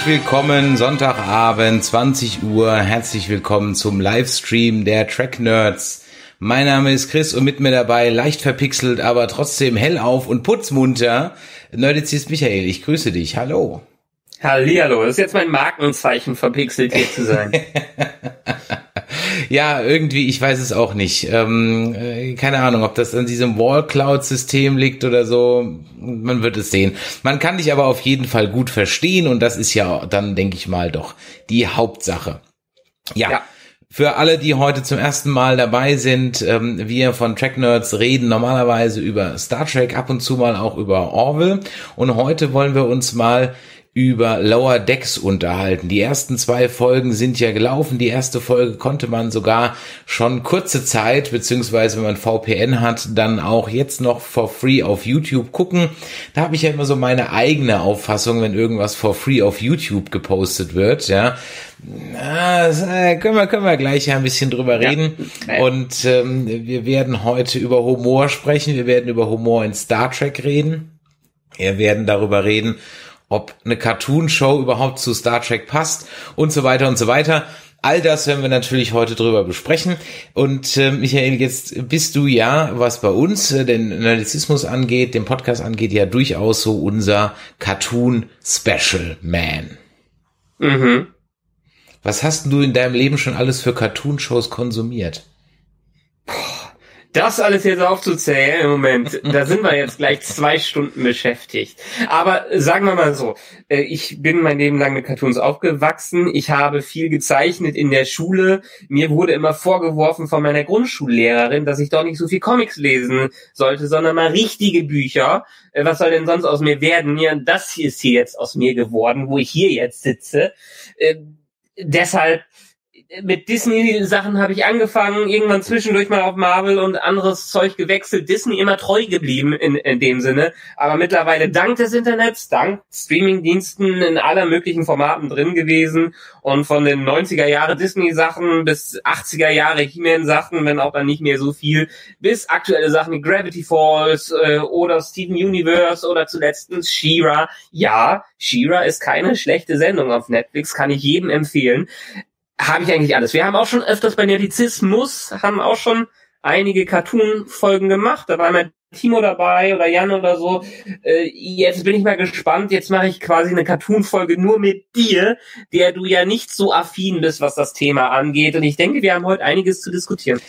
Herzlich willkommen, Sonntagabend, 20 Uhr. Herzlich willkommen zum Livestream der Track Nerds. Mein Name ist Chris und mit mir dabei, leicht verpixelt, aber trotzdem hellauf und putzmunter, Nerdizist Michael. Ich grüße dich. Hallo. Hallihallo, das ist jetzt mein Markenzeichen, verpixelt hier zu sein. ja, irgendwie, ich weiß es auch nicht. Ähm, äh, keine Ahnung, ob das an diesem Wall-Cloud-System liegt oder so. Man wird es sehen. Man kann dich aber auf jeden Fall gut verstehen und das ist ja dann, denke ich mal, doch die Hauptsache. ja. ja. Für alle, die heute zum ersten Mal dabei sind, ähm, wir von Track Nerds reden normalerweise über Star Trek, ab und zu mal auch über Orville. Und heute wollen wir uns mal über Lower Decks unterhalten. Die ersten zwei Folgen sind ja gelaufen. Die erste Folge konnte man sogar schon kurze Zeit, beziehungsweise wenn man VPN hat, dann auch jetzt noch for free auf YouTube gucken. Da habe ich ja immer so meine eigene Auffassung, wenn irgendwas for free auf YouTube gepostet wird, ja. Das, äh, können wir können wir gleich ein bisschen drüber reden ja. und ähm, wir werden heute über Humor sprechen. Wir werden über Humor in Star Trek reden. Wir werden darüber reden, ob eine Cartoon-Show überhaupt zu Star Trek passt und so weiter und so weiter. All das werden wir natürlich heute drüber besprechen. Und äh, Michael, jetzt bist du ja, was bei uns äh, den Nerdizismus angeht, den Podcast angeht, ja durchaus so unser Cartoon Special Man. Mhm. Was hast du in deinem Leben schon alles für Cartoon-Shows konsumiert? Das alles jetzt aufzuzählen im Moment, da sind wir jetzt gleich zwei Stunden beschäftigt. Aber sagen wir mal so, äh, ich bin mein Leben lang mit Cartoons aufgewachsen. Ich habe viel gezeichnet in der Schule. Mir wurde immer vorgeworfen von meiner Grundschullehrerin, dass ich doch nicht so viel Comics lesen sollte, sondern mal richtige Bücher. Äh, was soll denn sonst aus mir werden? Ja, das hier ist hier jetzt aus mir geworden, wo ich hier jetzt sitze. Äh, deshalb mit Disney-Sachen habe ich angefangen, irgendwann zwischendurch mal auf Marvel und anderes Zeug gewechselt. Disney immer treu geblieben in, in dem Sinne. Aber mittlerweile dank des Internets, dank Streaming-Diensten in aller möglichen Formaten drin gewesen. Und von den 90er Jahre Disney-Sachen bis 80er Jahre He-Man-Sachen, wenn auch dann nicht mehr so viel, bis aktuelle Sachen wie Gravity Falls äh, oder Steven Universe oder zuletzt She-Ra. Ja, She-Ra ist keine schlechte Sendung auf Netflix, kann ich jedem empfehlen habe ich eigentlich alles. Wir haben auch schon öfters bei Nerdizismus, haben auch schon einige Cartoon-Folgen gemacht. Da war immer Timo dabei oder Jan oder so. Äh, jetzt bin ich mal gespannt. Jetzt mache ich quasi eine Cartoon-Folge nur mit dir, der du ja nicht so affin bist, was das Thema angeht. Und ich denke, wir haben heute einiges zu diskutieren.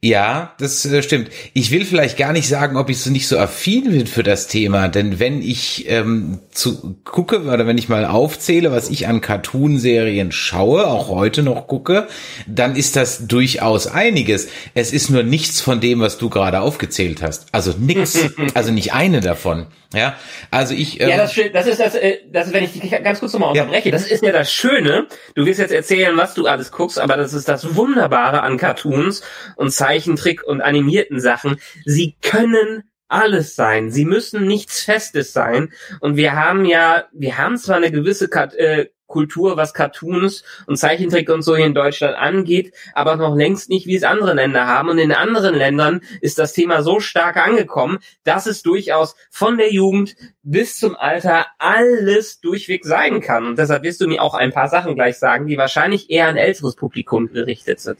Ja, das stimmt. Ich will vielleicht gar nicht sagen, ob ich so nicht so affin bin für das Thema, denn wenn ich ähm, zu gucke oder wenn ich mal aufzähle, was ich an Cartoon-Serien schaue, auch heute noch gucke, dann ist das durchaus einiges. Es ist nur nichts von dem, was du gerade aufgezählt hast. Also nix, also nicht eine davon. Ja, also ich. Ähm, ja, das, das ist das, äh, das, wenn ich dich ganz kurz nochmal unterbreche, ja. das ist ja das Schöne. Du wirst jetzt erzählen, was du alles guckst, aber das ist das Wunderbare an Cartoons und Zeichentrick und animierten Sachen. Sie können alles sein. Sie müssen nichts Festes sein. Und wir haben ja, wir haben zwar eine gewisse äh, Kultur, was Cartoons und Zeichentrick und so hier in Deutschland angeht, aber noch längst nicht, wie es andere Länder haben. Und in anderen Ländern ist das Thema so stark angekommen, dass es durchaus von der Jugend bis zum Alter alles durchweg sein kann. Und deshalb wirst du mir auch ein paar Sachen gleich sagen, die wahrscheinlich eher an älteres Publikum gerichtet sind.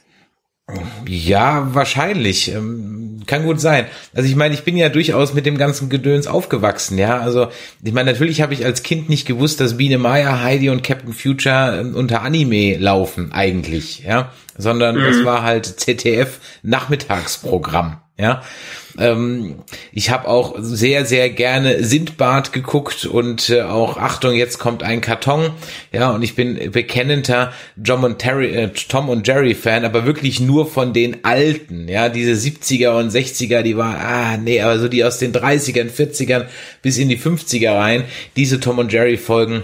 Ja, wahrscheinlich. Ähm, kann gut sein. Also ich meine, ich bin ja durchaus mit dem ganzen Gedöns aufgewachsen, ja. Also ich meine, natürlich habe ich als Kind nicht gewusst, dass Biene Maya, Heidi und Captain Future ähm, unter Anime laufen, eigentlich, ja. Sondern mhm. das war halt ZDF Nachmittagsprogramm, ja. Ähm, ich habe auch sehr, sehr gerne Sindbad geguckt und äh, auch, Achtung, jetzt kommt ein Karton. Ja, und ich bin bekennender John und Terry, äh, Tom und Jerry Fan, aber wirklich nur von den alten. Ja, diese 70er und 60er, die war, ah, nee, aber so die aus den 30ern, 40ern bis in die 50er rein, diese Tom und Jerry Folgen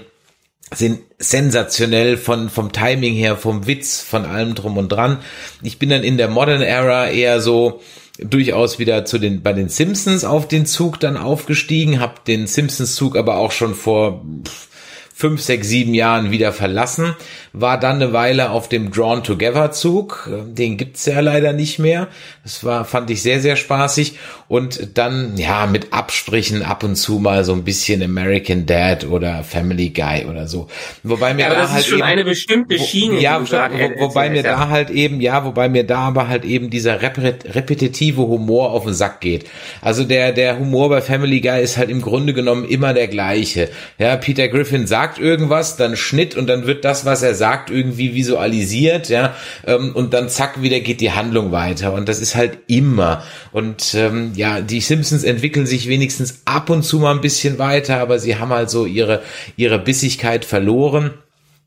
sind sensationell von vom Timing her, vom Witz, von allem drum und dran. Ich bin dann in der Modern Era eher so durchaus wieder zu den bei den Simpsons auf den Zug dann aufgestiegen, habe den Simpsons Zug aber auch schon vor fünf, sechs, sieben Jahren wieder verlassen, war dann eine Weile auf dem Drawn Together Zug, den gibt's ja leider nicht mehr. Das war, fand ich sehr, sehr spaßig und dann, ja, mit Absprichen ab und zu mal so ein bisschen American Dad oder Family Guy oder so. Wobei mir Ja, aber da das halt ist schon eben, eine bestimmte Schiene. ja, die du gerade wo, wobei mir da halt eben, ja, wobei mir da aber halt eben dieser repet repetitive Humor auf den Sack geht. Also der, der Humor bei Family Guy ist halt im Grunde genommen immer der gleiche. Ja, Peter Griffin sagt irgendwas, dann Schnitt und dann wird das, was er sagt, irgendwie visualisiert, ja, ähm, und dann zack, wieder geht die Handlung weiter. Und das ist halt immer. Und ähm, ja, die Simpsons entwickeln sich wenigstens ab und zu mal ein bisschen weiter, aber sie haben halt so ihre, ihre Bissigkeit verloren.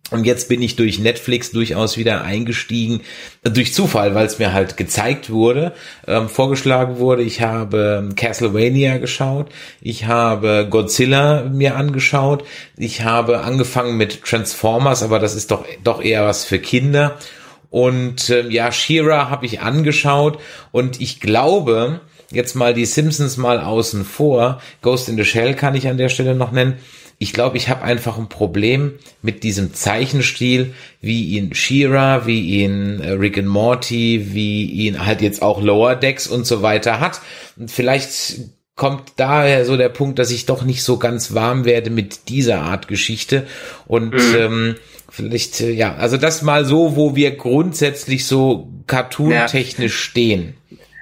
Und jetzt bin ich durch Netflix durchaus wieder eingestiegen, durch Zufall, weil es mir halt gezeigt wurde, ähm, vorgeschlagen wurde. Ich habe Castlevania geschaut, ich habe Godzilla mir angeschaut, ich habe angefangen mit Transformers, aber das ist doch doch eher was für Kinder. Und ähm, ja, She-Ra habe ich angeschaut und ich glaube, jetzt mal die Simpsons mal außen vor, Ghost in the Shell kann ich an der Stelle noch nennen. Ich glaube, ich habe einfach ein Problem mit diesem Zeichenstil, wie ihn She-Ra, wie ihn äh, Rick and Morty, wie ihn halt jetzt auch Lower Decks und so weiter hat. Und vielleicht kommt daher so der Punkt, dass ich doch nicht so ganz warm werde mit dieser Art Geschichte und ähm, vielleicht äh, ja, also das mal so, wo wir grundsätzlich so cartoon-technisch stehen.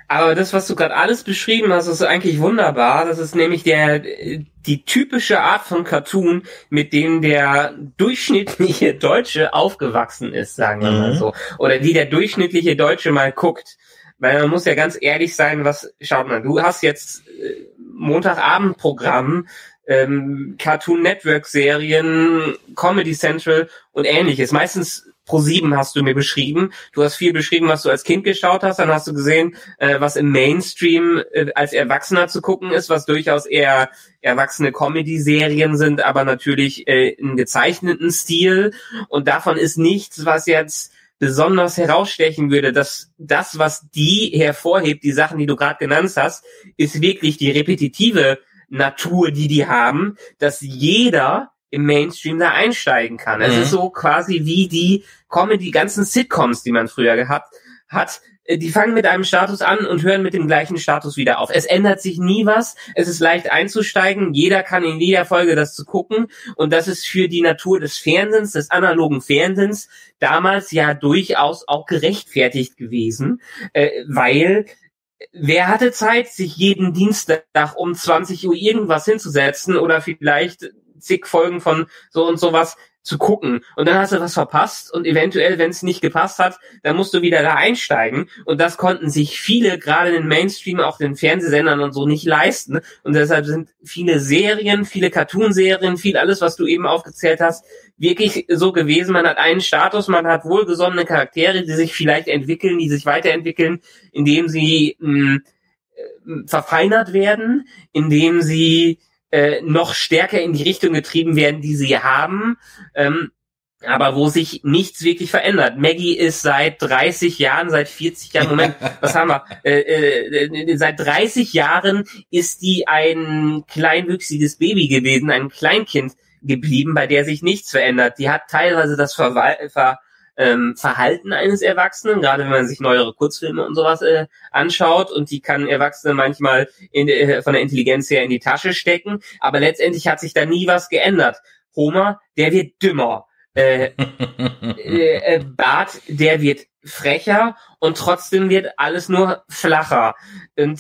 Aber das, was du gerade alles beschrieben hast, ist eigentlich wunderbar. Das ist nämlich der die typische Art von Cartoon, mit dem der durchschnittliche Deutsche aufgewachsen ist, sagen wir mal Mhm. so. Oder die der durchschnittliche Deutsche mal guckt. Weil man muss ja ganz ehrlich sein, was, schaut mal, du hast jetzt äh, Montagabendprogramm, ähm, Cartoon Network Serien, Comedy Central und ähnliches. Meistens pro sieben hast du mir beschrieben. Du hast viel beschrieben, was du als Kind geschaut hast. Dann hast du gesehen, äh, was im Mainstream äh, als Erwachsener zu gucken ist, was durchaus eher erwachsene Comedy-Serien sind, aber natürlich äh, in gezeichneten Stil. Und davon ist nichts, was jetzt besonders herausstechen würde, dass das, was die hervorhebt, die Sachen, die du gerade genannt hast, ist wirklich die repetitive Natur, die die haben, dass jeder im Mainstream da einsteigen kann. Es Mhm. ist so quasi wie die Comedy, ganzen Sitcoms, die man früher gehabt hat. Äh, Die fangen mit einem Status an und hören mit dem gleichen Status wieder auf. Es ändert sich nie was. Es ist leicht einzusteigen. Jeder kann in jeder Folge das zu gucken. Und das ist für die Natur des Fernsehens, des analogen Fernsehens, damals ja durchaus auch gerechtfertigt gewesen, äh, weil wer hatte Zeit, sich jeden Dienstag um 20 Uhr irgendwas hinzusetzen oder vielleicht zig Folgen von so und sowas zu gucken. Und dann hast du was verpasst und eventuell, wenn es nicht gepasst hat, dann musst du wieder da einsteigen. Und das konnten sich viele, gerade in den Mainstream, auch den Fernsehsendern und so nicht leisten. Und deshalb sind viele Serien, viele Cartoonserien, viel alles, was du eben aufgezählt hast, wirklich so gewesen. Man hat einen Status, man hat wohlgesonnene Charaktere, die sich vielleicht entwickeln, die sich weiterentwickeln, indem sie mh, äh, verfeinert werden, indem sie äh, noch stärker in die Richtung getrieben werden, die sie haben, ähm, aber wo sich nichts wirklich verändert. Maggie ist seit 30 Jahren, seit 40 Jahren, Moment, was haben wir? Äh, äh, seit 30 Jahren ist die ein kleinwüchsiges Baby gewesen, ein Kleinkind geblieben, bei der sich nichts verändert. Die hat teilweise das Verwal Ver ähm, Verhalten eines Erwachsenen, gerade wenn man sich neuere Kurzfilme und sowas äh, anschaut und die kann Erwachsene manchmal in, äh, von der Intelligenz her in die Tasche stecken, aber letztendlich hat sich da nie was geändert. Homer, der wird dümmer. Äh, äh, äh, Bart, der wird frecher und trotzdem wird alles nur flacher. Und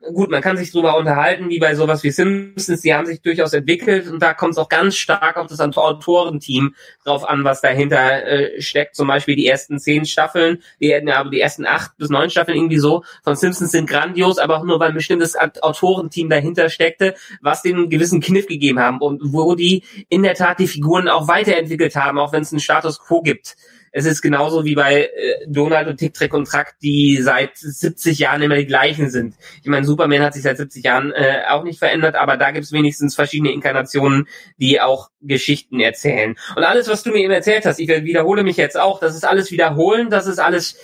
gut, man kann sich drüber unterhalten, wie bei sowas wie Simpsons, die haben sich durchaus entwickelt und da kommt es auch ganz stark auf das Autorenteam drauf an, was dahinter äh, steckt. Zum Beispiel die ersten zehn Staffeln, die, ja, aber die ersten acht bis neun Staffeln irgendwie so von Simpsons sind grandios, aber auch nur, weil ein bestimmtes Autorenteam dahinter steckte, was den einen gewissen Kniff gegeben haben und wo die in der Tat die Figuren auch weiterentwickelt haben, auch wenn es einen Status quo gibt. Es ist genauso wie bei äh, Donald und Tick, Trick und Track, die seit 70 Jahren immer die gleichen sind. Ich meine, Superman hat sich seit 70 Jahren äh, auch nicht verändert, aber da gibt es wenigstens verschiedene Inkarnationen, die auch Geschichten erzählen. Und alles, was du mir eben erzählt hast, ich wiederhole mich jetzt auch, das ist alles wiederholen, das ist alles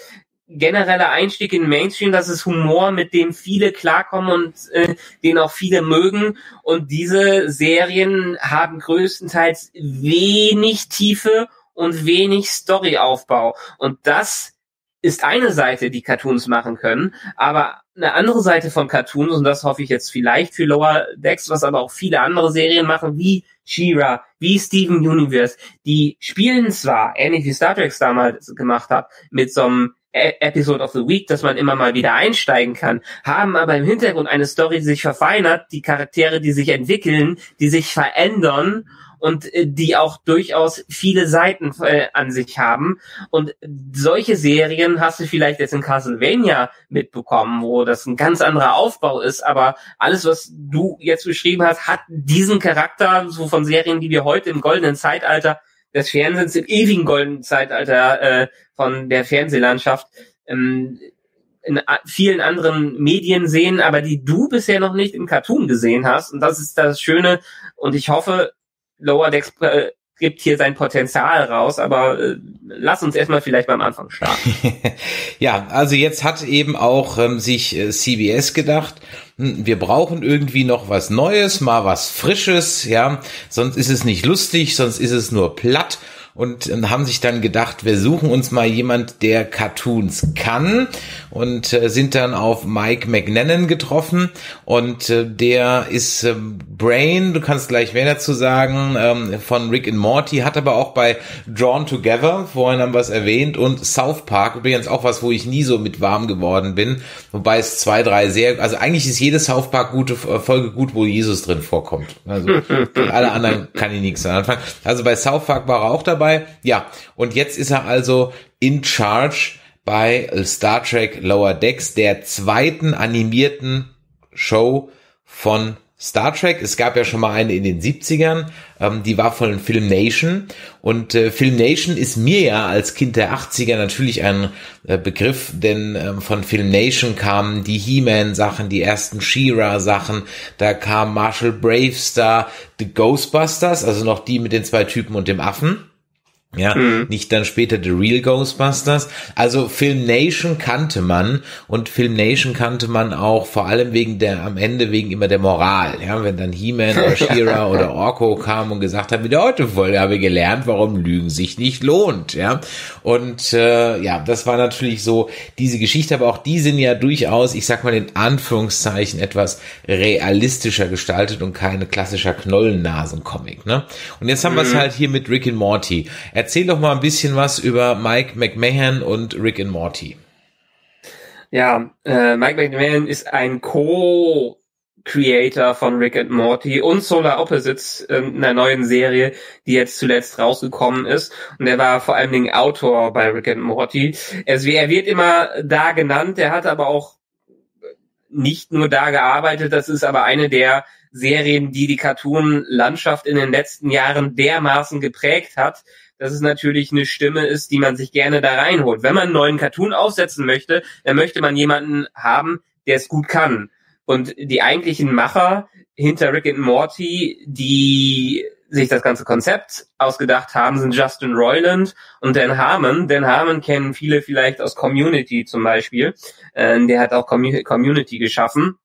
genereller Einstieg in Mainstream, das ist Humor, mit dem viele klarkommen und äh, den auch viele mögen. Und diese Serien haben größtenteils wenig Tiefe und wenig Storyaufbau. Und das ist eine Seite, die Cartoons machen können, aber eine andere Seite von Cartoons, und das hoffe ich jetzt vielleicht für Lower Decks, was aber auch viele andere Serien machen, wie She-Ra, wie Steven Universe, die spielen zwar, ähnlich wie Star Trek damals gemacht hat, mit so einem E-, Episode of the Week, dass man immer mal wieder einsteigen kann, haben aber im Hintergrund eine Story, die sich verfeinert, die Charaktere, die sich entwickeln, die sich verändern und äh, die auch durchaus viele Seiten äh, an sich haben. Und solche Serien hast du vielleicht jetzt in Castlevania mitbekommen, wo das ein ganz anderer Aufbau ist, aber alles, was du jetzt beschrieben hast, hat diesen Charakter so von Serien, die wir heute im goldenen Zeitalter des Fernsehens im ewigen goldenen Zeitalter äh, von der Fernsehlandschaft ähm, in vielen anderen Medien sehen, aber die du bisher noch nicht im Cartoon gesehen hast. Und das ist das Schöne. Und ich hoffe, Lower Decks äh, gibt hier sein Potenzial raus, aber äh, lass uns erstmal vielleicht beim Anfang starten. ja, also jetzt hat eben auch ähm, sich äh, CBS gedacht, hm, wir brauchen irgendwie noch was Neues, mal was Frisches, ja, sonst ist es nicht lustig, sonst ist es nur platt und äh, haben sich dann gedacht, wir suchen uns mal jemand, der Cartoons kann und äh, sind dann auf Mike McNennan getroffen und äh, der ist äh, Brain, du kannst gleich mehr dazu sagen, ähm, von Rick and Morty, hat aber auch bei Drawn Together, vorhin haben wir es erwähnt, und South Park, übrigens auch was, wo ich nie so mit warm geworden bin, wobei es zwei, drei sehr, also eigentlich ist jede South Park gute äh, Folge gut, wo Jesus drin vorkommt. Also alle anderen kann ich nichts anfangen. Also bei South Park war er auch dabei dabei. Ja, und jetzt ist er also in charge bei Star Trek Lower Decks, der zweiten animierten Show von Star Trek. Es gab ja schon mal eine in den 70ern, ähm, die war von Film Nation. Und äh, Film Nation ist mir ja als Kind der 80er natürlich ein äh, Begriff, denn ähm, von Film Nation kamen die He-Man-Sachen, die ersten She-Ra-Sachen, da kam Marshall Bravestar, The Ghostbusters, also noch die mit den zwei Typen und dem Affen. Ja, mhm. nicht dann später The Real Ghostbusters. Also Film Nation kannte man und Film Nation kannte man auch vor allem wegen der, am Ende wegen immer der Moral. Ja, wenn dann He-Man oder She-Ra oder Orko kam und gesagt hat, wieder heute voll habe ich gelernt, warum Lügen sich nicht lohnt. Ja, und äh, ja, das war natürlich so diese Geschichte, aber auch die sind ja durchaus, ich sag mal in Anführungszeichen, etwas realistischer gestaltet und keine klassischer Knollennasen-Comic. Ne? Und jetzt haben mhm. wir es halt hier mit Rick and Morty. Er Erzähl doch mal ein bisschen was über Mike McMahon und Rick and Morty. Ja, äh, Mike McMahon ist ein Co- Creator von Rick and Morty und Solar Opposites in einer neuen Serie, die jetzt zuletzt rausgekommen ist. Und er war vor allen Dingen Autor bei Rick and Morty. Also er wird immer da genannt, er hat aber auch nicht nur da gearbeitet, das ist aber eine der Serien, die die Cartoon-Landschaft in den letzten Jahren dermaßen geprägt hat, dass es natürlich eine Stimme ist, die man sich gerne da reinholt. Wenn man einen neuen Cartoon aufsetzen möchte, dann möchte man jemanden haben, der es gut kann. Und die eigentlichen Macher hinter Rick and Morty, die sich das ganze Konzept ausgedacht haben, sind Justin Roiland und Dan Harmon. Dan Harmon kennen viele vielleicht aus Community zum Beispiel. Äh, der hat auch Community geschaffen.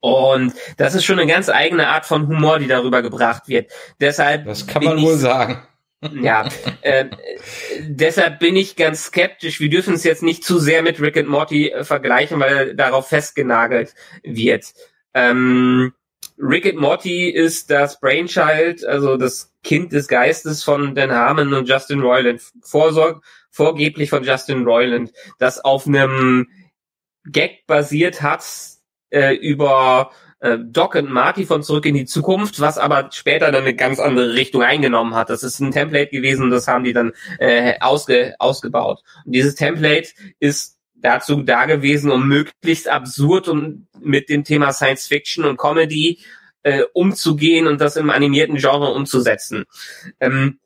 Und das ist schon eine ganz eigene Art von Humor, die darüber gebracht wird. Deshalb. Das kann man wohl sagen. Ja, äh, deshalb bin ich ganz skeptisch. Wir dürfen es jetzt nicht zu sehr mit Rick and Morty äh, vergleichen, weil er darauf festgenagelt wird. Ähm, Rick and Morty ist das Brainchild, also das Kind des Geistes von Dan Harmon und Justin Roiland, Vorsorg, vorgeblich von Justin Roiland, das auf einem Gag basiert hat äh, über äh, Doc und Marty von Zurück in die Zukunft, was aber später dann eine ganz andere Richtung eingenommen hat. Das ist ein Template gewesen, das haben die dann äh, ausge, ausgebaut. Und dieses Template ist dazu da gewesen, um möglichst absurd und mit dem Thema Science Fiction und Comedy äh, umzugehen und das im animierten Genre umzusetzen. Ähm,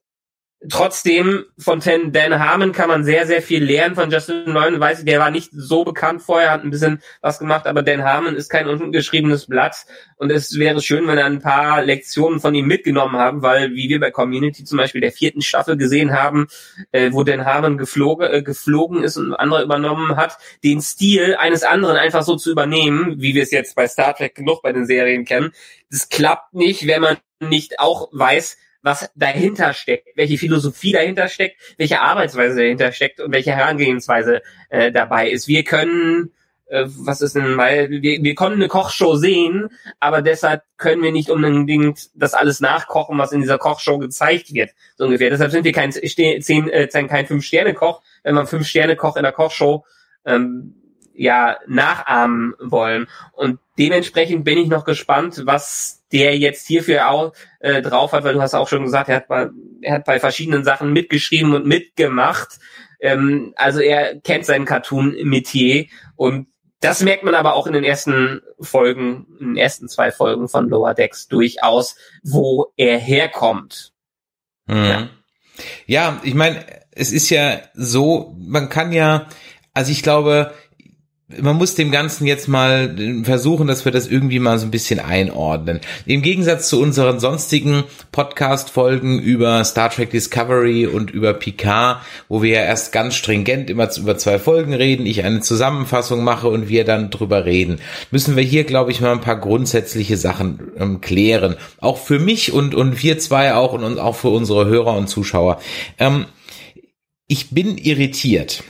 trotzdem von Dan Harmon kann man sehr, sehr viel lernen. Von Justin Nolan weiß ich, der war nicht so bekannt vorher, hat ein bisschen was gemacht, aber Dan Harmon ist kein ungeschriebenes Blatt. Und es wäre schön, wenn er ein paar Lektionen von ihm mitgenommen haben, weil, wie wir bei Community zum Beispiel der vierten Staffel gesehen haben, äh, wo Dan Harmon geflogen, äh, geflogen ist und andere übernommen hat, den Stil eines anderen einfach so zu übernehmen, wie wir es jetzt bei Star Trek genug bei den Serien kennen, das klappt nicht, wenn man nicht auch weiß, was dahinter steckt, welche Philosophie dahinter steckt, welche Arbeitsweise dahinter steckt und welche Herangehensweise äh, dabei ist. Wir können, äh, was ist denn mal, wir, wir können eine Kochshow sehen, aber deshalb können wir nicht unbedingt das alles nachkochen, was in dieser Kochshow gezeigt wird, so ungefähr. Deshalb sind wir kein zehn, äh, kein Fünf-Sterne-Koch, wenn man Fünf-Sterne-Koch in der Kochshow ähm, ja nachahmen wollen. Und dementsprechend bin ich noch gespannt, was der jetzt hierfür auch äh, drauf hat, weil du hast auch schon gesagt, er hat, bei, er hat bei verschiedenen Sachen mitgeschrieben und mitgemacht. Ähm, also er kennt seinen Cartoon-Metier und das merkt man aber auch in den ersten Folgen, in den ersten zwei Folgen von Lower Decks durchaus, wo er herkommt. Mhm. Ja. ja, ich meine, es ist ja so, man kann ja, also ich glaube, man muss dem Ganzen jetzt mal versuchen, dass wir das irgendwie mal so ein bisschen einordnen. Im Gegensatz zu unseren sonstigen Podcast-Folgen über Star Trek Discovery und über Picard, wo wir ja erst ganz stringent immer über zwei Folgen reden, ich eine Zusammenfassung mache und wir dann drüber reden, müssen wir hier, glaube ich, mal ein paar grundsätzliche Sachen ähm, klären. Auch für mich und, und wir zwei auch und, und auch für unsere Hörer und Zuschauer. Ähm, ich bin irritiert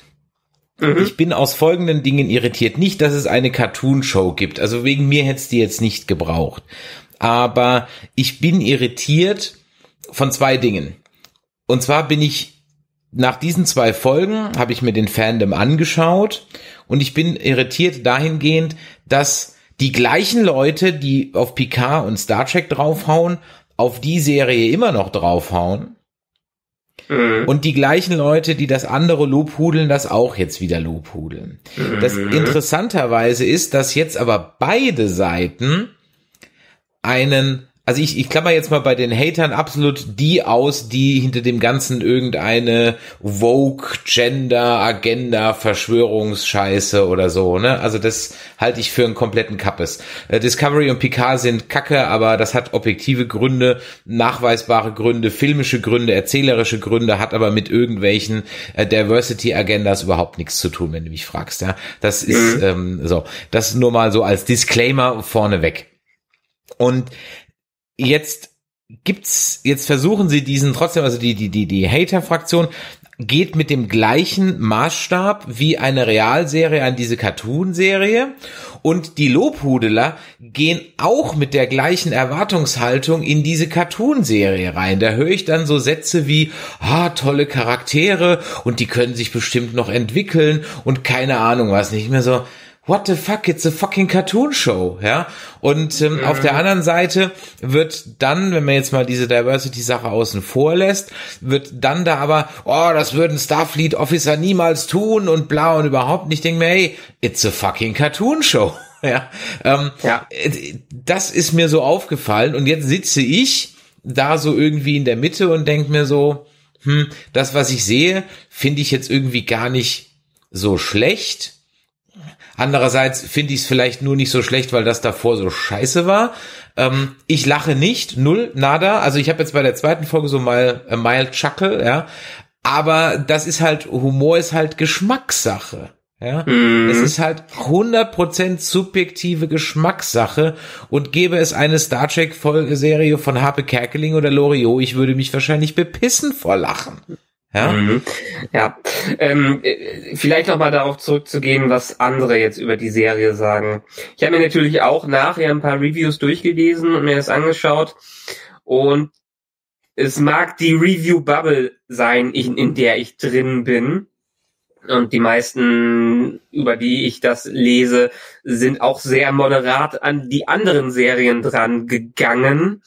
Mhm. Ich bin aus folgenden Dingen irritiert. Nicht, dass es eine Cartoon-Show gibt. Also wegen mir hätte es die jetzt nicht gebraucht. Aber ich bin irritiert von zwei Dingen. Und zwar bin ich nach diesen zwei Folgen habe ich mir den Fandom angeschaut und ich bin irritiert dahingehend, dass die gleichen Leute, die auf Picard und Star Trek draufhauen, auf die Serie immer noch draufhauen Mhm. Und die gleichen Leute, die das andere lobhudeln, das auch jetzt wieder lobhudeln. Mhm. Das interessanterweise ist, dass jetzt aber beide Seiten einen also ich, ich klammer jetzt mal bei den Hatern absolut die aus, die hinter dem Ganzen irgendeine Vogue, Gender, Agenda, Verschwörungsscheiße oder so, ne? Also das halte ich für einen kompletten Kappes. Äh, Discovery und Picard sind kacke, aber das hat objektive Gründe, nachweisbare Gründe, filmische Gründe, erzählerische Gründe, hat aber mit irgendwelchen äh, Diversity-Agendas überhaupt nichts zu tun, wenn du mich fragst, ja? Das ist mhm. ähm, so. Das nur mal so als Disclaimer vorneweg. Und jetzt gibt's, jetzt versuchen sie diesen trotzdem, also die, die, die, die Hater-Fraktion geht mit dem gleichen Maßstab wie eine Realserie an diese Cartoon-Serie und die Lobhudeler gehen auch mit der gleichen Erwartungshaltung in diese Cartoon-Serie rein. Da höre ich dann so Sätze wie, ah, tolle Charaktere und die können sich bestimmt noch entwickeln und keine Ahnung was, nicht mehr so, what the fuck, it's a fucking Cartoon Show, ja. Und ähm, mhm. auf der anderen Seite wird dann, wenn man jetzt mal diese Diversity-Sache außen vor lässt, wird dann da aber, oh, das würden Starfleet Officer niemals tun und bla und überhaupt nicht. Ich denke mir, hey, it's a fucking Cartoon Show. ja, ähm, ja. Das ist mir so aufgefallen und jetzt sitze ich da so irgendwie in der Mitte und denke mir so, hm, das, was ich sehe, finde ich jetzt irgendwie gar nicht so schlecht Andererseits finde ich es vielleicht nur nicht so schlecht, weil das davor so scheiße war. Ähm, ich lache nicht, null, nada. Also ich habe jetzt bei der zweiten Folge so mal äh, mild chuckle, ja. Aber das ist halt, Humor ist halt Geschmackssache. Ja, mm. es ist halt 100% subjektive Geschmackssache und gäbe es eine Star Trek Folgeserie von Harpe Kerkeling oder Loriot, ich würde mich wahrscheinlich bepissen vor Lachen. Ja, mhm. ja. Ähm, äh, vielleicht noch mal darauf zurückzugehen, was andere jetzt über die Serie sagen. Ich habe mir natürlich auch nachher ein paar Reviews durchgelesen und mir das angeschaut und es mag die Review Bubble sein, in, in der ich drin bin. Und die meisten, über die ich das lese, sind auch sehr moderat an die anderen Serien dran gegangen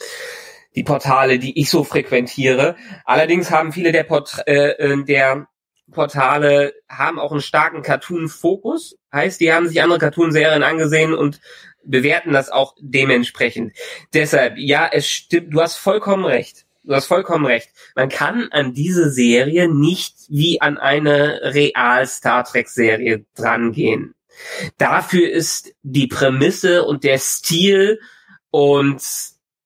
die Portale, die ich so frequentiere. Allerdings haben viele der, Port äh, äh, der Portale haben auch einen starken Cartoon-Fokus. Heißt, die haben sich andere Cartoon-Serien angesehen und bewerten das auch dementsprechend. Deshalb, ja, es stimmt, du hast vollkommen recht. du hast vollkommen recht. Man kann an diese Serie nicht wie an eine real Star Trek Serie drangehen. Dafür ist die Prämisse und der Stil und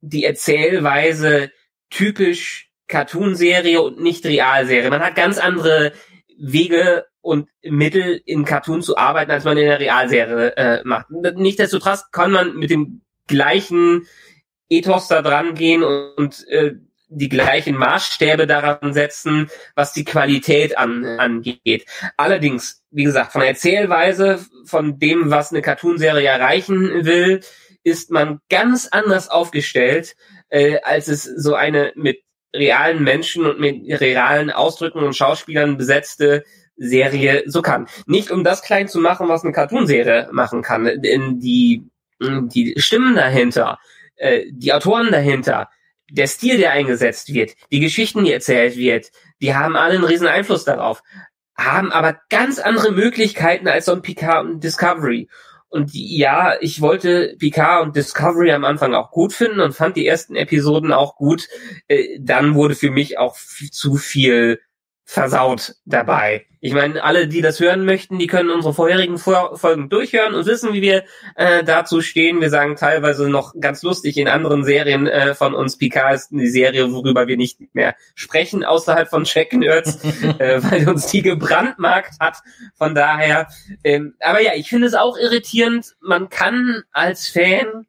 die Erzählweise typisch Cartoonserie und nicht Realserie. Man hat ganz andere Wege und Mittel in Cartoon zu arbeiten, als man in der Realserie äh, macht. Nichtsdestotrotz kann man mit dem gleichen Ethos da dran gehen und, und äh, die gleichen Maßstäbe daran setzen, was die Qualität an, angeht. Allerdings, wie gesagt, von der Erzählweise, von dem, was eine Cartoonserie erreichen will, ist man ganz anders aufgestellt, äh, als es so eine mit realen Menschen und mit realen Ausdrücken und Schauspielern besetzte Serie so kann. Nicht um das klein zu machen, was eine Cartoonserie machen kann. Denn die, die Stimmen dahinter, äh, die Autoren dahinter, der Stil, der eingesetzt wird, die Geschichten, die erzählt wird, die haben alle einen riesen Einfluss darauf, haben aber ganz andere Möglichkeiten als so ein Picard und Discovery. Und ja, ich wollte Picard und Discovery am Anfang auch gut finden und fand die ersten Episoden auch gut. Äh, dann wurde für mich auch zu viel versaut dabei. Ich meine, alle, die das hören möchten, die können unsere vorherigen Folgen durchhören und wissen, wie wir äh, dazu stehen. Wir sagen teilweise noch ganz lustig in anderen Serien äh, von uns, Picard ist eine Serie, worüber wir nicht mehr sprechen, außerhalb von Check Nerds, äh, weil uns die gebrandmarkt hat. Von daher, ähm, aber ja, ich finde es auch irritierend. Man kann als Fan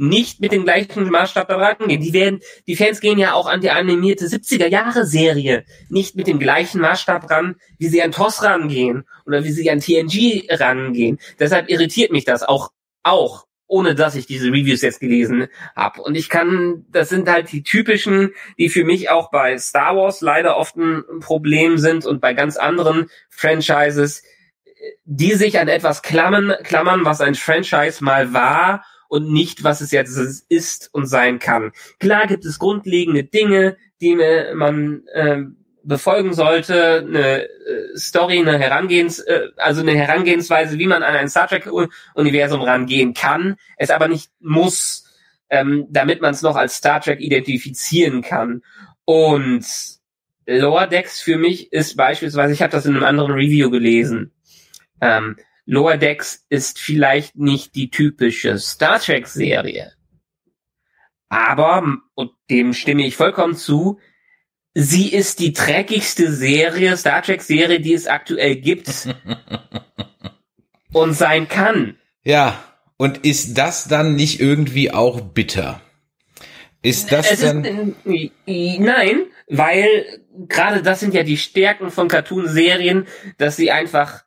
nicht mit dem gleichen Maßstab da rangehen. Die werden, die Fans gehen ja auch an die animierte 70er Jahre Serie nicht mit dem gleichen Maßstab ran, wie sie an TOS rangehen oder wie sie an TNG rangehen. Deshalb irritiert mich das auch, auch, ohne dass ich diese Reviews jetzt gelesen habe. Und ich kann, das sind halt die typischen, die für mich auch bei Star Wars leider oft ein Problem sind und bei ganz anderen Franchises, die sich an etwas klammern, klammern, was ein Franchise mal war und nicht, was es jetzt ist und sein kann. Klar gibt es grundlegende Dinge, die man äh, befolgen sollte, eine äh, Story, eine Herangehens, äh, also eine Herangehensweise, wie man an ein Star Trek Universum rangehen kann, es aber nicht muss, ähm, damit man es noch als Star Trek identifizieren kann. Und Lower Decks für mich ist beispielsweise, ich habe das in einem anderen Review gelesen, ähm, Lower Decks ist vielleicht nicht die typische Star Trek Serie. Aber, und dem stimme ich vollkommen zu, sie ist die dreckigste Serie, Star Trek Serie, die es aktuell gibt und sein kann. Ja, und ist das dann nicht irgendwie auch bitter? Ist das es dann? Ist, nein, weil gerade das sind ja die Stärken von Cartoon-Serien, dass sie einfach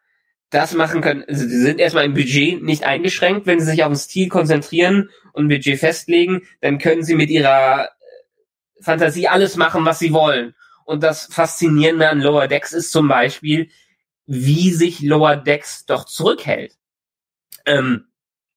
das machen können. Also sie sind erstmal im Budget nicht eingeschränkt. Wenn sie sich auf den Stil konzentrieren und Budget festlegen, dann können sie mit ihrer äh, Fantasie alles machen, was sie wollen. Und das Faszinierende an Lower Decks ist zum Beispiel, wie sich Lower Decks doch zurückhält. Ähm,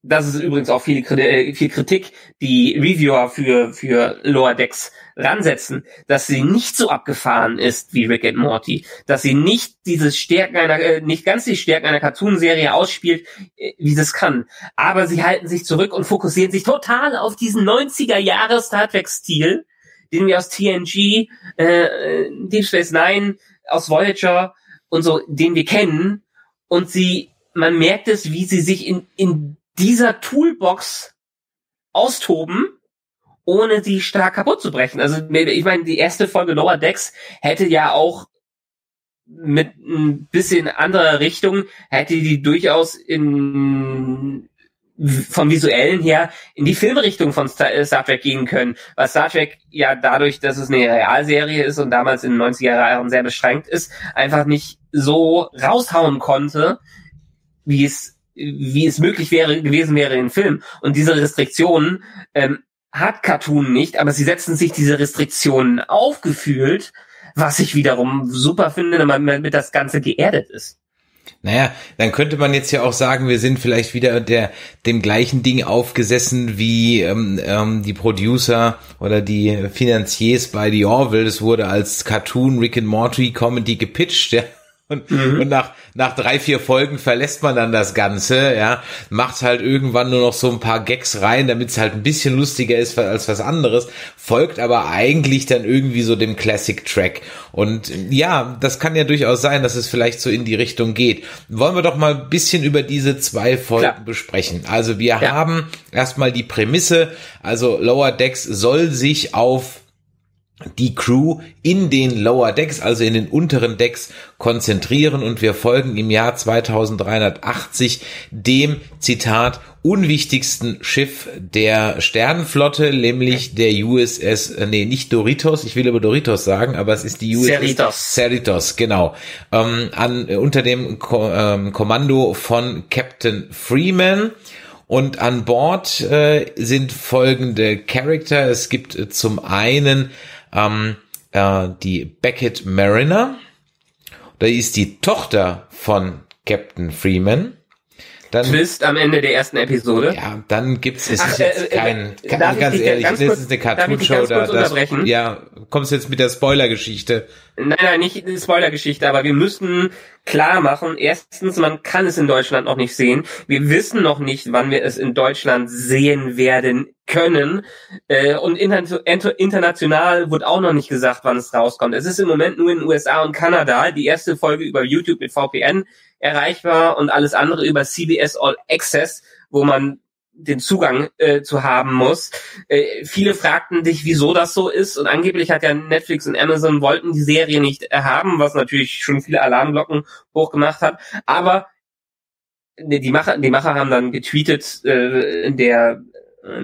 das ist übrigens auch viel, äh, viel Kritik, die Reviewer für, für Lower Decks ransetzen, dass sie nicht so abgefahren ist wie Rick and Morty, dass sie nicht diese Stärken einer, äh, nicht ganz die Stärken einer Cartoonserie ausspielt, äh, wie sie es kann. Aber sie halten sich zurück und fokussieren sich total auf diesen 90er Jahre Star Trek Stil, den wir aus TNG, äh, Deep Space Nine, aus Voyager und so, den wir kennen. Und sie, man merkt es, wie sie sich in, in dieser Toolbox austoben, ohne sie stark kaputt zu brechen. Also ich meine, die erste Folge Lower Decks hätte ja auch mit ein bisschen anderer Richtung, hätte die durchaus in vom visuellen her in die Filmrichtung von Star, äh, Trek gehen können. Weil Star Trek ja dadurch, dass es eine Realserie ist und damals in den 90er Jahren sehr beschränkt ist, einfach nicht so raushauen konnte, wie es wie es möglich wäre gewesen wäre in Film. Und diese Restriktionen ähm, hat Cartoon nicht, aber sie setzen sich diese Restriktionen aufgefühlt, was ich wiederum super finde, wenn man mit das Ganze geerdet ist. Naja, dann könnte man jetzt ja auch sagen, wir sind vielleicht wieder der dem gleichen Ding aufgesessen wie ähm, ähm, die Producer oder die Finanziers bei The Orville. Das wurde als Cartoon Rick and Morty Comedy gepitcht. Ja. Und, mhm. und nach, nach drei, vier Folgen verlässt man dann das Ganze, ja, macht halt irgendwann nur noch so ein paar Gags rein, damit es halt ein bisschen lustiger ist als was anderes, folgt aber eigentlich dann irgendwie so dem Classic-Track. Und ja, das kann ja durchaus sein, dass es vielleicht so in die Richtung geht. Wollen wir doch mal ein bisschen über diese zwei Folgen Klar. besprechen. Also wir ja. haben erstmal die Prämisse, also Lower Decks soll sich auf die Crew in den Lower Decks, also in den unteren Decks konzentrieren und wir folgen im Jahr 2380 dem Zitat unwichtigsten Schiff der Sternenflotte, nämlich der USS, äh, nee, nicht Doritos, ich will über Doritos sagen, aber es ist die USS Cerritos, Cerritos genau, ähm, an, äh, unter dem Ko ähm, Kommando von Captain Freeman. Und an Bord äh, sind folgende Charakter. Es gibt äh, zum einen ähm, äh, die Beckett Mariner. Da ist die Tochter von Captain Freeman. Dann, Twist am Ende der ersten Episode. Ja, dann gibt's es ist jetzt äh, kein, äh, kein ganz ehrlich, ganz das ist eine Cartoon-Show da. Das, ja, kommst jetzt mit der Spoiler-Geschichte. Nein, nein, nicht die Spoiler-Geschichte, aber wir müssen klar machen. Erstens, man kann es in Deutschland noch nicht sehen. Wir wissen noch nicht, wann wir es in Deutschland sehen werden können. Äh, und international wird auch noch nicht gesagt, wann es rauskommt. Es ist im Moment nur in den USA und Kanada. Die erste Folge über YouTube mit VPN erreichbar und alles andere über CBS All Access, wo man den Zugang äh, zu haben muss. Äh, viele fragten dich, wieso das so ist und angeblich hat ja Netflix und Amazon wollten die Serie nicht haben, was natürlich schon viele Alarmglocken hochgemacht hat. Aber die Macher, die Macher haben dann getweetet, äh, der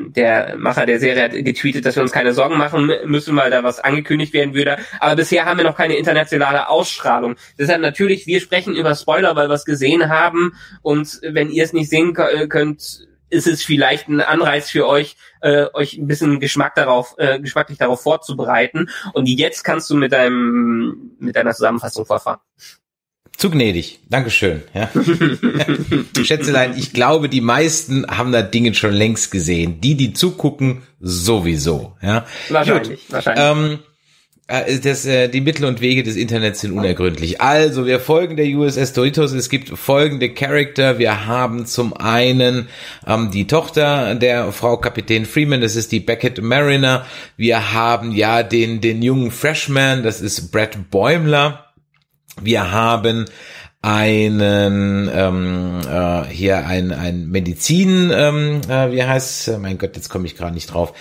der Macher der Serie hat getweetet, dass wir uns keine Sorgen machen müssen, weil da was angekündigt werden würde. Aber bisher haben wir noch keine internationale Ausstrahlung. Deshalb natürlich, wir sprechen über Spoiler, weil wir es gesehen haben. Und wenn ihr es nicht sehen könnt, ist es vielleicht ein Anreiz für euch, äh, euch ein bisschen Geschmack darauf, äh, geschmacklich darauf vorzubereiten. Und jetzt kannst du mit deinem, mit deiner Zusammenfassung vorfahren. Zu gnädig. Dankeschön. Ja. Schätzelein, ich glaube, die meisten haben da Dinge schon längst gesehen. Die, die zugucken, sowieso. Ja. Wahrscheinlich, Gut. wahrscheinlich. Ähm, äh, das, äh, die Mittel und Wege des Internets sind unergründlich. Also, wir folgen der USS Doritos. Es gibt folgende Charakter. Wir haben zum einen ähm, die Tochter der Frau Kapitän Freeman, das ist die Beckett Mariner. Wir haben ja den, den jungen Freshman, das ist Brett Bäumler. Wir haben einen ähm, äh, hier ein ein Medizin ähm, äh, wie heißt mein Gott jetzt komme ich gerade nicht drauf.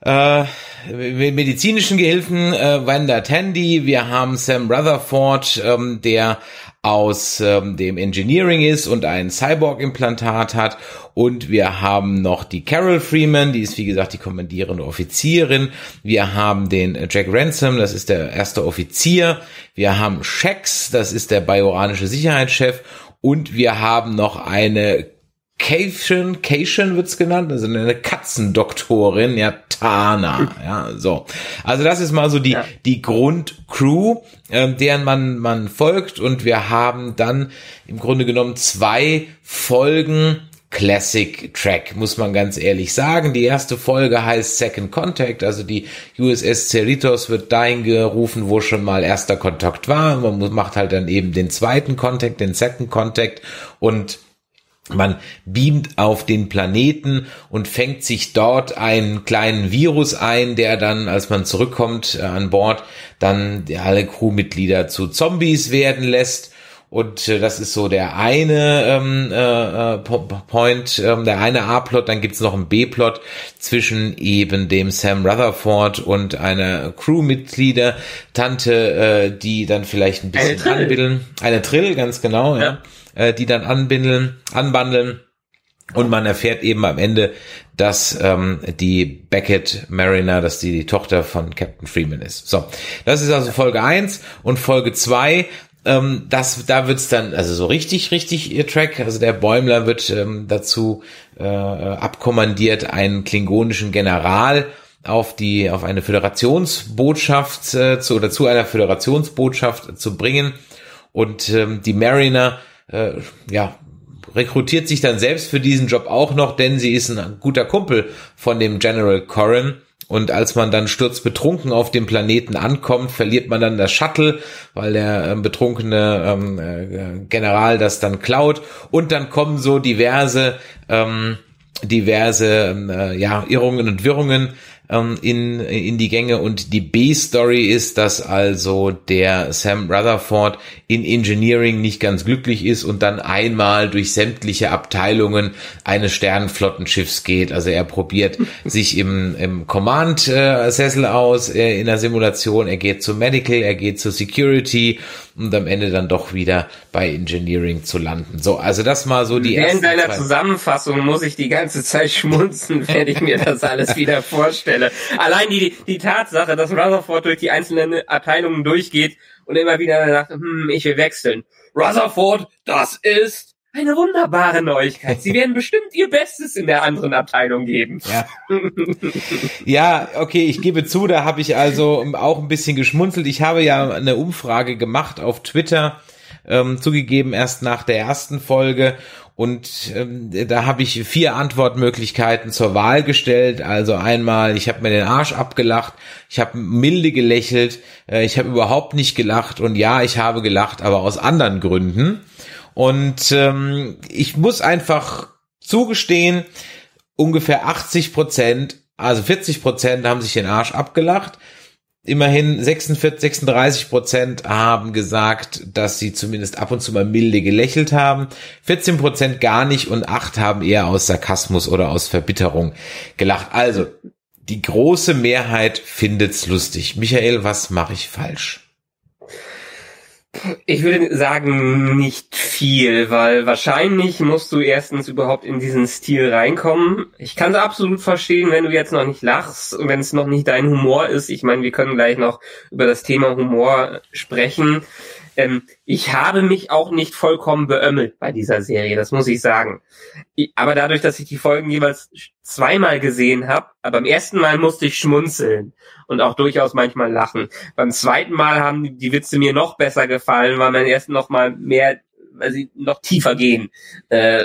Äh, medizinischen Gehilfen äh, Wanda Tandy wir haben Sam Rutherford ähm, der aus ähm, dem Engineering ist und ein Cyborg-Implantat hat. Und wir haben noch die Carol Freeman, die ist wie gesagt die kommandierende Offizierin. Wir haben den Jack Ransom, das ist der erste Offizier. Wir haben Shax, das ist der bajoranische Sicherheitschef. Und wir haben noch eine Cation, Cation wird's genannt, also eine Katzendoktorin, ja, Tana, ja, so. Also das ist mal so die, ja. die Grundcrew, äh, deren man, man folgt und wir haben dann im Grunde genommen zwei Folgen Classic Track, muss man ganz ehrlich sagen. Die erste Folge heißt Second Contact, also die USS Cerritos wird dahin gerufen, wo schon mal erster Kontakt war. Man macht halt dann eben den zweiten Contact, den Second Contact und man beamt auf den Planeten und fängt sich dort einen kleinen Virus ein, der dann, als man zurückkommt äh, an Bord, dann alle Crewmitglieder zu Zombies werden lässt. Und äh, das ist so der eine ähm, äh, äh Point, ähm, der eine A-Plot. Dann gibt's noch einen B-Plot zwischen eben dem Sam Rutherford und einer Crewmitglieder, Tante, äh, die dann vielleicht ein bisschen eine anbindeln. Eine Trill, ganz genau, ja. ja äh, die dann anbindeln, anbandeln. Und man erfährt eben am Ende, dass ähm, die Beckett Mariner, dass die die Tochter von Captain Freeman ist. So, das ist also Folge eins und Folge zwei ähm, das, da wird's dann, also so richtig, richtig ihr Track. Also der Bäumler wird ähm, dazu äh, abkommandiert, einen klingonischen General auf die, auf eine Föderationsbotschaft äh, zu, oder zu einer Föderationsbotschaft zu bringen. Und ähm, die Mariner äh, ja, rekrutiert sich dann selbst für diesen Job auch noch, denn sie ist ein guter Kumpel von dem General Corrin Und als man dann sturzbetrunken auf dem Planeten ankommt, verliert man dann das Shuttle, weil der ähm, betrunkene ähm, äh, General das dann klaut. Und dann kommen so diverse, ähm, diverse ähm, äh, ja, Irrungen und Wirrungen ähm, in, in die Gänge. Und die B-Story ist, dass also der Sam Rutherford in Engineering nicht ganz glücklich ist und dann einmal durch sämtliche Abteilungen eines Sternenflottenschiffs geht. Also er probiert sich im, im Command-Sessel aus äh, in der Simulation. Er geht zu Medical, er geht zu Security und am Ende dann doch wieder bei Engineering zu landen. So, also das mal so die Während deiner Zusammenfassung muss ich die ganze Zeit schmunzen, wenn ich mir das alles wieder vorstelle. Allein die, die Tatsache, dass Rutherford durch die einzelnen Abteilungen durchgeht und immer wieder sagt, hm, ich will wechseln. Rutherford, das ist eine wunderbare Neuigkeit. Sie werden bestimmt ihr Bestes in der anderen Abteilung geben. Ja, ja okay, ich gebe zu, da habe ich also auch ein bisschen geschmunzelt. Ich habe ja eine Umfrage gemacht auf Twitter, ähm, zugegeben erst nach der ersten Folge und ähm, da habe ich vier Antwortmöglichkeiten zur Wahl gestellt. Also einmal, ich habe mir den Arsch abgelacht, ich habe milde gelächelt, äh, ich habe überhaupt nicht gelacht und ja, ich habe gelacht, aber aus anderen Gründen. Und ähm, ich muss einfach zugestehen, ungefähr 80 Prozent, also 40 Prozent haben sich den Arsch abgelacht immerhin 46, 36 Prozent haben gesagt, dass sie zumindest ab und zu mal milde gelächelt haben. 14 Prozent gar nicht und 8 haben eher aus Sarkasmus oder aus Verbitterung gelacht. Also, die große Mehrheit findet's lustig. Michael, was mache ich falsch? Ich würde sagen, nicht viel, weil wahrscheinlich musst du erstens überhaupt in diesen Stil reinkommen. Ich kann es absolut verstehen, wenn du jetzt noch nicht lachst und wenn es noch nicht dein Humor ist. Ich meine, wir können gleich noch über das Thema Humor sprechen. Ähm, ich habe mich auch nicht vollkommen beömmelt bei dieser Serie, das muss ich sagen. aber dadurch, dass ich die Folgen jeweils zweimal gesehen habe, beim ersten Mal musste ich schmunzeln und auch durchaus manchmal lachen. Beim zweiten Mal haben die Witze mir noch besser gefallen, weil man erst noch mal mehr, weil sie noch tiefer gehen, äh,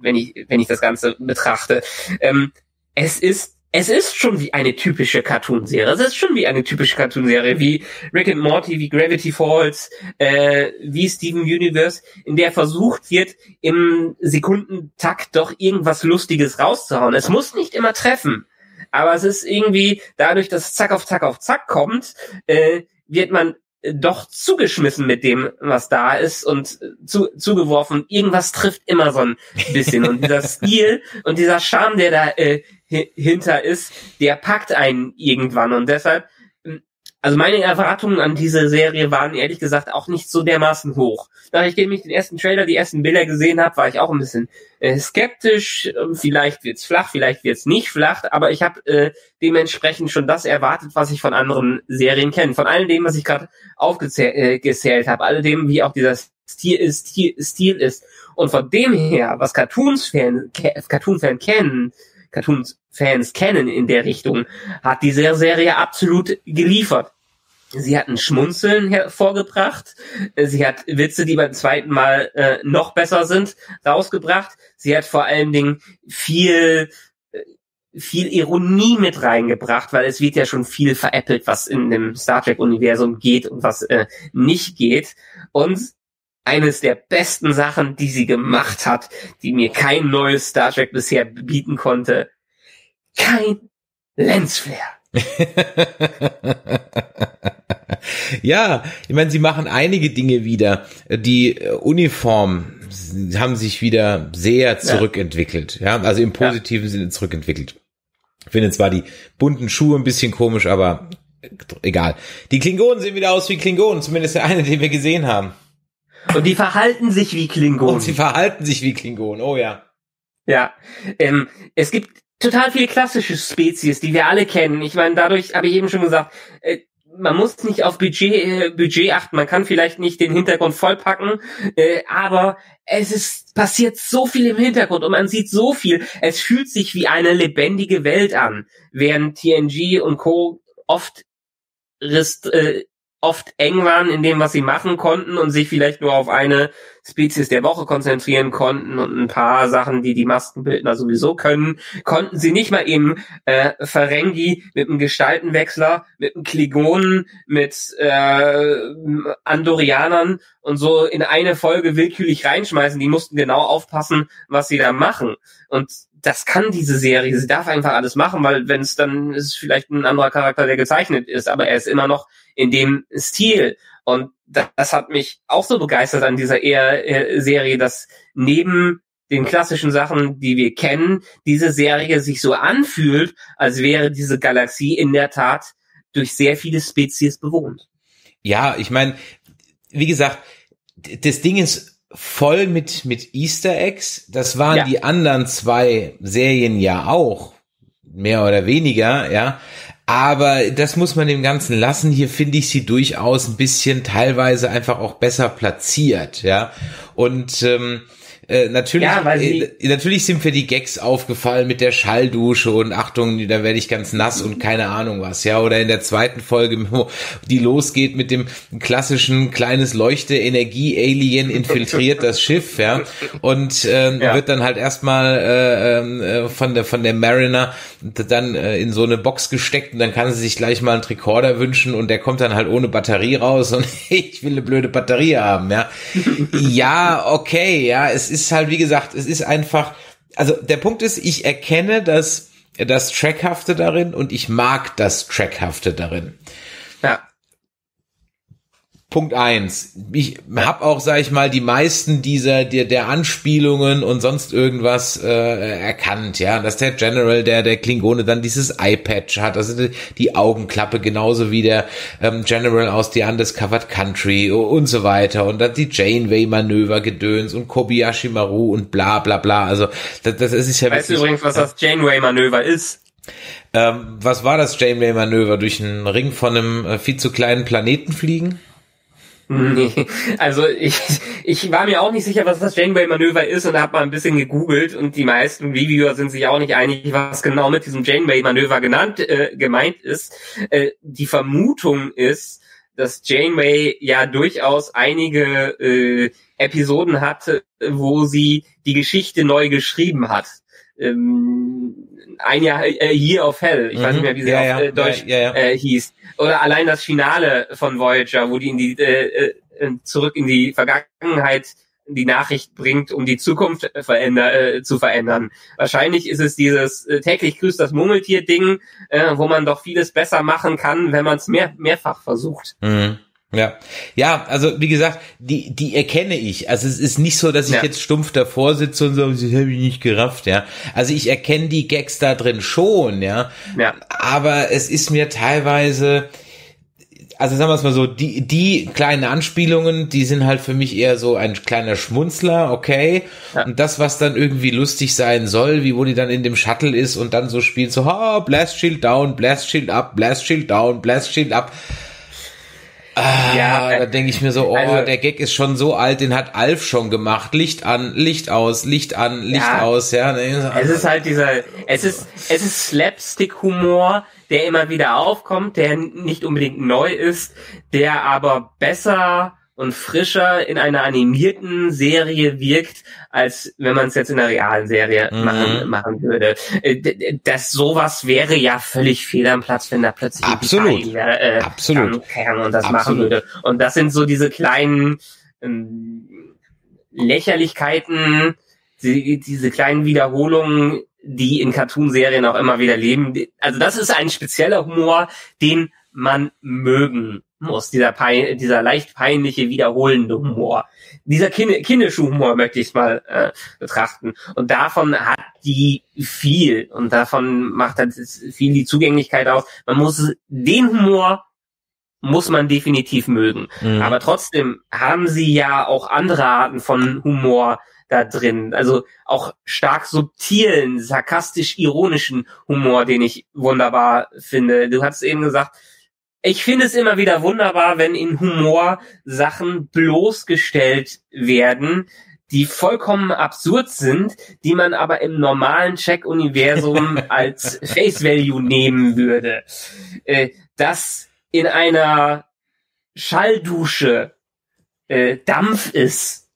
wenn ich wenn ich das Ganze betrachte. Ähm, es ist es ist schon wie eine typische Cartoonserie. Es ist schon wie eine typische Cartoonserie, wie Rick and Morty, wie Gravity Falls, äh, wie Steven Universe, in der versucht wird, im Sekundentakt doch irgendwas Lustiges rauszuhauen. Es muss nicht immer treffen, aber es ist irgendwie dadurch, dass Zack auf Zack auf Zack kommt, äh, wird man doch zugeschmissen mit dem, was da ist und zu, zugeworfen. Irgendwas trifft immer so ein bisschen. Und dieser Stil und dieser Charme, der da äh, hinter ist, der packt einen irgendwann. Und deshalb, hm, also meine Erwartungen an diese Serie waren ehrlich gesagt auch nicht so dermaßen hoch. Nachdem ich den ersten Trailer, die ersten Bilder gesehen habe, war ich auch ein bisschen äh, skeptisch. Ähm, vielleicht wird's flach, vielleicht wird's nicht flach, aber ich habe äh, dementsprechend schon das erwartet, was ich von anderen Serien kenne. Von all dem, was ich gerade aufgezählt äh, habe, all dem, wie auch dieser Stil ist, Stil, Stil ist. Und von dem her, was Cartoons-Fan Cartoon -Fan kennen, Cartoons-Fans kennen in der Richtung, hat diese Serie absolut geliefert. Sie hat ein Schmunzeln hervorgebracht. Sie hat Witze, die beim zweiten Mal äh, noch besser sind, rausgebracht. Sie hat vor allen Dingen viel äh, viel Ironie mit reingebracht, weil es wird ja schon viel veräppelt, was in dem Star Trek Universum geht und was äh, nicht geht. Und eines der besten Sachen, die sie gemacht hat, die mir kein neues Star Trek bisher bieten konnte. Kein Lensflare. ja, ich meine, sie machen einige Dinge wieder. Die äh, Uniform haben sich wieder sehr zurückentwickelt. Ja, also im positiven ja. Sinne zurückentwickelt. Ich finde zwar die bunten Schuhe ein bisschen komisch, aber egal. Die Klingonen sehen wieder aus wie Klingonen, zumindest der eine, den wir gesehen haben. Und die verhalten sich wie Klingonen. Und sie verhalten sich wie Klingonen, oh ja. Ja, ähm, es gibt total viele klassische Spezies, die wir alle kennen. Ich meine, dadurch habe ich eben schon gesagt, äh, man muss nicht auf Budget, äh, Budget achten, man kann vielleicht nicht den Hintergrund vollpacken, äh, aber es ist passiert so viel im Hintergrund und man sieht so viel. Es fühlt sich wie eine lebendige Welt an, während TNG und Co. oft rest, äh, oft eng waren in dem, was sie machen konnten und sich vielleicht nur auf eine Spezies der Woche konzentrieren konnten und ein paar Sachen, die die Maskenbildner sowieso können, konnten sie nicht mal eben äh, Ferengi mit einem Gestaltenwechsler, mit einem Klingonen, mit äh, Andorianern und so in eine Folge willkürlich reinschmeißen. Die mussten genau aufpassen, was sie da machen. Und das kann diese Serie. Sie darf einfach alles machen, weil wenn es dann ist vielleicht ein anderer Charakter, der gezeichnet ist, aber er ist immer noch in dem Stil. Und das, hat mich auch so begeistert an dieser eher äh, Serie, dass neben den klassischen Sachen, die wir kennen, diese Serie sich so anfühlt, als wäre diese Galaxie in der Tat durch sehr viele Spezies bewohnt. Ja, ich meine, wie gesagt, das Ding ist voll mit, mit Easter Eggs. Das waren ja. die anderen zwei Serien ja auch. Mehr oder weniger, ja. Aber das muss man dem Ganzen lassen. Hier finde ich sie durchaus ein bisschen teilweise einfach auch besser platziert, ja. Und ähm, äh, natürlich, ja, äh, natürlich sind mir die Gags aufgefallen mit der Schalldusche und Achtung, da werde ich ganz nass und keine Ahnung was, ja. Oder in der zweiten Folge, die losgeht mit dem klassischen kleines Leuchte-Energie-Alien infiltriert das Schiff, ja. Und ähm, ja. wird dann halt erstmal äh, ähm, äh, von der von der Mariner dann äh, in so eine Box gesteckt und dann kann sie sich gleich mal einen Tricorder wünschen und der kommt dann halt ohne Batterie raus und ich will eine blöde Batterie haben, ja. ja, okay, ja, es ist halt, wie gesagt, es ist einfach, also der Punkt ist, ich erkenne das, das Trackhafte darin und ich mag das Trackhafte darin. Ja. Punkt eins. Ich habe auch, sag ich mal, die meisten dieser der, der Anspielungen und sonst irgendwas äh, erkannt, ja, dass der General, der der Klingone dann dieses Eye-Patch hat, also die, die, Augenklappe genauso wie der ähm, General aus The Undiscovered Country und so weiter und dann die Janeway-Manöver gedöns und Kobayashi Maru und bla bla bla. Also das, das ist ja. Weißt du übrigens, was das Janeway-Manöver ist? Ähm, was war das Janeway-Manöver? Durch einen Ring von einem äh, viel zu kleinen Planeten fliegen? Nee, also ich, ich war mir auch nicht sicher, was das Janeway-Manöver ist und habe mal ein bisschen gegoogelt und die meisten Reviewer sind sich auch nicht einig, was genau mit diesem Janeway-Manöver genannt äh, gemeint ist. Äh, die Vermutung ist, dass Janeway ja durchaus einige äh, Episoden hatte, wo sie die Geschichte neu geschrieben hat. Ähm, ein Jahr äh, Year of Hell, ich mhm. weiß nicht mehr, wie sie ja, auf äh, Deutsch ja, ja, äh, hieß. Oder allein das Finale von Voyager, wo die in die äh, äh, zurück in die Vergangenheit die Nachricht bringt, um die Zukunft veränder, äh, zu verändern. Wahrscheinlich ist es dieses äh, täglich grüßt das Murmeltier-Ding, äh, wo man doch vieles besser machen kann, wenn man es mehr, mehrfach versucht. Mhm. Ja, ja, also wie gesagt, die die erkenne ich. Also es ist nicht so, dass ich ja. jetzt stumpf davor sitze und so, das habe ich nicht gerafft, ja. Also ich erkenne die Gags da drin schon, ja. Ja. Aber es ist mir teilweise, also sagen wir es mal so, die die kleinen Anspielungen, die sind halt für mich eher so ein kleiner Schmunzler, okay. Ja. Und das, was dann irgendwie lustig sein soll, wie wo die dann in dem Shuttle ist und dann so spielt so, ha, Blast Shield down, Blast Shield up, Blast Shield down, Blast Shield up Ah, ja, da denke ich mir so, oh, also, der Gag ist schon so alt, den hat Alf schon gemacht. Licht an, Licht aus, Licht an, Licht ja, aus, ja. Es ist halt dieser, es ist, es ist Slapstick-Humor, der immer wieder aufkommt, der nicht unbedingt neu ist, der aber besser und frischer in einer animierten Serie wirkt, als wenn man es jetzt in einer realen Serie mhm. machen, machen würde. Äh, das sowas wäre ja völlig fehl am Platz, wenn da plötzlich Absolut. Teil, äh, Absolut. und das Absolut. machen würde. Und das sind so diese kleinen ähm, Lächerlichkeiten, die, diese kleinen Wiederholungen, die in Cartoon-Serien auch immer wieder leben. Also das ist ein spezieller Humor, den man mögen muss, dieser, pein, dieser leicht peinliche, wiederholende Humor. Dieser kind, kindische Humor möchte ich mal äh, betrachten. Und davon hat die viel. Und davon macht halt viel die Zugänglichkeit aus. Man muss den Humor muss man definitiv mögen. Mhm. Aber trotzdem haben sie ja auch andere Arten von Humor da drin. Also auch stark subtilen, sarkastisch-ironischen Humor, den ich wunderbar finde. Du hast eben gesagt, ich finde es immer wieder wunderbar, wenn in Humor Sachen bloßgestellt werden, die vollkommen absurd sind, die man aber im normalen Check-Universum als Face Value nehmen würde. Äh, das in einer Schalldusche äh, Dampf ist.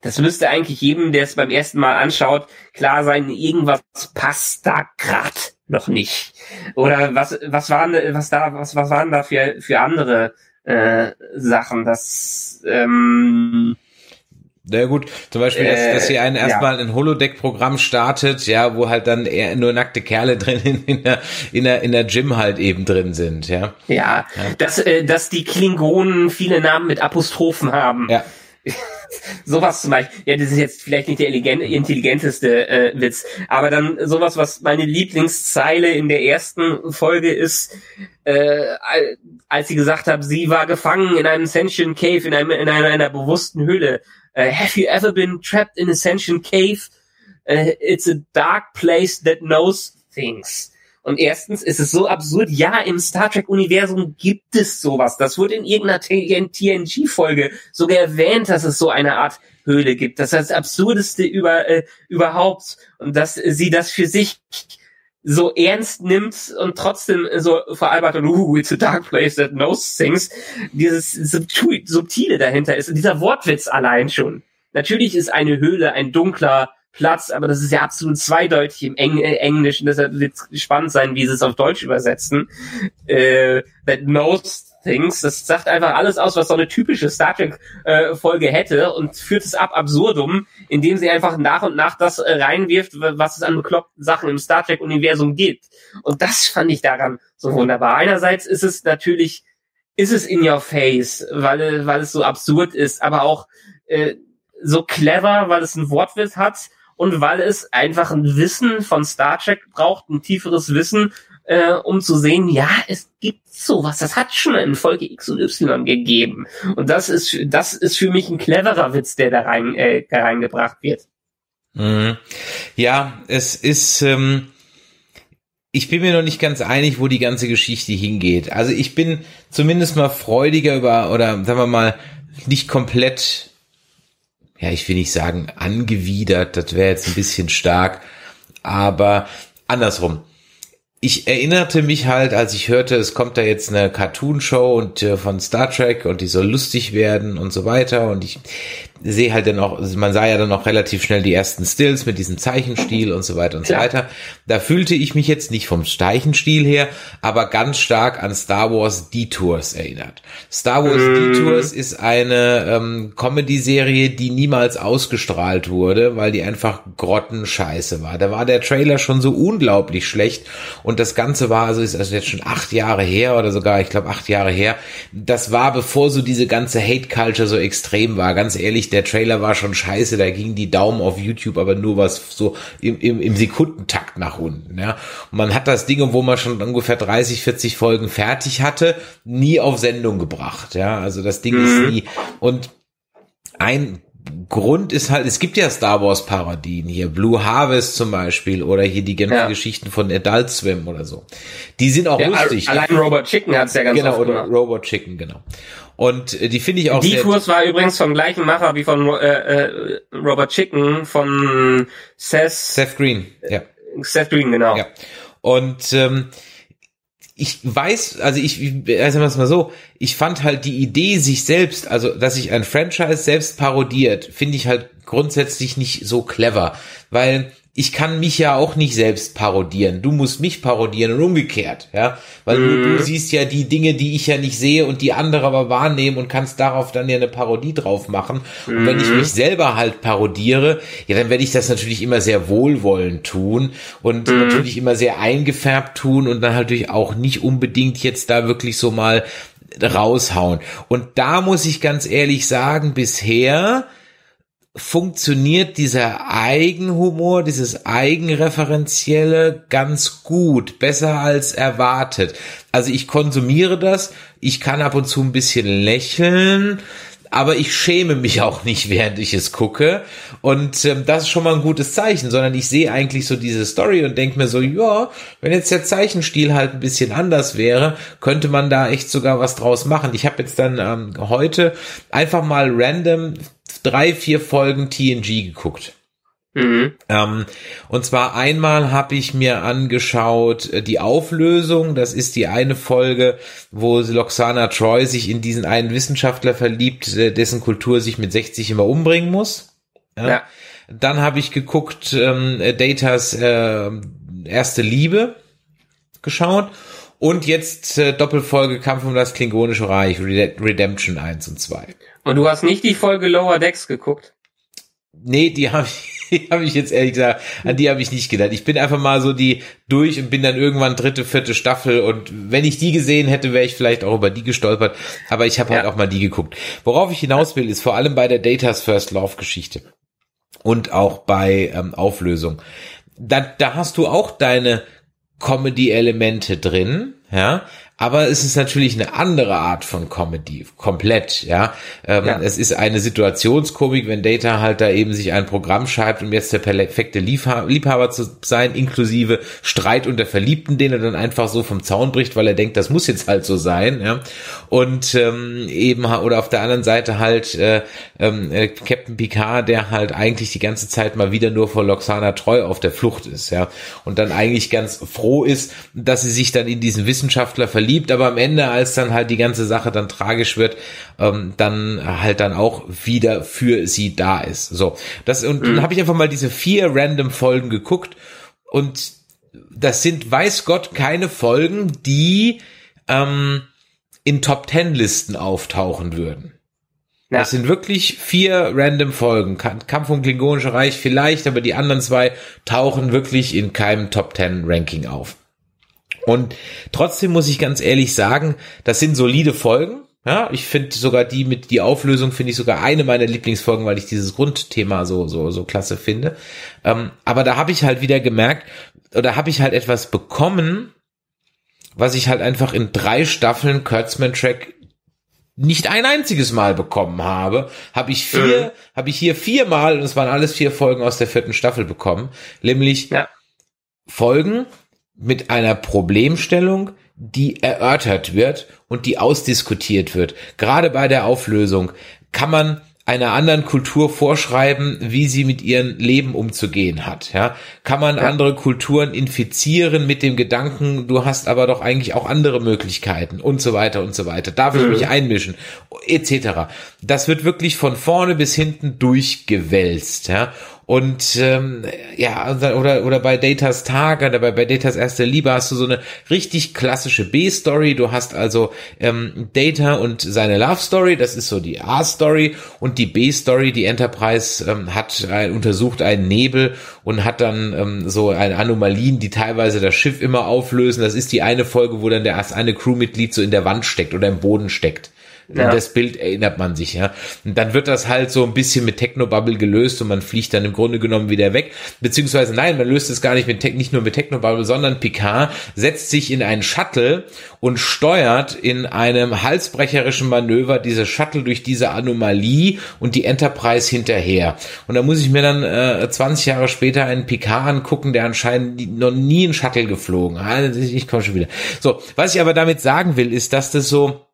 Das müsste eigentlich jedem, der es beim ersten Mal anschaut, klar sein, irgendwas passt da grad noch nicht. Oder was, was waren, was da, was, was waren da für, für andere äh, Sachen? Das, ähm, na gut, zum Beispiel, dass, dass ihr einen erstmal ja. ein Holodeck-Programm startet, ja, wo halt dann eher nur nackte Kerle drin in, in, der, in, der, in der Gym halt eben drin sind, ja. Ja, ja. Dass, äh, dass die Klingonen viele Namen mit Apostrophen haben. Ja. sowas zum Beispiel, ja, das ist jetzt vielleicht nicht der intelligenteste äh, Witz, aber dann sowas, was meine Lieblingszeile in der ersten Folge ist, äh, als sie gesagt hat, sie war gefangen in einem Sentient Cave, in, einem, in einer, einer bewussten Höhle. Uh, have you ever been trapped in a sentient cave? Uh, it's a dark place that knows things. Und erstens ist es so absurd, ja, im Star Trek-Universum gibt es sowas. Das wurde in irgendeiner TNG-Folge sogar erwähnt, dass es so eine Art Höhle gibt. Das ist das Absurdeste über, äh, überhaupt. Und dass sie das für sich so ernst nimmt und trotzdem so veralbert und uh, it's a dark place that knows things. Dieses Subtile dahinter ist, dieser Wortwitz allein schon. Natürlich ist eine Höhle ein dunkler Platz, aber das ist ja absolut zweideutig im Eng äh, Englischen. Deshalb wird spannend sein, wie sie es auf Deutsch übersetzen. Äh, that knows Things. Das sagt einfach alles aus, was so eine typische Star Trek äh, hätte und führt es ab absurdum, indem sie einfach nach und nach das äh, reinwirft, was es an bekloppten Sachen im Star Trek Universum gibt. Und das fand ich daran so wunderbar. Einerseits ist es natürlich, ist es in your face, weil, weil es so absurd ist, aber auch äh, so clever, weil es ein Wortwitz hat und weil es einfach ein Wissen von Star Trek braucht, ein tieferes Wissen, äh, um zu sehen, ja, es gibt sowas, das hat schon in Folge X und Y gegeben. Und das ist, das ist für mich ein cleverer Witz, der da rein, äh, da reingebracht wird. Mhm. Ja, es ist, ähm, ich bin mir noch nicht ganz einig, wo die ganze Geschichte hingeht. Also ich bin zumindest mal freudiger über, oder sagen wir mal, nicht komplett, ja, ich will nicht sagen angewidert, das wäre jetzt ein bisschen stark, aber andersrum. Ich erinnerte mich halt, als ich hörte, es kommt da jetzt eine Cartoon-Show und äh, von Star Trek und die soll lustig werden und so weiter und ich sehe halt dann auch, man sah ja dann auch relativ schnell die ersten Stills mit diesem Zeichenstil und so weiter und Klar. so weiter. Da fühlte ich mich jetzt nicht vom Zeichenstil her, aber ganz stark an Star Wars Detours erinnert. Star Wars mm. Detours ist eine ähm, Comedy-Serie, die niemals ausgestrahlt wurde, weil die einfach grottenscheiße war. Da war der Trailer schon so unglaublich schlecht und das Ganze war, also ist also jetzt schon acht Jahre her oder sogar, ich glaube acht Jahre her. Das war bevor so diese ganze Hate-Culture so extrem war. Ganz ehrlich, der Trailer war schon scheiße, da gingen die Daumen auf YouTube, aber nur was so im, im, im Sekundentakt nach unten. Ja. Und man hat das Ding, wo man schon ungefähr 30, 40 Folgen fertig hatte, nie auf Sendung gebracht. Ja, also das Ding mhm. ist nie. Und ein Grund ist halt, es gibt ja Star Wars Parodien hier, Blue Harvest zum Beispiel oder hier die ganzen ja. Geschichten von Adult Swim oder so. Die sind auch ja, lustig. Allein Robot Chicken hat's ja ganz Genau, oder Robot Chicken, genau. Und äh, die finde ich auch Die Kurs war übrigens vom gleichen Macher wie von äh, äh, Robert Chicken von Seth Seth Green, ja. Seth Green, genau. Ja. Und ähm, ich weiß, also ich, also mal so, ich fand halt die Idee sich selbst, also dass sich ein Franchise selbst parodiert, finde ich halt grundsätzlich nicht so clever, weil ich kann mich ja auch nicht selbst parodieren. Du musst mich parodieren und umgekehrt, ja. Weil mhm. du, du mhm. siehst ja die Dinge, die ich ja nicht sehe und die andere aber wahrnehmen und kannst darauf dann ja eine Parodie drauf machen. Mhm. Und wenn ich mhm. mich selber halt parodiere, ja, dann werde ich das natürlich immer sehr wohlwollend tun und mhm. natürlich immer sehr eingefärbt tun und dann halt natürlich auch nicht unbedingt jetzt da wirklich so mal raushauen. Und da muss ich ganz ehrlich sagen, bisher, funktioniert dieser Eigenhumor, dieses Eigenreferenzielle ganz gut, besser als erwartet. Also ich konsumiere das, ich kann ab und zu ein bisschen lächeln, aber ich schäme mich auch nicht, während ich es gucke. Und ähm, das ist schon mal ein gutes Zeichen, sondern ich sehe eigentlich so diese Story und denke mir so, ja, wenn jetzt der Zeichenstil halt ein bisschen anders wäre, könnte man da echt sogar was draus machen. Ich habe jetzt dann ähm, heute einfach mal random drei, vier Folgen TNG geguckt. Mhm. Ähm, und zwar einmal habe ich mir angeschaut äh, die Auflösung. Das ist die eine Folge, wo Loxana Troy sich in diesen einen Wissenschaftler verliebt, äh, dessen Kultur sich mit 60 immer umbringen muss. Ja. ja. Dann habe ich geguckt ähm, Datas äh, erste Liebe geschaut. Und jetzt äh, Doppelfolge Kampf um das Klingonische Reich, Redemption 1 und 2. Und du hast nicht die Folge Lower Decks geguckt? Nee, die habe ich die habe ich jetzt ehrlich gesagt, an die habe ich nicht gedacht. Ich bin einfach mal so die durch und bin dann irgendwann dritte, vierte Staffel und wenn ich die gesehen hätte, wäre ich vielleicht auch über die gestolpert, aber ich habe halt ja. halt auch mal die geguckt. Worauf ich hinaus will, ist vor allem bei der Data's First Love Geschichte und auch bei ähm, Auflösung. Da, da hast du auch deine Comedy-Elemente drin, ja, aber es ist natürlich eine andere Art von Comedy, komplett, ja. Ähm, ja. Es ist eine Situationskomik, wenn Data halt da eben sich ein Programm schreibt, um jetzt der perfekte Liebhaber zu sein, inklusive Streit unter Verliebten, den er dann einfach so vom Zaun bricht, weil er denkt, das muss jetzt halt so sein, ja. Und ähm, eben, oder auf der anderen Seite halt äh, äh, Captain Picard, der halt eigentlich die ganze Zeit mal wieder nur vor Loxana treu auf der Flucht ist, ja. Und dann eigentlich ganz froh ist, dass sie sich dann in diesen Wissenschaftler verliebt verliebt, aber am Ende, als dann halt die ganze Sache dann tragisch wird, ähm, dann halt dann auch wieder für sie da ist. So, das und mhm. dann habe ich einfach mal diese vier random Folgen geguckt und das sind, weiß Gott, keine Folgen, die ähm, in Top Ten Listen auftauchen würden. Ja. Das sind wirklich vier random Folgen. Kampf um Klingonische Reich vielleicht, aber die anderen zwei tauchen wirklich in keinem Top Ten Ranking auf. Und trotzdem muss ich ganz ehrlich sagen, das sind solide Folgen. Ja, ich finde sogar die mit die Auflösung finde ich sogar eine meiner Lieblingsfolgen, weil ich dieses Grundthema so so so klasse finde. Ähm, aber da habe ich halt wieder gemerkt oder habe ich halt etwas bekommen, was ich halt einfach in drei Staffeln Kurtzman Track nicht ein einziges Mal bekommen habe, habe ich vier, mhm. habe ich hier viermal und es waren alles vier Folgen aus der vierten Staffel bekommen, nämlich ja. Folgen, mit einer Problemstellung, die erörtert wird und die ausdiskutiert wird. Gerade bei der Auflösung kann man einer anderen Kultur vorschreiben, wie sie mit ihrem Leben umzugehen hat. Ja, kann man ja. andere Kulturen infizieren mit dem Gedanken, du hast aber doch eigentlich auch andere Möglichkeiten und so weiter und so weiter. Darf ich mhm. mich einmischen etc. Das wird wirklich von vorne bis hinten durchgewälzt. Ja, und ähm, ja, oder, oder bei Datas Tag oder bei, bei Datas erste Liebe hast du so eine richtig klassische B-Story. Du hast also ähm, Data und seine Love-Story, das ist so die A-Story und die B-Story, die Enterprise ähm, hat äh, untersucht einen Nebel und hat dann ähm, so eine Anomalien, die teilweise das Schiff immer auflösen. Das ist die eine Folge, wo dann der eine Crewmitglied so in der Wand steckt oder im Boden steckt. Ja. Das Bild erinnert man sich, ja. Und dann wird das halt so ein bisschen mit Technobubble gelöst und man fliegt dann im Grunde genommen wieder weg. Beziehungsweise nein, man löst es gar nicht mit nicht nur mit Technobubble, sondern Picard setzt sich in einen Shuttle und steuert in einem halsbrecherischen Manöver diese Shuttle durch diese Anomalie und die Enterprise hinterher. Und da muss ich mir dann äh, 20 Jahre später einen Picard angucken, der anscheinend noch nie einen Shuttle geflogen hat. Ich komme schon wieder. So, was ich aber damit sagen will, ist, dass das so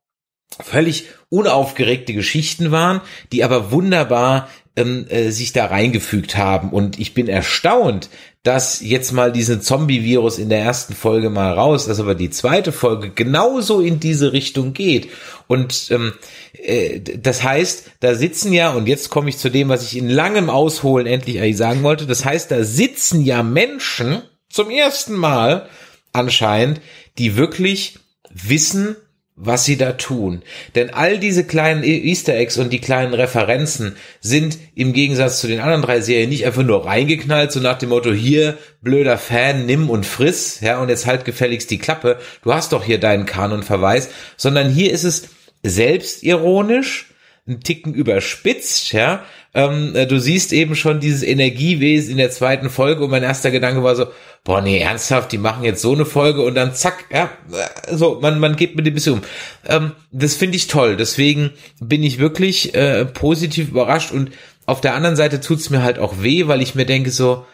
völlig unaufgeregte Geschichten waren, die aber wunderbar ähm, äh, sich da reingefügt haben. Und ich bin erstaunt, dass jetzt mal diesen Zombie-Virus in der ersten Folge mal raus, dass aber die zweite Folge genauso in diese Richtung geht. Und ähm, äh, das heißt, da sitzen ja, und jetzt komme ich zu dem, was ich in langem Ausholen endlich eigentlich sagen wollte, das heißt, da sitzen ja Menschen zum ersten Mal anscheinend, die wirklich wissen, was sie da tun. Denn all diese kleinen e- Easter Eggs und die kleinen Referenzen sind im Gegensatz zu den anderen drei Serien nicht einfach nur reingeknallt, so nach dem Motto, hier, blöder Fan, nimm und friss, ja, und jetzt halt gefälligst die Klappe, du hast doch hier deinen Kanonverweis, sondern hier ist es selbstironisch, ein Ticken überspitzt, ja. Ähm, äh, du siehst eben schon dieses Energiewesen in der zweiten Folge und mein erster Gedanke war so, boah, nee, ernsthaft, die machen jetzt so eine Folge und dann zack, ja, äh, so, man, man geht mit dem bisschen um. Ähm, das finde ich toll, deswegen bin ich wirklich äh, positiv überrascht und auf der anderen Seite tut's mir halt auch weh, weil ich mir denke so,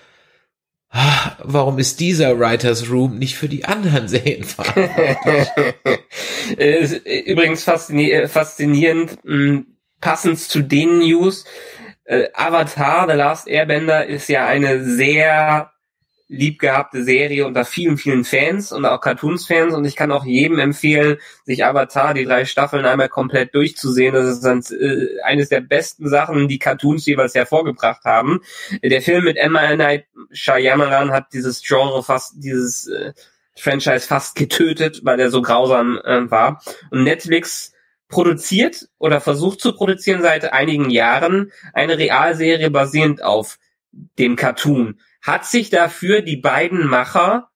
ah, warum ist dieser Writers Room nicht für die anderen Serien verantwortlich? Übrigens faszinierend, faszinierend passend zu den News äh, Avatar, The Last Airbender ist ja eine sehr liebgehabte Serie unter vielen, vielen Fans und auch Cartoons-Fans und ich kann auch jedem empfehlen, sich Avatar, die drei Staffeln einmal komplett durchzusehen. Das ist dann, äh, eines der besten Sachen, die Cartoons jeweils hervorgebracht haben. Der Film mit Emma Night Shyamalan hat dieses Genre fast, dieses äh, Franchise fast getötet, weil er so grausam äh, war. Und Netflix produziert oder versucht zu produzieren seit einigen Jahren eine Realserie basierend auf dem Cartoon hat sich dafür die beiden Macher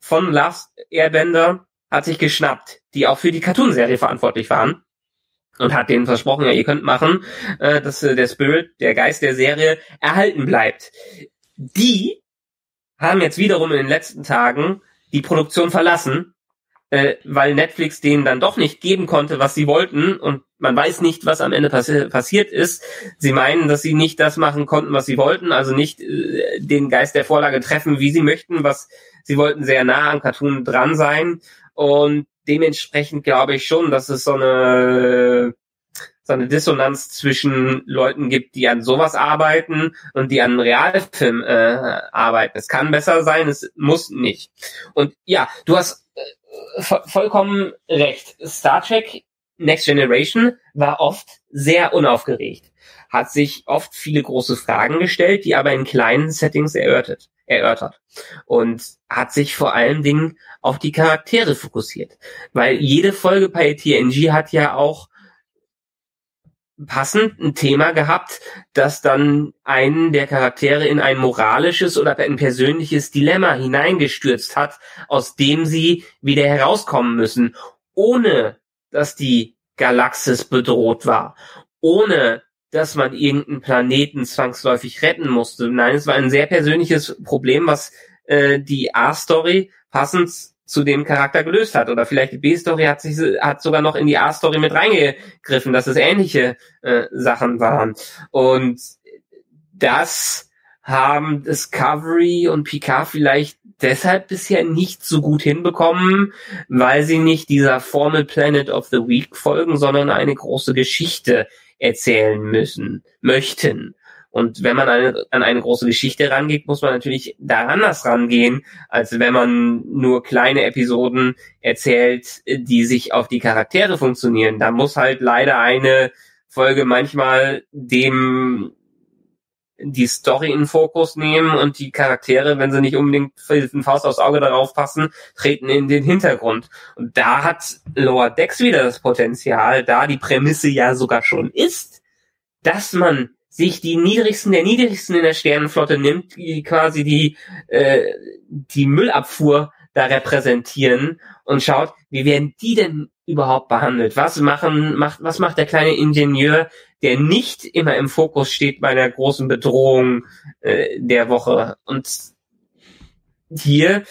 von Last Airbender hat sich geschnappt, die auch für die Cartoonserie verantwortlich waren und hat denen versprochen, ja, ihr könnt machen, äh, dass äh, der Spirit, der Geist der Serie erhalten bleibt. Die haben jetzt wiederum in den letzten Tagen die Produktion verlassen äh, weil Netflix denen dann doch nicht geben konnte, was sie wollten und man weiß nicht, was am Ende passi passiert ist. Sie meinen, dass sie nicht das machen konnten, was sie wollten, also nicht äh, den Geist der Vorlage treffen, wie sie möchten, was sie wollten sehr nah am Cartoon dran sein und dementsprechend glaube ich schon, dass es so eine so eine Dissonanz zwischen Leuten gibt, die an sowas arbeiten und die an Realfilm äh, arbeiten. Es kann besser sein, es muss nicht. Und ja, du hast vollkommen recht. Star Trek Next Generation war oft sehr unaufgeregt, hat sich oft viele große Fragen gestellt, die aber in kleinen Settings erörtert, erörtert und hat sich vor allen Dingen auf die Charaktere fokussiert, weil jede Folge bei TNG hat ja auch passend ein Thema gehabt, das dann einen der Charaktere in ein moralisches oder ein persönliches Dilemma hineingestürzt hat, aus dem sie wieder herauskommen müssen, ohne dass die Galaxis bedroht war, ohne dass man irgendeinen Planeten zwangsläufig retten musste. Nein, es war ein sehr persönliches Problem, was äh, die A-Story passend zu dem Charakter gelöst hat. Oder vielleicht die B-Story hat sich hat sogar noch in die A-Story mit reingegriffen, dass es ähnliche äh, Sachen waren. Und das haben Discovery und Picard vielleicht deshalb bisher nicht so gut hinbekommen, weil sie nicht dieser Formel Planet of the Week folgen, sondern eine große Geschichte erzählen müssen, möchten. Und wenn man eine, an eine große Geschichte rangeht, muss man natürlich da anders rangehen, als wenn man nur kleine Episoden erzählt, die sich auf die Charaktere funktionieren. Da muss halt leider eine Folge manchmal dem die Story in Fokus nehmen und die Charaktere, wenn sie nicht unbedingt einen Faust aufs Auge darauf passen, treten in den Hintergrund. Und da hat Lower Decks wieder das Potenzial, da die Prämisse ja sogar schon ist, dass man sich die niedrigsten der niedrigsten in der Sternenflotte nimmt, die quasi die, äh, die Müllabfuhr da repräsentieren und schaut, wie werden die denn überhaupt behandelt? Was machen, macht, was macht der kleine Ingenieur, der nicht immer im Fokus steht bei der großen Bedrohung äh, der Woche? Und hier,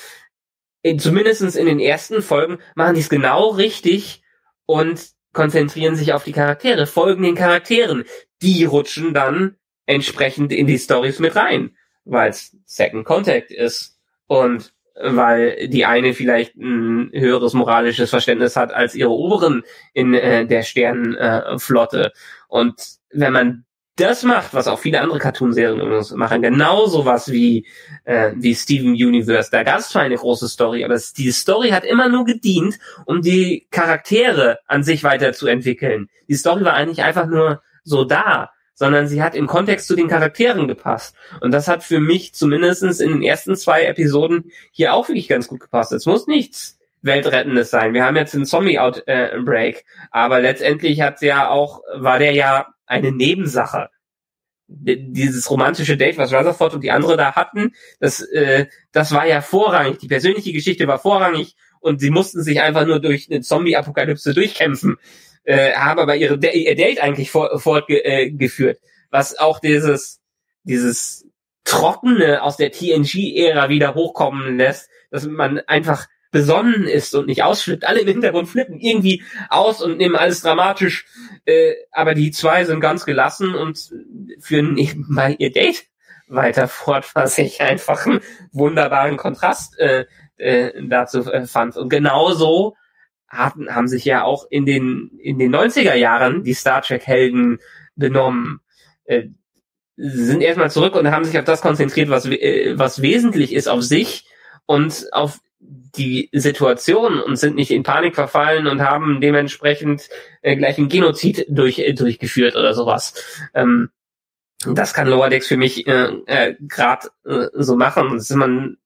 in, zumindestens in den ersten Folgen, machen die es genau richtig und konzentrieren sich auf die Charaktere, folgen den Charakteren. Die rutschen dann entsprechend in die Stories mit rein, weil es Second Contact ist und weil die eine vielleicht ein höheres moralisches Verständnis hat als ihre Oberen in äh, der Sternenflotte. Äh, und wenn man das macht, was auch viele andere Cartoonserien machen, genau sowas wie, äh, wie Steven Universe. Da gab es zwar eine große Story, aber die Story hat immer nur gedient, um die Charaktere an sich weiterzuentwickeln. Die Story war eigentlich einfach nur so da, sondern sie hat im Kontext zu den Charakteren gepasst. Und das hat für mich zumindestens in den ersten zwei Episoden hier auch wirklich ganz gut gepasst. Es muss nichts Weltrettendes sein. Wir haben jetzt den Zombie-Outbreak, äh, aber letztendlich hat ja auch, war der ja eine Nebensache. Dieses romantische Date, was Rutherford und die andere da hatten, das, äh, das war ja vorrangig. Die persönliche Geschichte war vorrangig und sie mussten sich einfach nur durch eine Zombie-Apokalypse durchkämpfen, äh, haben aber ihre, ihr Date eigentlich fortgeführt. Äh, was auch dieses, dieses Trockene aus der TNG-Ära wieder hochkommen lässt, dass man einfach besonnen ist und nicht ausflippt. Alle im Hintergrund flippen irgendwie aus und nehmen alles dramatisch. Äh, aber die zwei sind ganz gelassen und führen nebenbei ihr Date weiter fort, was ich einfach einen wunderbaren Kontrast äh, äh, dazu fand. Und genauso hatten, haben sich ja auch in den, in den 90er Jahren die Star Trek Helden benommen. Äh, sind erstmal zurück und haben sich auf das konzentriert, was, äh, was wesentlich ist, auf sich und auf die Situation und sind nicht in Panik verfallen und haben dementsprechend äh, gleich einen Genozid durch, äh, durchgeführt oder sowas. Ähm, das kann Lower Decks für mich äh, äh, gerade äh, so machen. Das ist man,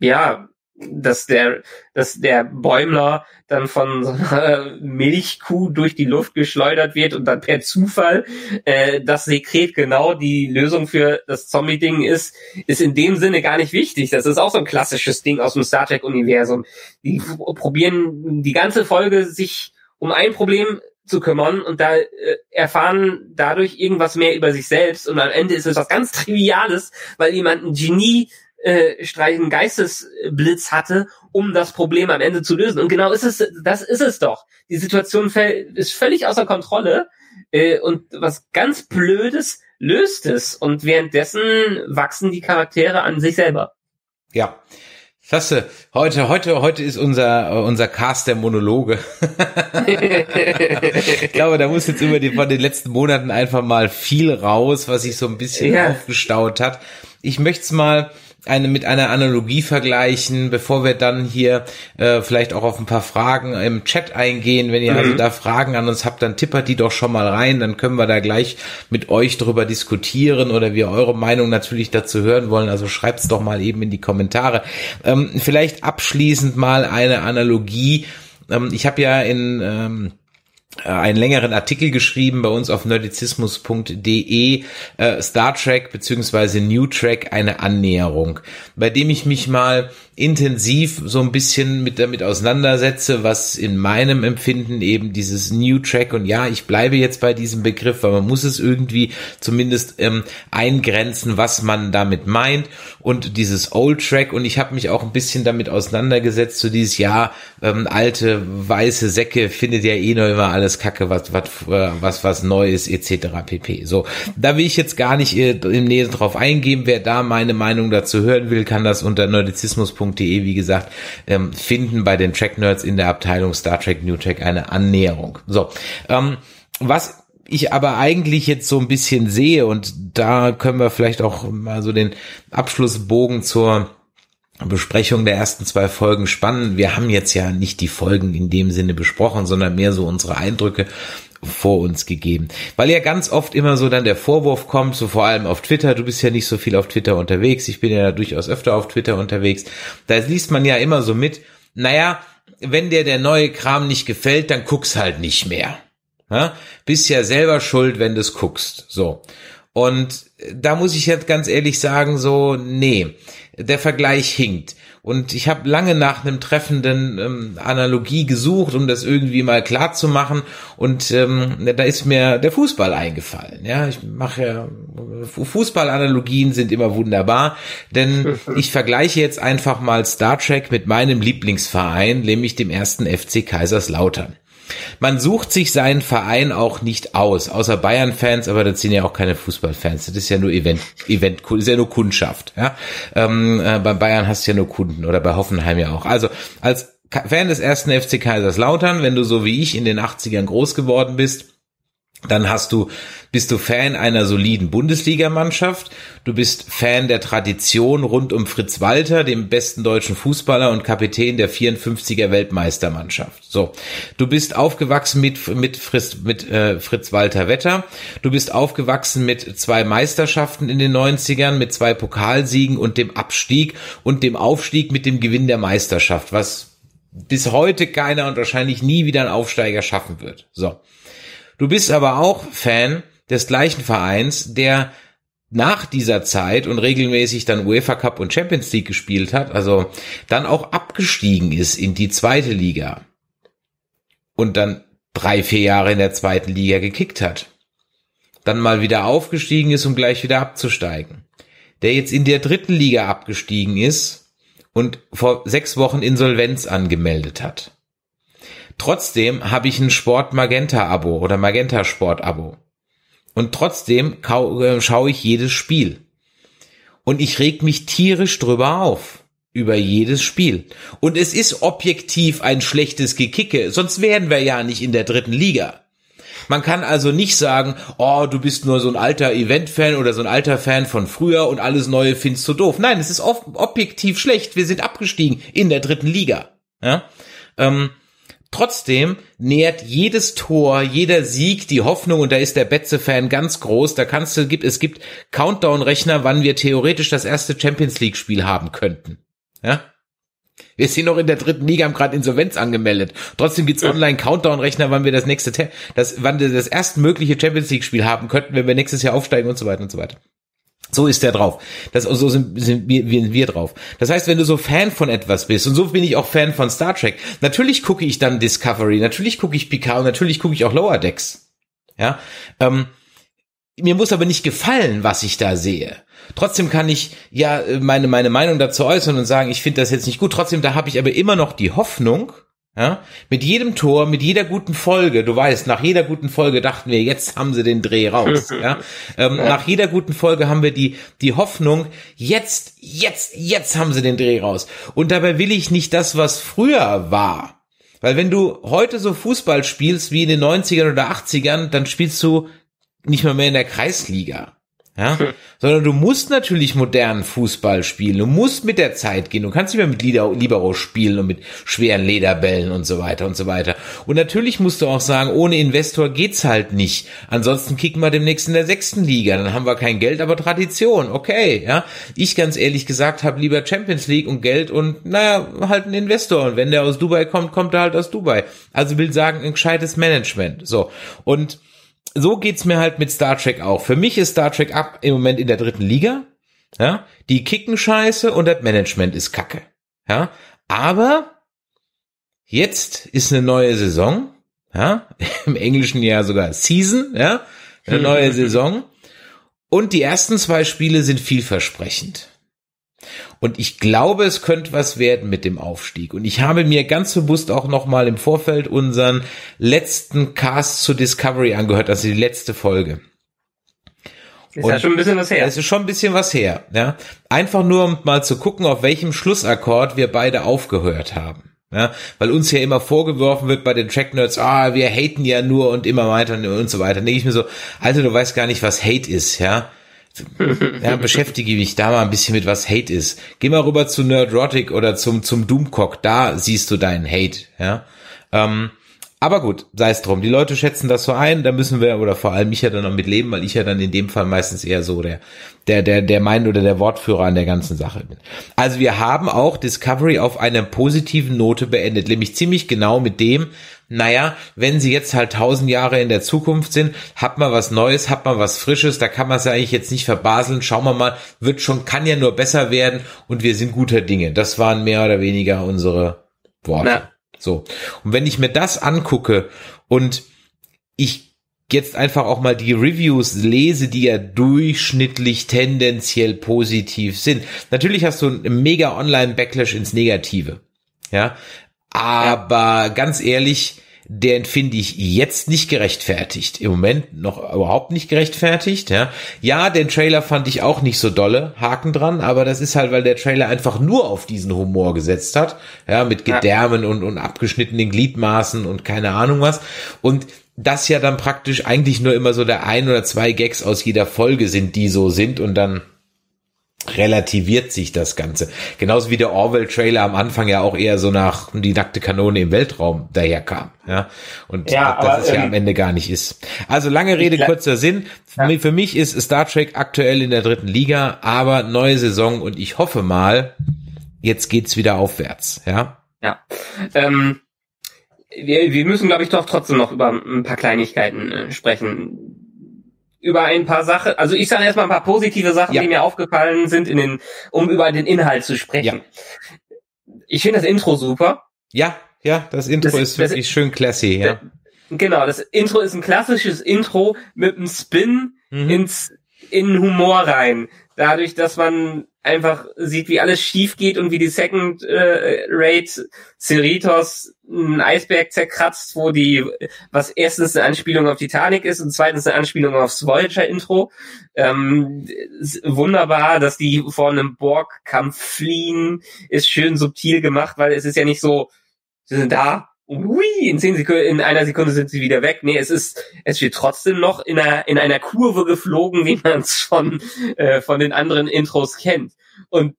ja, dass der, dass der Bäumler dann von so einer Milchkuh durch die Luft geschleudert wird und dann per Zufall äh, das Sekret genau die Lösung für das Zombie-Ding ist, ist in dem Sinne gar nicht wichtig. Das ist auch so ein klassisches Ding aus dem Star Trek-Universum. Die probieren die ganze Folge sich um ein Problem zu kümmern und da äh, erfahren dadurch irgendwas mehr über sich selbst und am Ende ist es was ganz Triviales, weil jemand ein Genie äh, streichen Geistesblitz hatte, um das Problem am Ende zu lösen. Und genau ist es, das ist es doch. Die Situation ist völlig außer Kontrolle äh, und was ganz Blödes löst es. Und währenddessen wachsen die Charaktere an sich selber. Ja. Klasse. Heute, heute, heute ist unser, unser Cast der Monologe. ich glaube, da muss jetzt über die, von den letzten Monaten einfach mal viel raus, was sich so ein bisschen ja. aufgestaut hat. Ich möchte es mal, eine mit einer Analogie vergleichen, bevor wir dann hier äh, vielleicht auch auf ein paar Fragen im Chat eingehen. Wenn ihr also mhm. also da Fragen an uns habt, dann tippert die doch schon mal rein, dann können wir da gleich mit euch drüber diskutieren oder wir eure Meinung natürlich dazu hören wollen. Also schreibt's doch mal eben in die Kommentare. Ähm, vielleicht abschließend mal eine Analogie. Ähm, ich habe ja in ähm, äh, einen längeren Artikel geschrieben bei uns auf nerdizismus.de äh, Star Trek beziehungsweise New Trek eine Annäherung, bei dem ich mich mal intensiv so ein bisschen mit damit auseinandersetze, was in meinem Empfinden eben dieses New Track und ja, ich bleibe jetzt bei diesem Begriff, weil man muss es irgendwie zumindest ähm, eingrenzen, was man damit meint und dieses Old Track und ich habe mich auch ein bisschen damit auseinandergesetzt, so dieses ja, ähm, alte weiße Säcke findet ja eh noch immer alles Kacke, was was äh, was was Neues etc. pp. So, da will ich jetzt gar nicht äh, im Nähe drauf eingehen. Wer da meine Meinung dazu hören will, kann das unter nerdizismus.de tracknerds.de, wie gesagt, ähm, finden bei den Track Nerds in der Abteilung Star Trek New Track eine Annäherung. So, ähm, was ich aber eigentlich jetzt so ein bisschen sehe und da können wir vielleicht auch mal so den Abschlussbogen zur Besprechung der ersten zwei Folgen spannen. Wir haben jetzt ja nicht die Folgen in dem Sinne besprochen, sondern mehr so unsere Eindrücke vor uns gegeben. Weil ja ganz oft immer so dann der Vorwurf kommt, so vor allem auf Twitter, du bist ja nicht so viel auf Twitter unterwegs, ich bin ja durchaus öfter auf Twitter unterwegs, da liest man ja immer so mit, naja, wenn dir der neue Kram nicht gefällt, dann guck's halt nicht mehr. Ja? Bist ja selber schuld, wenn du's guckst. So. Und da muss ich jetzt ganz ehrlich sagen, so, nee, der Vergleich hinkt. Und ich habe lange nach einem treffenden ähm, Analogie gesucht, um das irgendwie mal klar zu machen. Und ähm, da ist mir der Fußball eingefallen. Ja, ich mache ja Fußballanalogien sind immer wunderbar, denn ich vergleiche jetzt einfach mal Star Trek mit meinem Lieblingsverein, nämlich dem ersten FC Kaiserslautern. Man sucht sich seinen Verein auch nicht aus, außer Bayern-Fans, aber das sind ja auch keine Fußballfans. Das ist ja nur Event, Event, ist ja nur Kundschaft. Ja? Ähm, äh, bei Bayern hast du ja nur Kunden oder bei Hoffenheim ja auch. Also als Fan des ersten FC Kaiserslautern, wenn du so wie ich in den 80ern groß geworden bist, dann hast du, bist du Fan einer soliden Bundesligamannschaft. Du bist Fan der Tradition rund um Fritz Walter, dem besten deutschen Fußballer und Kapitän der 54er Weltmeistermannschaft. So. Du bist aufgewachsen mit, mit Fritz, mit, äh, Fritz Walter Wetter. Du bist aufgewachsen mit zwei Meisterschaften in den 90ern, mit zwei Pokalsiegen und dem Abstieg und dem Aufstieg mit dem Gewinn der Meisterschaft, was bis heute keiner und wahrscheinlich nie wieder ein Aufsteiger schaffen wird. So. Du bist aber auch Fan des gleichen Vereins, der nach dieser Zeit und regelmäßig dann UEFA Cup und Champions League gespielt hat, also dann auch abgestiegen ist in die zweite Liga und dann drei, vier Jahre in der zweiten Liga gekickt hat. Dann mal wieder aufgestiegen ist, um gleich wieder abzusteigen. Der jetzt in der dritten Liga abgestiegen ist und vor sechs Wochen Insolvenz angemeldet hat. Trotzdem habe ich ein Sport Magenta Abo oder Magenta Sport Abo. Und trotzdem äh, schaue ich jedes Spiel. Und ich reg mich tierisch drüber auf. Über jedes Spiel. Und es ist objektiv ein schlechtes Gekicke, sonst wären wir ja nicht in der dritten Liga. Man kann also nicht sagen, oh, du bist nur so ein alter Event-Fan oder so ein alter Fan von früher und alles Neue findest du doof. Nein, es ist objektiv schlecht. Wir sind abgestiegen in der dritten Liga. Ja? Ähm, Trotzdem nährt jedes Tor, jeder Sieg die Hoffnung und da ist der Betze-Fan ganz groß. Da kannst du, gibt, es gibt Countdown-Rechner, wann wir theoretisch das erste Champions League-Spiel haben könnten. Ja? Wir sind noch in der dritten Liga, haben gerade Insolvenz angemeldet. Trotzdem gibt's Online-Countdown-Rechner, wann wir das nächste, das, wann wir das erstmögliche Champions League-Spiel haben könnten, wenn wir nächstes Jahr aufsteigen und so weiter und so weiter. So ist der drauf. Das, so sind, sind wir, wir, drauf. Das heißt, wenn du so Fan von etwas bist, und so bin ich auch Fan von Star Trek, natürlich gucke ich dann Discovery, natürlich gucke ich Picard natürlich gucke ich auch Lower Decks. Ja, ähm, mir muss aber nicht gefallen, was ich da sehe. Trotzdem kann ich ja meine, meine Meinung dazu äußern und sagen, ich finde das jetzt nicht gut. Trotzdem, da habe ich aber immer noch die Hoffnung, ja, mit jedem Tor, mit jeder guten Folge, du weißt, nach jeder guten Folge dachten wir, jetzt haben sie den Dreh raus. ja. Ähm, ja. Nach jeder guten Folge haben wir die, die Hoffnung, jetzt, jetzt, jetzt haben sie den Dreh raus. Und dabei will ich nicht das, was früher war. Weil wenn du heute so Fußball spielst wie in den 90ern oder 80ern, dann spielst du nicht mal mehr in der Kreisliga ja, sondern du musst natürlich modernen Fußball spielen. Du musst mit der Zeit gehen. Du kannst nicht mehr mit Libero spielen und mit schweren Lederbällen und so weiter und so weiter. Und natürlich musst du auch sagen, ohne Investor geht's halt nicht. Ansonsten kicken wir demnächst in der sechsten Liga. Dann haben wir kein Geld, aber Tradition. Okay, ja. Ich ganz ehrlich gesagt habe lieber Champions League und Geld und naja, halt ein Investor. Und wenn der aus Dubai kommt, kommt er halt aus Dubai. Also will sagen, ein gescheites Management. So. Und so geht's mir halt mit Star Trek auch. Für mich ist Star Trek ab im Moment in der dritten Liga. Ja, die kicken scheiße und das Management ist kacke. Ja, aber jetzt ist eine neue Saison. Ja, im Englischen ja sogar Season. Ja, eine neue Saison. Und die ersten zwei Spiele sind vielversprechend. Und ich glaube, es könnte was werden mit dem Aufstieg. Und ich habe mir ganz bewusst auch nochmal im Vorfeld unseren letzten Cast zu Discovery angehört, also die letzte Folge. Ist und ja schon ein bisschen was her. Es ist schon ein bisschen was her, ja. Einfach nur, um mal zu gucken, auf welchem Schlussakkord wir beide aufgehört haben. Ja, weil uns ja immer vorgeworfen wird bei den Track Nerds, ah, wir haten ja nur und immer weiter und so weiter. Denke ich mir so, Alter, du weißt gar nicht, was Hate ist, ja ja, beschäftige mich da mal ein bisschen mit, was Hate ist. Geh mal rüber zu Nerdrotic oder zum, zum Doomcock, da siehst du deinen Hate, ja. Ähm, aber gut, sei es drum. Die Leute schätzen das so ein, da müssen wir, oder vor allem ich ja dann noch mit leben, weil ich ja dann in dem Fall meistens eher so der, der, der, der Mein- oder der Wortführer an der ganzen Sache bin. Also wir haben auch Discovery auf einer positiven Note beendet, nämlich ziemlich genau mit dem, naja, wenn sie jetzt halt tausend Jahre in der Zukunft sind, hat man was Neues, hat man was Frisches, da kann man es ja eigentlich jetzt nicht verbaseln, schauen wir mal, wird schon, kann ja nur besser werden und wir sind guter Dinge. Das waren mehr oder weniger unsere Worte. Na. So. Und wenn ich mir das angucke und ich jetzt einfach auch mal die Reviews lese, die ja durchschnittlich tendenziell positiv sind. Natürlich hast du einen mega Online-Backlash ins Negative. Ja. Aber ganz ehrlich, den finde ich jetzt nicht gerechtfertigt. Im Moment noch überhaupt nicht gerechtfertigt. Ja, ja, den Trailer fand ich auch nicht so dolle, Haken dran, aber das ist halt, weil der Trailer einfach nur auf diesen Humor gesetzt hat. Ja, mit Gedärmen ja. und, und abgeschnittenen Gliedmaßen und keine Ahnung was. Und das ja dann praktisch eigentlich nur immer so der ein oder zwei Gags aus jeder Folge sind, die so sind und dann relativiert sich das Ganze. Genauso wie der Orwell-Trailer am Anfang ja auch eher so nach die nackte Kanone im Weltraum daherkam. Ja, und ja, das aber, ist ja ähm, am Ende gar nicht ist. Also lange Rede, kurzer Sinn. Ja. Für mich ist Star Trek aktuell in der dritten Liga, aber neue Saison und ich hoffe mal, jetzt geht's wieder aufwärts. Ja. Ja. Ähm, wir, wir müssen, glaube ich, doch trotzdem noch über ein paar Kleinigkeiten äh, sprechen über ein paar Sachen, also ich sage erstmal ein paar positive Sachen, ja. die mir aufgefallen sind, in den, um über den Inhalt zu sprechen. Ja. Ich finde das Intro super. Ja, ja, das Intro das, ist wirklich das, schön classy, ja. Genau, das Intro ist ein klassisches Intro mit einem Spin mhm. ins in Humor rein. Dadurch, dass man einfach sieht, wie alles schief geht und wie die Second äh, Rate Cerritos einen Eisberg zerkratzt, wo die, was erstens eine Anspielung auf Titanic ist und zweitens eine Anspielung aufs Voyager-Intro. Ähm, wunderbar, dass die vor einem Borg-Kampf fliehen, ist schön subtil gemacht, weil es ist ja nicht so, sie sind da ui, in zehn Sekunden, in einer Sekunde sind sie wieder weg. Nee, es ist, es wird trotzdem noch in einer, in einer Kurve geflogen, wie man es schon äh, von den anderen Intros kennt. Und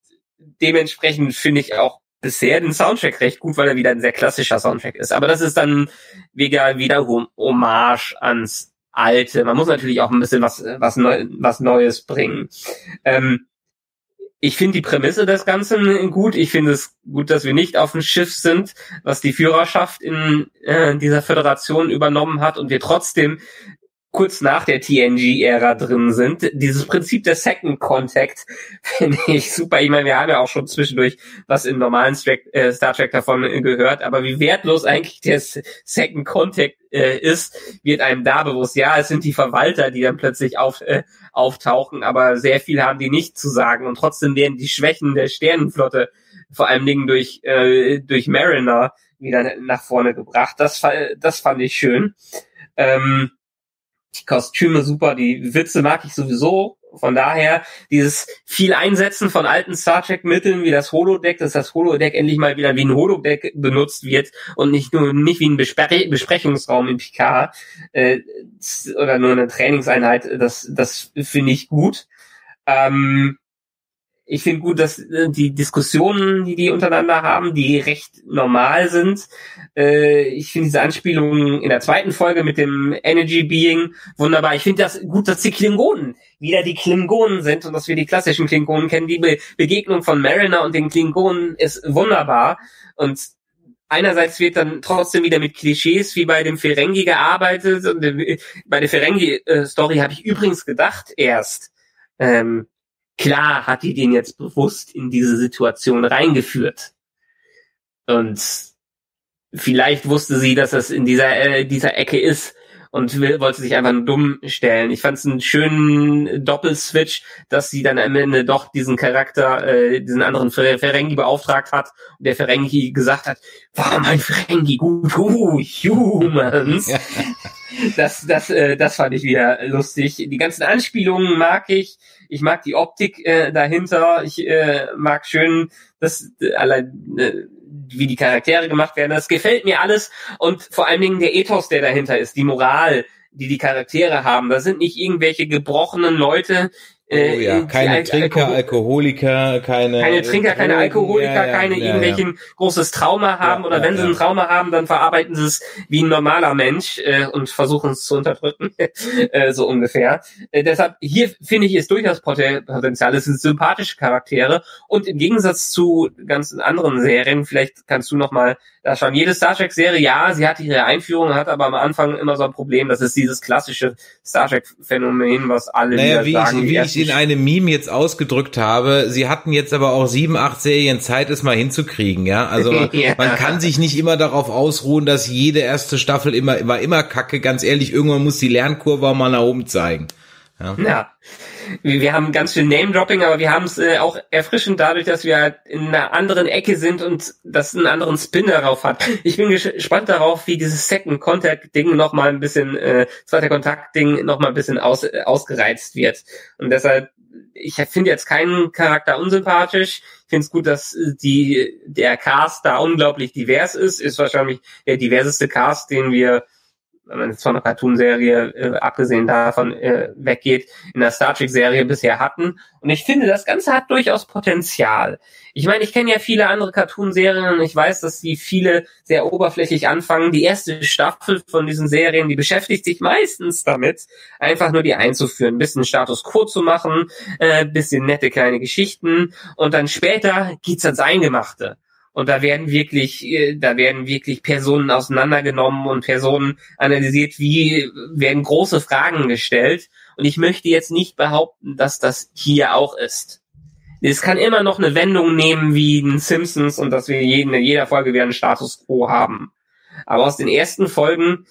dementsprechend finde ich auch bisher den Soundtrack recht gut, weil er wieder ein sehr klassischer Soundtrack ist. Aber das ist dann wieder wiederum Hommage ans Alte. Man muss natürlich auch ein bisschen was, was, Neu was Neues bringen. Ähm, ich finde die Prämisse des Ganzen gut. Ich finde es gut, dass wir nicht auf dem Schiff sind, was die Führerschaft in äh, dieser Föderation übernommen hat und wir trotzdem kurz nach der TNG-Ära drin sind. Dieses Prinzip der Second Contact finde ich super. Ich meine, wir haben ja auch schon zwischendurch was im normalen Star, äh, Star Trek davon gehört, aber wie wertlos eigentlich der Second Contact äh, ist, wird einem da bewusst. Ja, es sind die Verwalter, die dann plötzlich auf, äh, auftauchen, aber sehr viel haben die nicht zu sagen und trotzdem werden die Schwächen der Sternenflotte vor allen Dingen durch, äh, durch Mariner wieder nach vorne gebracht. Das, das fand ich schön. Ähm, die Kostüme super, die Witze mag ich sowieso. Von daher, dieses viel Einsetzen von alten Star Trek-Mitteln wie das Holodeck, dass das Holodeck endlich mal wieder wie ein Holodeck benutzt wird und nicht nur nicht wie ein Bespre Besprechungsraum in Picard äh, oder nur eine Trainingseinheit, das, das finde ich gut. Ähm, ich finde gut, dass äh, die Diskussionen, die die untereinander haben, die recht normal sind. Äh, ich finde diese Anspielungen in der zweiten Folge mit dem Energy Being wunderbar. Ich finde das gut, dass die Klingonen wieder die Klingonen sind und dass wir die klassischen Klingonen kennen. Die Be Begegnung von Mariner und den Klingonen ist wunderbar. Und einerseits wird dann trotzdem wieder mit Klischees wie bei dem Ferengi gearbeitet. Und äh, bei der Ferengi-Story habe ich übrigens gedacht erst, ähm, klar hat die den jetzt bewusst in diese Situation reingeführt. Und vielleicht wusste sie, dass das in dieser, äh, dieser Ecke ist und will, wollte sich einfach nur dumm stellen. Ich fand es einen schönen Doppelswitch, dass sie dann am Ende doch diesen Charakter, äh, diesen anderen Ferengi beauftragt hat und der Ferengi gesagt hat, warum ein Ferengi gut, uh, Humans. das, das, äh, das fand ich wieder lustig. Die ganzen Anspielungen mag ich. Ich mag die Optik äh, dahinter. Ich äh, mag schön, dass äh, allein äh, wie die Charaktere gemacht werden. Das gefällt mir alles und vor allen Dingen der Ethos, der dahinter ist, die Moral, die die Charaktere haben. Das sind nicht irgendwelche gebrochenen Leute, äh, oh ja, keine Trinker, Alkohol Alkoholiker, keine keine Trinker, keine Alkoholiker, ja, ja, keine ja, irgendwelchen großes Trauma haben oder wenn sie ein Trauma haben, dann verarbeiten sie es wie ein normaler Mensch äh, und versuchen es zu unterdrücken, äh, so ungefähr. Äh, deshalb hier finde ich ist durchaus Potenzial. Es sind sympathische Charaktere und im Gegensatz zu ganzen anderen Serien, vielleicht kannst du noch mal da schauen. Jede Star Trek Serie, ja, sie hat ihre Einführung, hat aber am Anfang immer so ein Problem. Das ist dieses klassische Star Trek Phänomen, was alle naja, wie sagen. Ich, wie ich in einem Meme jetzt ausgedrückt habe, sie hatten jetzt aber auch sieben, acht Serien Zeit, es mal hinzukriegen, ja. Also ja. man kann sich nicht immer darauf ausruhen, dass jede erste Staffel immer, war immer kacke. Ganz ehrlich, irgendwann muss die Lernkurve auch mal nach oben zeigen. Ja. ja. Wir haben ganz viel Name-Dropping, aber wir haben es äh, auch erfrischend dadurch, dass wir halt in einer anderen Ecke sind und das einen anderen Spin darauf hat. Ich bin gespannt darauf, wie dieses Second Contact-Ding nochmal ein bisschen, äh, zweiter Kontakt-Ding nochmal ein bisschen aus, äh, ausgereizt wird. Und deshalb, ich finde jetzt keinen Charakter unsympathisch. Ich finde es gut, dass die, der Cast da unglaublich divers ist. Ist wahrscheinlich der diverseste Cast, den wir wenn man jetzt von der Cartoon-Serie äh, abgesehen davon äh, weggeht, in der Star Trek-Serie bisher hatten. Und ich finde, das Ganze hat durchaus Potenzial. Ich meine, ich kenne ja viele andere Cartoon-Serien und ich weiß, dass die viele sehr oberflächlich anfangen. Die erste Staffel von diesen Serien, die beschäftigt sich meistens damit, einfach nur die einzuführen, ein bisschen Status Quo zu machen, äh, bisschen nette kleine Geschichten und dann später geht's ans Eingemachte. Und da werden wirklich, äh, da werden wirklich Personen auseinandergenommen und Personen analysiert, wie werden große Fragen gestellt. Und ich möchte jetzt nicht behaupten, dass das hier auch ist. Es kann immer noch eine Wendung nehmen wie ein Simpsons und dass wir jeden, in jeder Folge wieder einen Status quo haben. Aber aus den ersten Folgen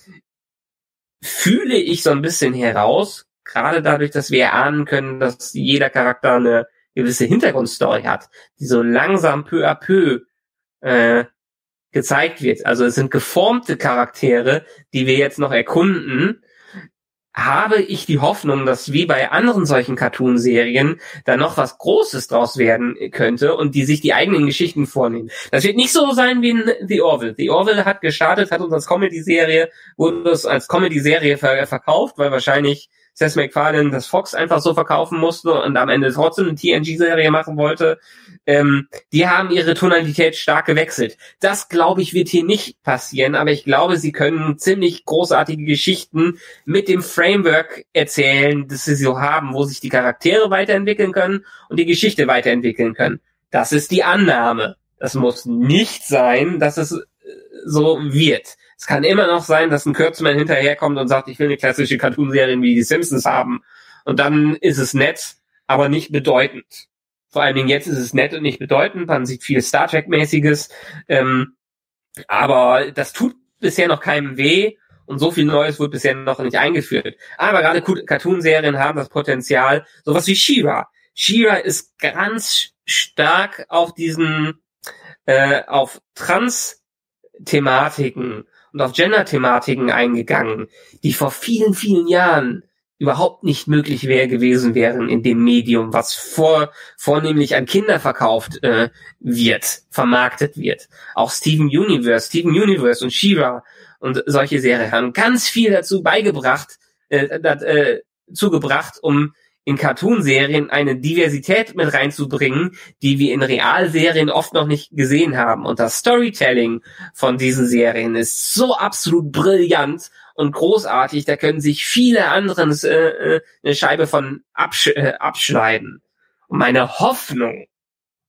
fühle ich so ein bisschen heraus, gerade dadurch, dass wir erahnen können, dass jeder Charakter eine gewisse Hintergrundstory hat, die so langsam peu à peu äh, gezeigt wird. Also es sind geformte Charaktere, die wir jetzt noch erkunden, habe ich die Hoffnung, dass wie bei anderen solchen Cartoon-Serien da noch was Großes draus werden könnte und die sich die eigenen Geschichten vornehmen. Das wird nicht so sein wie in The Orville. The Orville hat gestartet, hat uns als Comedy-Serie, wurde es als Comedy-Serie verkauft, weil wahrscheinlich Seth MacFarlane das Fox einfach so verkaufen musste und am Ende trotzdem eine TNG-Serie machen wollte. Ähm, die haben ihre Tonalität stark gewechselt. Das, glaube ich, wird hier nicht passieren, aber ich glaube, sie können ziemlich großartige Geschichten mit dem Framework erzählen, das sie so haben, wo sich die Charaktere weiterentwickeln können und die Geschichte weiterentwickeln können. Das ist die Annahme. Das muss nicht sein, dass es äh, so wird. Es kann immer noch sein, dass ein Kurtzman hinterherkommt und sagt, ich will eine klassische Cartoonserie wie die Simpsons haben. Und dann ist es nett, aber nicht bedeutend. Vor allen Dingen jetzt ist es nett und nicht bedeutend. Man sieht viel Star Trek-mäßiges. Ähm, aber das tut bisher noch keinem weh. Und so viel Neues wird bisher noch nicht eingeführt. Aber gerade Cartoonserien haben das Potenzial, sowas wie She-Ra. She-Ra ist ganz stark auf diesen, äh, auf Trans-Thematiken und auf Gender-Thematiken eingegangen, die vor vielen, vielen Jahren überhaupt nicht möglich wäre gewesen wären in dem Medium, was vor, vornehmlich an Kinder verkauft äh, wird, vermarktet wird. Auch Steven Universe, Steven Universe und She-Ra und solche Serien haben ganz viel dazu beigebracht, äh, dat, äh, zugebracht, um in Cartoonserien eine Diversität mit reinzubringen, die wir in Realserien oft noch nicht gesehen haben. Und das Storytelling von diesen Serien ist so absolut brillant und großartig, da können sich viele anderen äh, äh, eine Scheibe von absch äh, abschneiden. Und meine Hoffnung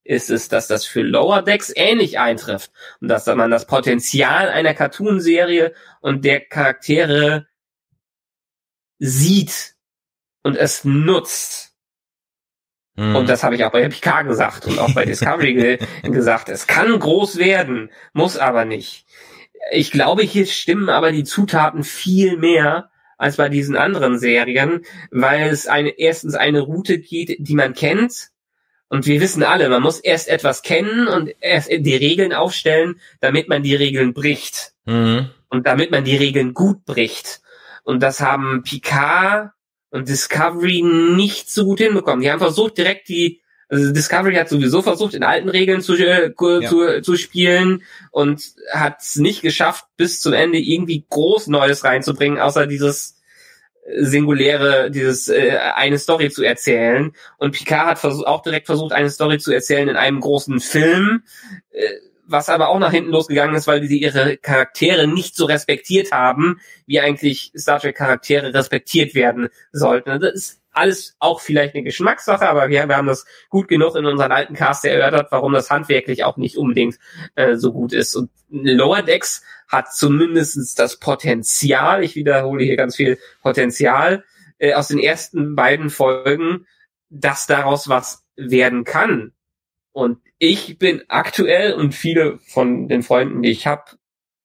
ist es, dass das für Lower Decks ähnlich eintrifft und dass man das Potenzial einer Cartoonserie und der Charaktere sieht und es nutzt. Mhm. Und das habe ich auch bei Picard gesagt und auch bei Discovery ge gesagt. Es kann groß werden, muss aber nicht. Ich glaube, hier stimmen aber die Zutaten viel mehr als bei diesen anderen Serien, weil es eine, erstens eine Route geht, die man kennt. Und wir wissen alle, man muss erst etwas kennen und erst die Regeln aufstellen, damit man die Regeln bricht. Mhm. Und damit man die Regeln gut bricht. Und das haben Picard Discovery nicht so gut hinbekommen. Die haben versucht, direkt die, also Discovery hat sowieso versucht, in alten Regeln zu, äh, ja. zu, zu spielen und hat es nicht geschafft, bis zum Ende irgendwie groß Neues reinzubringen, außer dieses singuläre, dieses äh, eine Story zu erzählen. Und Picard hat auch direkt versucht, eine Story zu erzählen in einem großen Film. Äh, was aber auch nach hinten losgegangen ist, weil sie ihre Charaktere nicht so respektiert haben, wie eigentlich Star Trek Charaktere respektiert werden sollten. Das ist alles auch vielleicht eine Geschmackssache, aber wir, wir haben das gut genug in unseren alten Cast erörtert, warum das handwerklich auch nicht unbedingt äh, so gut ist. Und Lower Decks hat zumindestens das Potenzial, ich wiederhole hier ganz viel Potenzial, äh, aus den ersten beiden Folgen, dass daraus was werden kann. Und ich bin aktuell und viele von den Freunden, die ich habe,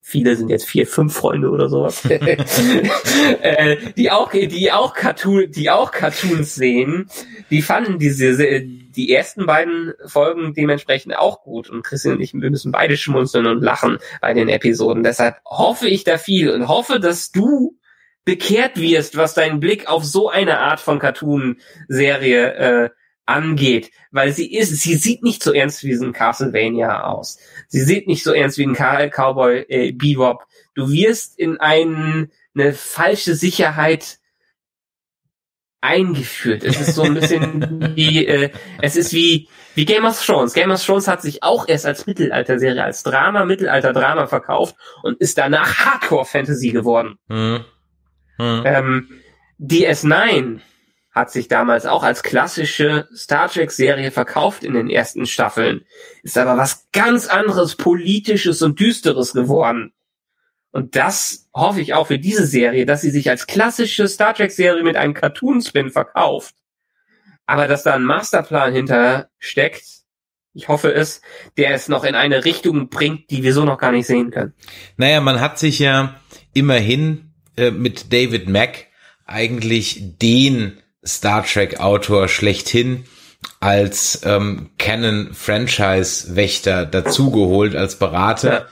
viele sind jetzt vier, fünf Freunde oder sowas, äh, die auch, die auch Cartoon, die auch Cartoons sehen, die fanden diese, die ersten beiden Folgen dementsprechend auch gut und Christian und ich, wir müssen beide schmunzeln und lachen bei den Episoden. Deshalb hoffe ich da viel und hoffe, dass du bekehrt wirst, was deinen Blick auf so eine Art von Cartoon-Serie äh, angeht, weil sie ist, sie sieht nicht so ernst wie ein Castlevania aus. Sie sieht nicht so ernst wie ein Cowboy äh, Bebop. Du wirst in ein, eine falsche Sicherheit eingeführt. Es ist so ein bisschen wie, äh, es ist wie, wie Game of Thrones. Game of Thrones hat sich auch erst als Mittelalterserie, als Drama, Mittelalter-Drama verkauft und ist danach Hardcore-Fantasy geworden. Hm. Hm. Ähm, DS9 hat sich damals auch als klassische Star Trek Serie verkauft in den ersten Staffeln, ist aber was ganz anderes, politisches und düsteres geworden. Und das hoffe ich auch für diese Serie, dass sie sich als klassische Star Trek Serie mit einem Cartoon Spin verkauft. Aber dass da ein Masterplan hinter steckt, ich hoffe es, der es noch in eine Richtung bringt, die wir so noch gar nicht sehen können. Naja, man hat sich ja immerhin äh, mit David Mack eigentlich den Star Trek Autor schlechthin als ähm, Canon Franchise Wächter dazugeholt als Berater.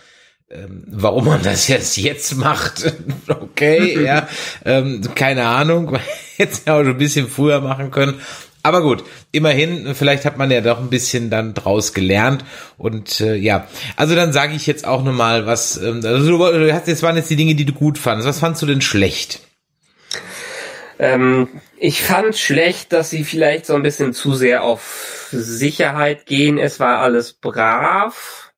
ähm, warum man das jetzt jetzt macht, okay, ja, ähm, keine Ahnung, jetzt ja auch schon ein bisschen früher machen können. Aber gut, immerhin, vielleicht hat man ja doch ein bisschen dann draus gelernt und äh, ja, also dann sage ich jetzt auch nochmal, was, ähm, also du, hast jetzt waren jetzt die Dinge, die du gut fandest. Was fandst du denn schlecht? Ähm, ich fand schlecht, dass sie vielleicht so ein bisschen zu sehr auf Sicherheit gehen. Es war alles brav.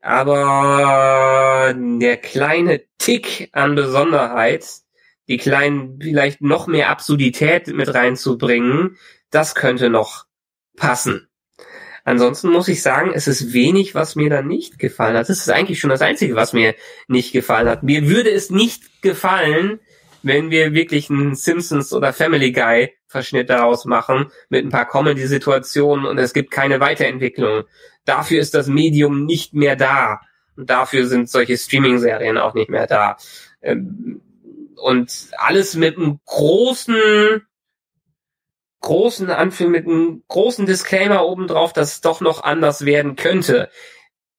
Aber der kleine Tick an Besonderheit, die kleinen, vielleicht noch mehr Absurdität mit reinzubringen, das könnte noch passen. Ansonsten muss ich sagen, es ist wenig, was mir da nicht gefallen hat. Das ist eigentlich schon das Einzige, was mir nicht gefallen hat. Mir würde es nicht gefallen, wenn wir wirklich einen Simpsons oder Family Guy Verschnitt daraus machen mit ein paar Comedy-Situationen und es gibt keine Weiterentwicklung. Dafür ist das Medium nicht mehr da. Und dafür sind solche Streaming-Serien auch nicht mehr da. Ähm, und alles mit einem großen, großen Anführung, mit einem großen Disclaimer obendrauf, dass es doch noch anders werden könnte.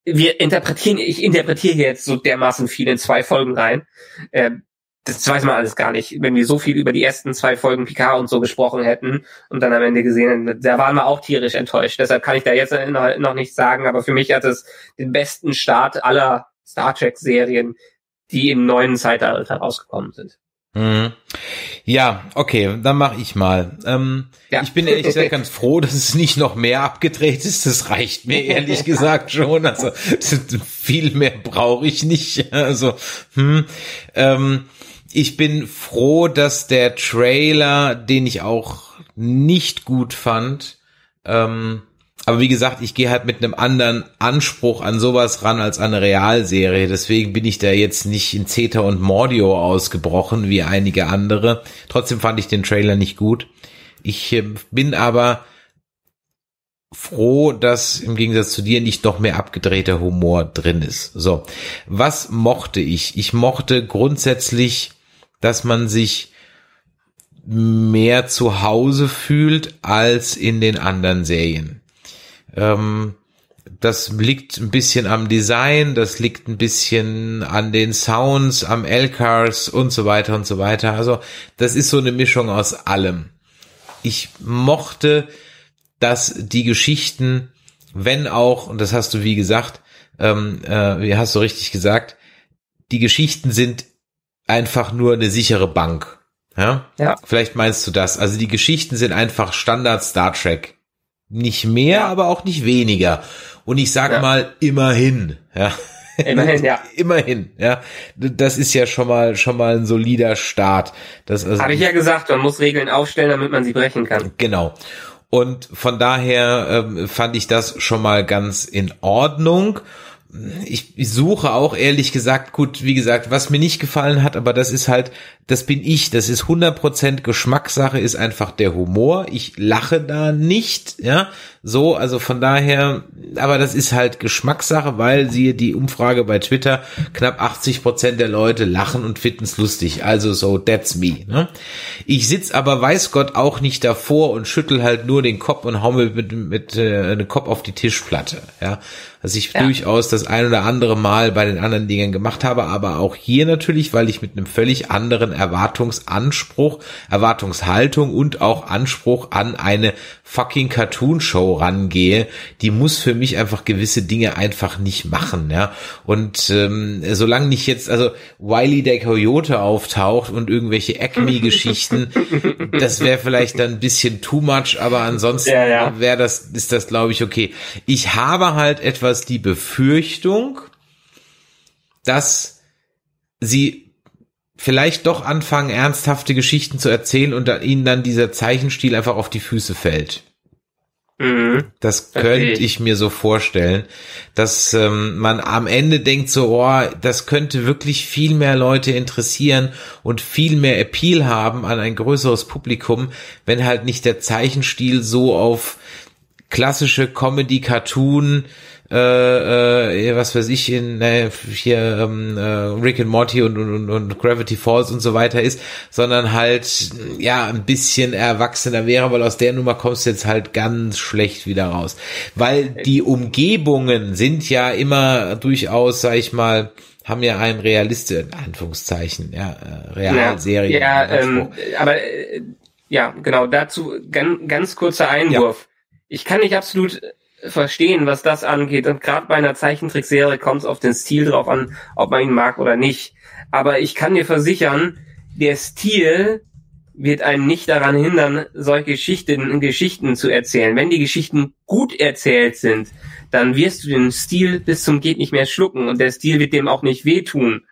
Wir interpretieren, ich interpretiere jetzt so dermaßen viel in zwei Folgen rein. Ähm, das weiß man alles gar nicht. Wenn wir so viel über die ersten zwei Folgen Picard und so gesprochen hätten und dann am Ende gesehen hätten, da waren wir auch tierisch enttäuscht. Deshalb kann ich da jetzt noch nichts sagen, aber für mich hat es den besten Start aller Star Trek Serien, die im neuen Zeitalter rausgekommen sind. Mhm. Ja, okay, dann mache ich mal. Ähm, ja. Ich bin ehrlich gesagt ganz froh, dass es nicht noch mehr abgedreht ist. Das reicht mir ehrlich gesagt schon. Also viel mehr brauche ich nicht. Also hm, ähm, ich bin froh, dass der Trailer, den ich auch nicht gut fand, ähm, aber wie gesagt, ich gehe halt mit einem anderen Anspruch an sowas ran als an eine Realserie. Deswegen bin ich da jetzt nicht in Zeta und Mordio ausgebrochen wie einige andere. Trotzdem fand ich den Trailer nicht gut. Ich äh, bin aber froh, dass im Gegensatz zu dir nicht noch mehr abgedrehter Humor drin ist. So, was mochte ich? Ich mochte grundsätzlich dass man sich mehr zu Hause fühlt als in den anderen Serien. Ähm, das liegt ein bisschen am Design, das liegt ein bisschen an den Sounds, am L-Cars und so weiter und so weiter. Also das ist so eine Mischung aus allem. Ich mochte, dass die Geschichten, wenn auch, und das hast du wie gesagt, ähm, äh, wie hast du richtig gesagt, die Geschichten sind einfach nur eine sichere Bank. Ja? ja. Vielleicht meinst du das. Also die Geschichten sind einfach Standard Star Trek. Nicht mehr, ja. aber auch nicht weniger. Und ich sag ja. mal immerhin. Ja. Immerhin, ja. immerhin, ja. Das ist ja schon mal schon mal ein solider Start. Das also, habe ich ja gesagt. Man muss Regeln aufstellen, damit man sie brechen kann. Genau. Und von daher ähm, fand ich das schon mal ganz in Ordnung ich, suche auch ehrlich gesagt, gut, wie gesagt, was mir nicht gefallen hat, aber das ist halt, das bin ich, das ist 100% Geschmackssache, ist einfach der Humor. Ich lache da nicht, ja, so, also von daher, aber das ist halt Geschmackssache, weil siehe die Umfrage bei Twitter, knapp 80 Prozent der Leute lachen und finden es lustig. Also so, that's me. Ne? Ich sitz aber, weiß Gott, auch nicht davor und schüttel halt nur den Kopf und hau mir mit, mit, mit äh, den Kopf auf die Tischplatte. Ja, dass ich ja. durchaus das ein oder andere Mal bei den anderen Dingen gemacht habe, aber auch hier natürlich, weil ich mit einem völlig anderen Erwartungsanspruch, Erwartungshaltung und auch Anspruch an eine fucking Cartoon-Show rangehe, die muss für mich einfach gewisse Dinge einfach nicht machen, ja. Und ähm, solange nicht jetzt, also Wiley der Coyote auftaucht und irgendwelche Acme-Geschichten, das wäre vielleicht dann ein bisschen too much, aber ansonsten ja, ja. wäre das, ist das, glaube ich, okay. Ich habe halt etwas die Befürchtung, dass sie vielleicht doch anfangen, ernsthafte Geschichten zu erzählen und ihnen dann dieser Zeichenstil einfach auf die Füße fällt. Mhm. Das könnte ich mir so vorstellen, dass ähm, man am Ende denkt so, oh, das könnte wirklich viel mehr Leute interessieren und viel mehr Appeal haben an ein größeres Publikum, wenn halt nicht der Zeichenstil so auf klassische Comedy-Cartoon äh, äh, was weiß ich, in äh, hier ähm, äh, Rick and Morty und, und, und Gravity Falls und so weiter ist, sondern halt ja ein bisschen erwachsener wäre, weil aus der Nummer kommst du jetzt halt ganz schlecht wieder raus. Weil die Umgebungen sind ja immer durchaus, sag ich mal, haben ja einen Realist, in Anführungszeichen, ja, äh, Realserie. Ja, ja ähm, aber äh, ja, genau, dazu ganz, ganz kurzer Einwurf. Ja. Ich kann nicht absolut verstehen, was das angeht. Und gerade bei einer Zeichentrickserie kommt es auf den Stil drauf an, ob man ihn mag oder nicht. Aber ich kann dir versichern, der Stil wird einen nicht daran hindern, solche Geschichten, Geschichten zu erzählen. Wenn die Geschichten gut erzählt sind, dann wirst du den Stil bis zum geht nicht mehr schlucken und der Stil wird dem auch nicht wehtun,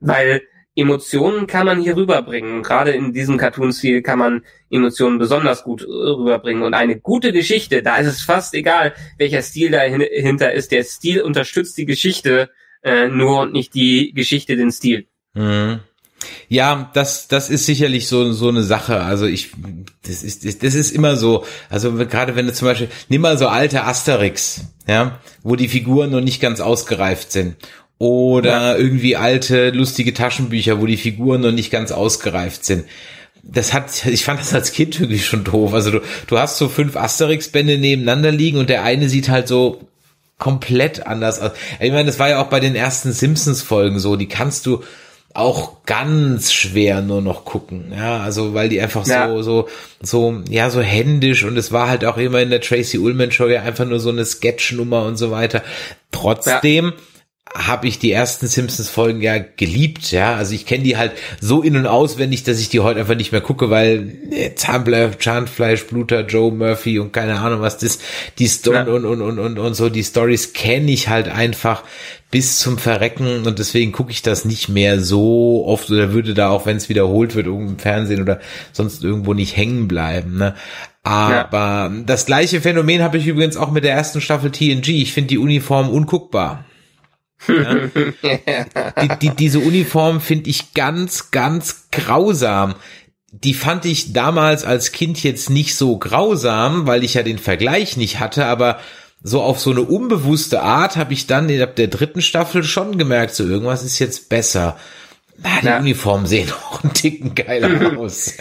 weil Emotionen kann man hier rüberbringen. Gerade in diesem Cartoon-Stil kann man Emotionen besonders gut rüberbringen. Und eine gute Geschichte, da ist es fast egal, welcher Stil dahinter ist. Der Stil unterstützt die Geschichte äh, nur und nicht die Geschichte den Stil. Mhm. Ja, das, das ist sicherlich so, so eine Sache. Also ich, das ist, das ist immer so. Also gerade wenn du zum Beispiel, nimm mal so alte Asterix, ja, wo die Figuren noch nicht ganz ausgereift sind. Oder ja. irgendwie alte, lustige Taschenbücher, wo die Figuren noch nicht ganz ausgereift sind. Das hat, ich fand das als Kind wirklich schon doof. Also du, du hast so fünf Asterix-Bände nebeneinander liegen und der eine sieht halt so komplett anders aus. Ich meine, das war ja auch bei den ersten Simpsons-Folgen so. Die kannst du auch ganz schwer nur noch gucken. Ja, also weil die einfach ja. so, so, so, ja, so händisch und es war halt auch immer in der Tracy Ullman Show ja einfach nur so eine Sketchnummer und so weiter. Trotzdem, ja habe ich die ersten Simpsons-Folgen ja geliebt, ja. Also ich kenne die halt so in- und auswendig, dass ich die heute einfach nicht mehr gucke, weil äh, Zahnfleisch, Zahnfleisch, Bluter, Joe Murphy und keine Ahnung was das, die Sto ja. und, und, und, und, und so, die Stories kenne ich halt einfach bis zum Verrecken und deswegen gucke ich das nicht mehr so oft oder würde da auch, wenn es wiederholt wird, irgendwo im Fernsehen oder sonst irgendwo nicht hängen bleiben, ne. Aber ja. das gleiche Phänomen habe ich übrigens auch mit der ersten Staffel TNG. Ich finde die Uniform unguckbar. Ja? die, die, diese Uniform finde ich ganz, ganz grausam. Die fand ich damals als Kind jetzt nicht so grausam, weil ich ja den Vergleich nicht hatte, aber so auf so eine unbewusste Art habe ich dann in der dritten Staffel schon gemerkt, so irgendwas ist jetzt besser. Na, die ja. Uniformen sehen auch einen Ticken geiler aus.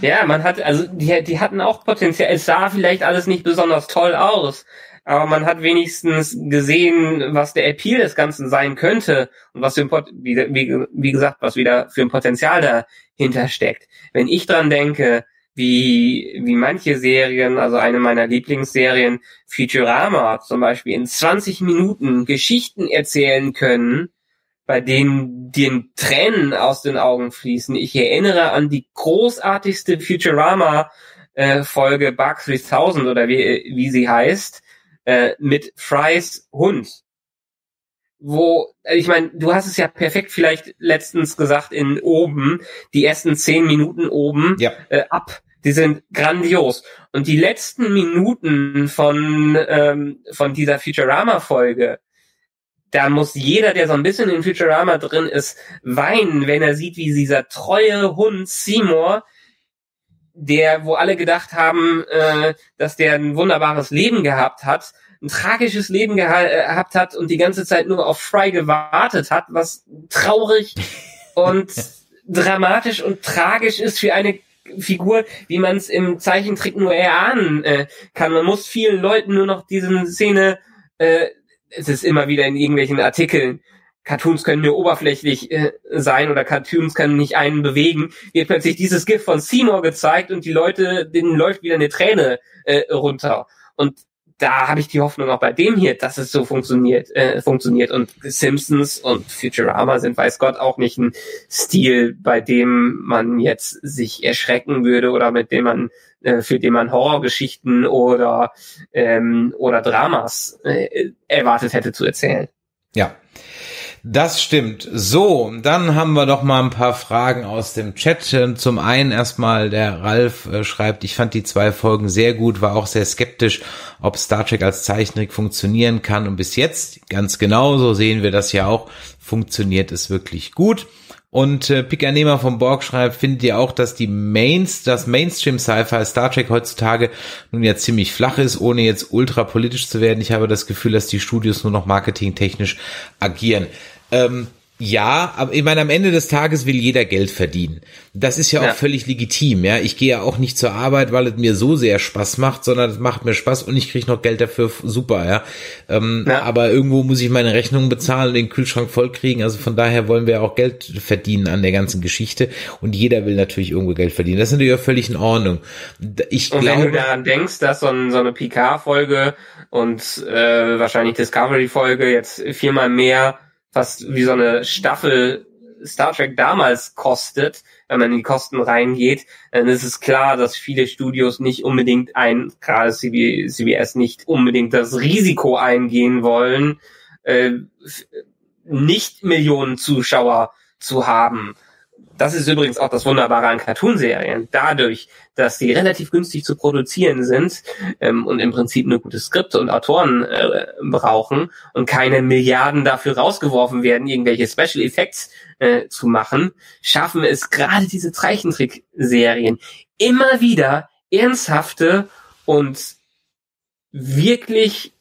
Ja, man hat, also die, die hatten auch Potenzial. Es sah vielleicht alles nicht besonders toll aus, aber man hat wenigstens gesehen, was der Appeal des Ganzen sein könnte und was für ein, wie, wie, wie gesagt, was wieder für ein Potenzial dahinter steckt. Wenn ich dran denke, wie, wie manche Serien, also eine meiner Lieblingsserien, Futurama zum Beispiel, in 20 Minuten Geschichten erzählen können, bei denen den Tränen aus den Augen fließen. Ich erinnere an die großartigste Futurama äh, Folge Bug 3000 oder wie, wie sie heißt, äh, mit Frys Hund. Wo, äh, ich meine, du hast es ja perfekt vielleicht letztens gesagt in oben, die ersten zehn Minuten oben ja. äh, ab. Die sind grandios. Und die letzten Minuten von, ähm, von dieser Futurama-Folge, da muss jeder, der so ein bisschen in Futurama drin ist, weinen, wenn er sieht, wie dieser treue Hund Seymour der, wo alle gedacht haben, äh, dass der ein wunderbares Leben gehabt hat, ein tragisches Leben äh, gehabt hat und die ganze Zeit nur auf Fry gewartet hat, was traurig und dramatisch und tragisch ist für eine Figur, wie man es im Zeichentrick nur erahnen äh, kann. Man muss vielen Leuten nur noch diese Szene, äh, es ist immer wieder in irgendwelchen Artikeln, Cartoons können nur oberflächlich äh, sein oder Cartoons können nicht einen bewegen, wird plötzlich dieses GIF von Seymour gezeigt und die Leute, denen läuft wieder eine Träne äh, runter. Und da habe ich die Hoffnung auch bei dem hier, dass es so funktioniert, äh, funktioniert. Und Simpsons und Futurama sind, weiß Gott, auch nicht ein Stil, bei dem man jetzt sich erschrecken würde oder mit dem man, äh, für den man Horrorgeschichten oder ähm, oder Dramas äh, erwartet hätte zu erzählen. Ja, das stimmt. So, dann haben wir doch mal ein paar Fragen aus dem Chat. Zum einen erstmal der Ralf äh, schreibt, ich fand die zwei Folgen sehr gut, war auch sehr skeptisch, ob Star Trek als Zeichentrick funktionieren kann. Und bis jetzt, ganz genau, so sehen wir das ja auch, funktioniert es wirklich gut. Und äh, Picanema vom Borg schreibt, findet ihr auch, dass die Mains, das Mainstream Sci-Fi Star Trek heutzutage nun ja ziemlich flach ist, ohne jetzt ultra politisch zu werden. Ich habe das Gefühl, dass die Studios nur noch marketingtechnisch agieren. Ähm, ja, aber ich meine, am Ende des Tages will jeder Geld verdienen. Das ist ja auch ja. völlig legitim, ja. Ich gehe ja auch nicht zur Arbeit, weil es mir so sehr Spaß macht, sondern es macht mir Spaß und ich kriege noch Geld dafür, super, ja. Ähm, ja. Aber irgendwo muss ich meine Rechnungen bezahlen und den Kühlschrank voll kriegen. Also von daher wollen wir auch Geld verdienen an der ganzen Geschichte. Und jeder will natürlich irgendwo Geld verdienen. Das ist natürlich auch völlig in Ordnung. Ich und glaube, wenn du daran denkst, dass so, ein, so eine PK-Folge und äh, wahrscheinlich Discovery-Folge jetzt viermal mehr fast wie so eine Staffel Star Trek damals kostet, wenn man in die Kosten reingeht, dann ist es klar, dass viele Studios nicht unbedingt ein, gerade CBS nicht unbedingt das Risiko eingehen wollen, äh, nicht Millionen Zuschauer zu haben. Das ist übrigens auch das Wunderbare an Cartoonserien. Dadurch, dass die relativ günstig zu produzieren sind ähm, und im Prinzip nur gute Skripte und Autoren äh, brauchen und keine Milliarden dafür rausgeworfen werden, irgendwelche Special Effects äh, zu machen, schaffen es gerade diese Zeichentrickserien immer wieder ernsthafte und wirklich